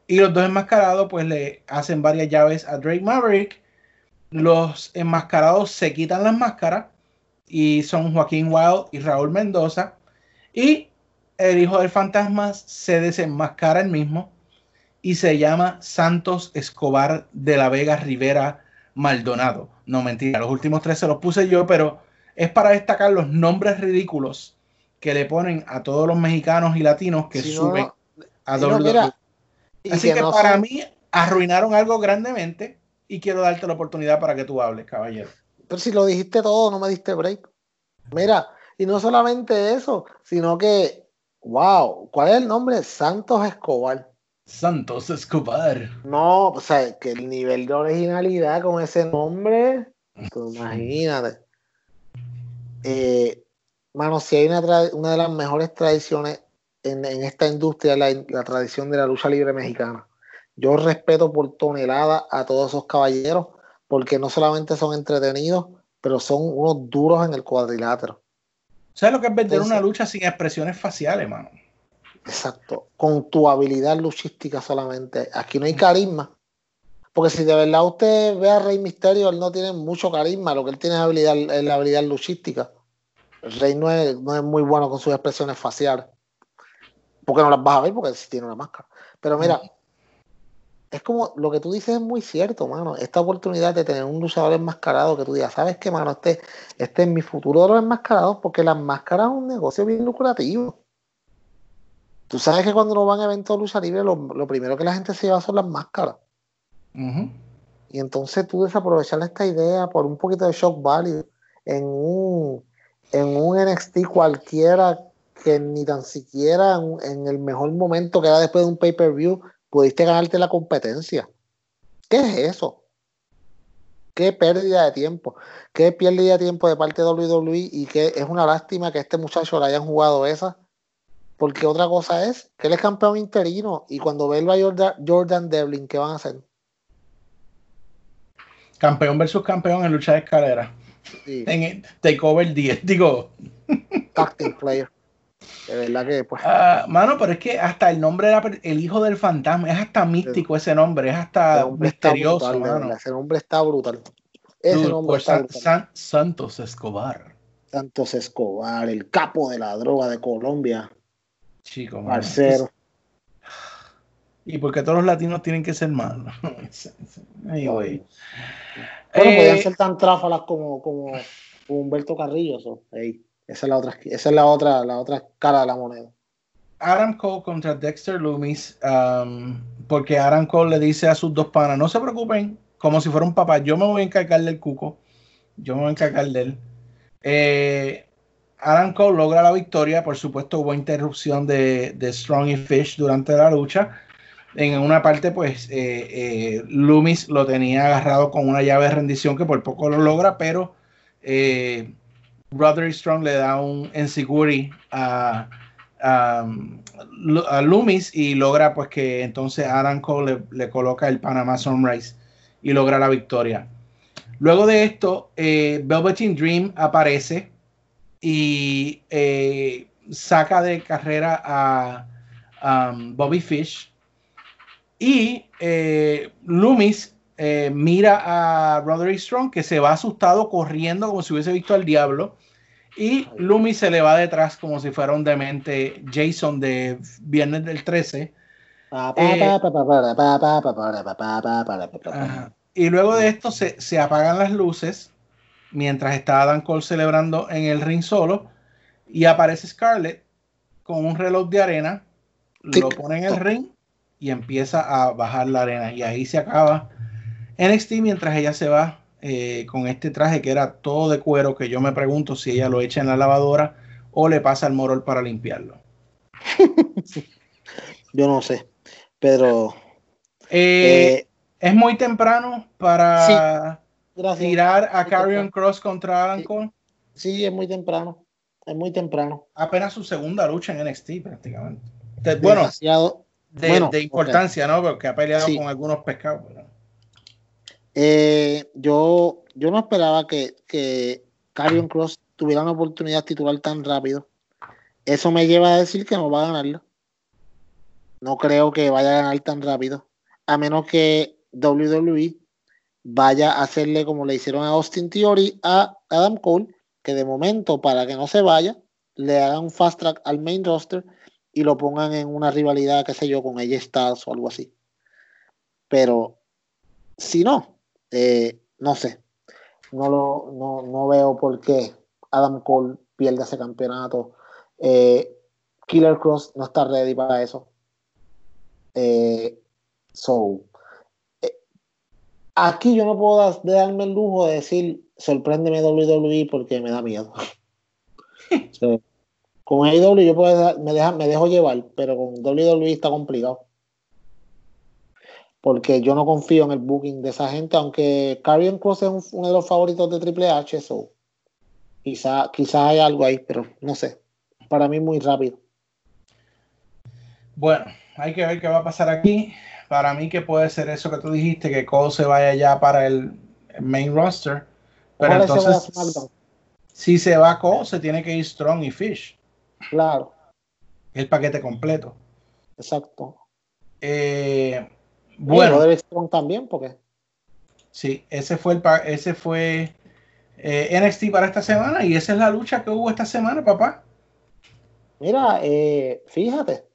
y los dos enmascarados pues le hacen varias llaves a Drake Maverick. Los enmascarados se quitan las máscaras y son Joaquín Wild y Raúl Mendoza y el hijo del fantasma se desenmascara el mismo y se llama Santos Escobar de la Vega Rivera Maldonado. No mentira, los últimos tres se los puse yo, pero es para destacar los nombres ridículos que le ponen a todos los mexicanos y latinos que Si suben no, a si WWE. Así que que no para son- mí arruinaron algo grandemente y quiero darte la oportunidad para que tú hables, caballero. Pero si lo dijiste todo, no me diste break. Mira, y no solamente eso, sino que, wow, ¿cuál es el nombre? Santos Escobar. Santos Escobar. No, o sea, que el nivel de originalidad con ese nombre, tú imagínate. Eh, mano, si hay una, de las mejores tradiciones en, en esta industria, la, la tradición de la lucha libre mexicana. Yo respeto por tonelada a todos esos caballeros, porque no solamente son entretenidos, pero son unos duros en el cuadrilátero. ¿Sabes lo que es vender Entonces- una lucha sin expresiones faciales, mano? Exacto, con tu habilidad luchística solamente. Aquí no hay carisma. Porque si de verdad usted ve a Rey Misterio, él no tiene mucho carisma, lo que él tiene es habilidad, es la habilidad luchística. Rey no es, no es muy bueno con sus expresiones faciales. Porque no las vas a ver porque sí tiene una máscara. Pero mira, es como lo que tú dices es muy cierto, mano. Esta oportunidad de tener un luchador enmascarado que tú digas, ¿sabes qué, mano? Este, este es mi futuro de los enmascarados porque las máscaras es un negocio bien lucrativo. Tú sabes que cuando uno va a un evento de lucha libre, lo, lo primero que la gente se lleva son las máscaras. Y entonces tú desaprovechar esta idea por un poquito de shock value en un, en un NXT cualquiera que ni tan siquiera en, en el mejor momento que era después de un pay-per-view pudiste ganarte la competencia. ¿Qué es eso? Qué pérdida de tiempo. Qué pérdida de tiempo de parte de WWE y que es una lástima que este muchacho le hayan jugado esa. Porque otra cosa es que él es campeón interino y cuando vuelva Jordan, Jordan Devlin, ¿qué van a hacer? Campeón versus campeón en lucha de escalera. Sí. En el Takeover 10. Digo, team player. De verdad que, pues. ah, mano, pero es que hasta el nombre era el hijo del fantasma. Es hasta místico ese nombre. Es hasta misterioso, brutal, mano. verdad, Ese nombre está brutal. Ese Dude, nombre por está San- brutal. San- Santos Escobar. Santos Escobar, el capo de la droga de Colombia. Chico, mano. Parcero. Y porque todos los latinos tienen que ser malos. Anyway. Bueno, Eh, podían ser tan tráfalas como, como Humberto Carrillo. so, ey, esa es la otra, esa es la otra, la otra cara de la moneda. Adam Cole contra Dexter Loomis, um, porque Adam Cole le dice a sus dos panas, no se preocupen, como si fuera un papá, yo me voy a encargar del cuco, yo me voy a encargar de él. Eh, Adam Cole logra la victoria, por supuesto hubo interrupción de, Strong y Fish durante la lucha. En una parte, pues, eh, eh, Loomis lo tenía agarrado con una llave de rendición que por poco lo logra, pero eh, Roderick Strong le da un insecurity a, a, Loomis y logra pues que entonces Adam Cole le, le coloca el Panama Sunrise y logra la victoria. Luego de esto, eh, Velveteen Dream aparece y eh, saca de carrera a um, Bobby Fish y eh, Loomis eh, mira a Roderick Strong que se va asustado corriendo como si hubiese visto al diablo y Loomis se le va detrás como si fuera un demente Jason de Viernes del 13 Eh, Ajá. Y luego de esto se, se apagan las luces mientras está Adam Cole celebrando en el ring solo y aparece Scarlett con un reloj de arena, lo pone en el ring y empieza a bajar la arena y ahí se acaba NXT mientras ella se va eh, con este traje que era todo de cuero que yo me pregunto si ella lo echa en la lavadora o le pasa al morol para limpiarlo. Yo no sé, pero Eh, eh, es muy temprano para gracias. tirar a Carrion. Cross contra Adam Cole. Sí, es muy temprano. Es muy temprano. Apenas su segunda lucha en NXT prácticamente. De- bueno, Demasiado. de, bueno, de ok. importancia, ¿no? Porque ha peleado Sí. con algunos pescados. pero- Eh, yo, yo no esperaba que, que Karrion Cross tuviera una oportunidad titular tan rápido. Eso me lleva a decir que no va a ganarla. No creo que vaya a ganar tan rápido. A menos que WWE vaya a hacerle como le hicieron a Austin Theory a Adam Cole, que de momento, para que no se vaya, le hagan un fast track al main roster y lo pongan en una rivalidad, qué sé yo, con AJ Styles o algo así. Pero si no, eh, no sé. No, lo, no, no veo por qué Adam Cole pierde ese campeonato. Eh, Killer Cross no está ready para eso. Eh, so, aquí yo no puedo dar- darme el lujo de decir sorpréndeme WWE porque me da miedo. Con AEW yo puedo me, deja- me dejo llevar, pero con WWE está complicado porque yo no confío en el booking de esa gente, aunque Karrion Cross es un- uno de los favoritos de Triple H, so quizá, quizá hay algo ahí, pero no sé. Para mí muy rápido. Bueno, hay que ver qué va a pasar aquí. Para mí que puede ser eso que tú dijiste, que Cole se vaya ya para el main roster. Pero entonces, si se va Cole, se tiene que ir Strong y Fish. Claro, El paquete completo. exacto. Eh, Bueno, Roderick Strong también, porque sí, ese fue el pa- ese fue eh, NXT para esta semana y esa es la lucha que hubo esta semana, papá. Mira, eh, fíjate,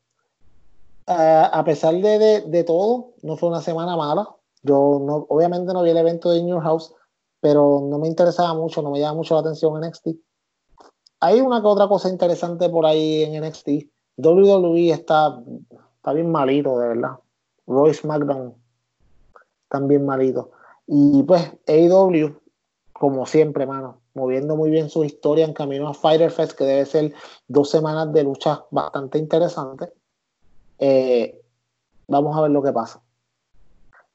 a, a pesar de, de- de todo, no fue una semana mala. Yo no, obviamente no vi el evento de Your House, pero no me interesaba mucho, no me llama mucho la atención NXT. Hay una que otra cosa interesante por ahí en NXT. WWE está, está bien malito, de verdad. Roy SmackDown están bien malitos. Y pues AEW, como siempre, mano, moviendo muy bien su historia en camino a Fighter Fest, que debe ser dos semanas de lucha bastante interesantes. Eh, vamos a ver lo que pasa.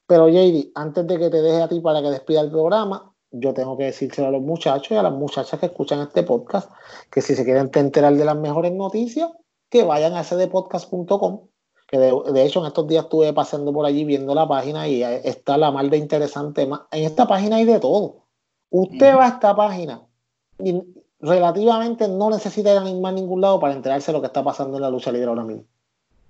Pero JD, antes de que te deje a ti para que despida el programa, yo tengo que decírselo a los muchachos y a las muchachas que escuchan este podcast, que si se quieren enterar de las mejores noticias, que vayan a cdpodcast.com, que de, de hecho en estos días estuve pasando por allí viendo la página y está la mal de interesante. En esta página hay de todo. Usted va a esta página y relativamente no necesita ir a ningún lado para enterarse de lo que está pasando en la lucha libre ahora mismo.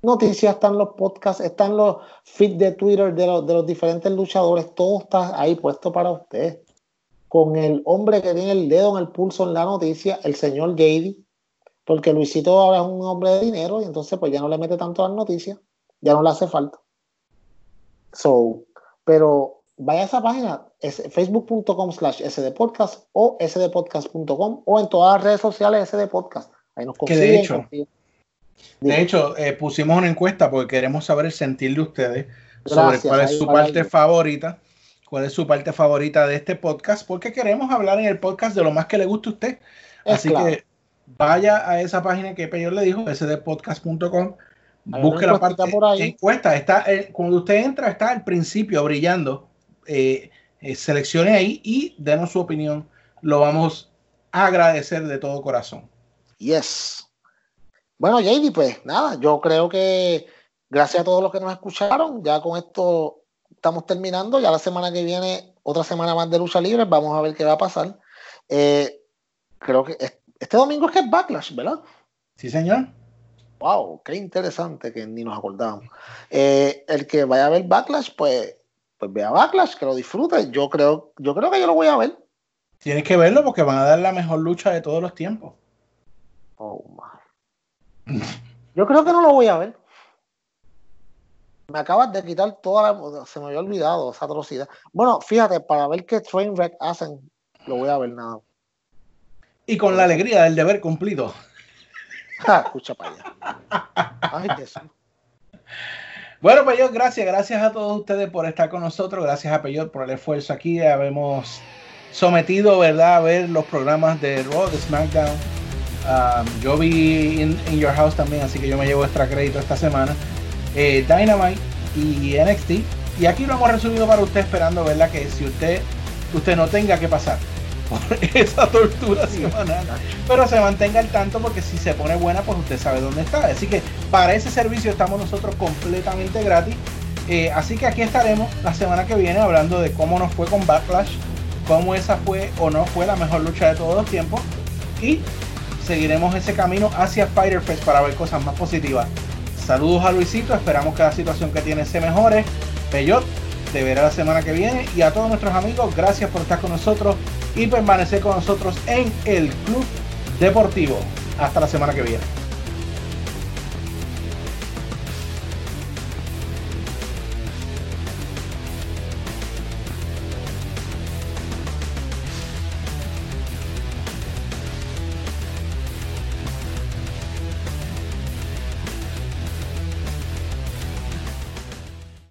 Noticias, están los podcasts, están los feeds de Twitter de los, de los diferentes luchadores, todo está ahí puesto para usted. Con el hombre que tiene el dedo en el pulso en la noticia, el señor JD, porque Luisito ahora es un hombre de dinero y entonces pues ya no le mete tanto a las noticias, ya no le hace falta. So, pero vaya a esa página, es facebook.com slash sdpodcast o sdpodcast.com o en todas las redes sociales sdpodcast. Ahí nos Que de consiguen. hecho, consiguen. De hecho, eh, pusimos una encuesta porque queremos saber el sentir de ustedes sobre cuál es su parte algo. favorita, cuál es su parte favorita de este podcast, porque queremos hablar en el podcast de lo más que le guste a usted. Es Así claro. que vaya a esa página que Peyor le dijo, sdpodcast.com, busque la parte por ahí. encuesta. Está, eh, cuando usted entra, está al principio brillando. Eh, eh, seleccione ahí y denos su opinión. Lo vamos a agradecer de todo corazón. Yes. Bueno, JD, pues nada, yo creo que gracias a todos los que nos escucharon, ya con esto estamos terminando. Ya la semana que viene, otra semana más de lucha libre, vamos a ver qué va a pasar. Eh, creo que es- este domingo es que es Backlash, ¿verdad? Sí, señor. Wow, qué interesante que ni nos acordamos. Eh, el que vaya a ver Backlash, pues, pues vea Backlash, que lo disfrute. Yo creo, yo creo que yo lo voy a ver. Tienes que verlo porque van a dar la mejor lucha de todos los tiempos. Oh, my. Yo creo que no lo voy a ver. Me acabas de quitar toda la. Se me había olvidado esa atrocidad. Bueno, fíjate, para ver qué Trainwreck hacen, lo voy a ver nada. Y con la alegría del deber cumplido. Ja, escucha para allá. Ay, Jesús. Bueno, Peyot, gracias, gracias a todos ustedes por estar con nosotros, gracias a Peyot por el esfuerzo aquí, habemos sometido, ¿verdad?, a ver los programas de Raw, de SmackDown. Um, yo vi in, In Your House también, así que yo me llevo extra crédito esta semana. Eh, Dynamite y NXT. Y aquí lo hemos resumido para usted, esperando, ¿verdad?, que si usted, usted no tenga que pasar por esa tortura semanal. Pero se mantenga al tanto porque si se pone buena, pues usted sabe dónde está. Así que para ese servicio estamos nosotros completamente gratis. Eh, así que aquí estaremos la semana que viene hablando de cómo nos fue con Backlash, cómo esa fue o no fue la mejor lucha de todos los tiempos. Y seguiremos ese camino hacia Fighter Fest para ver cosas más positivas. Saludos a Luisito, esperamos que la situación que tiene se mejore. Peyot, te verá la semana que viene. Y a todos nuestros amigos, gracias por estar con nosotros y permanecer con nosotros en el Club Deportivo. Hasta la semana que viene.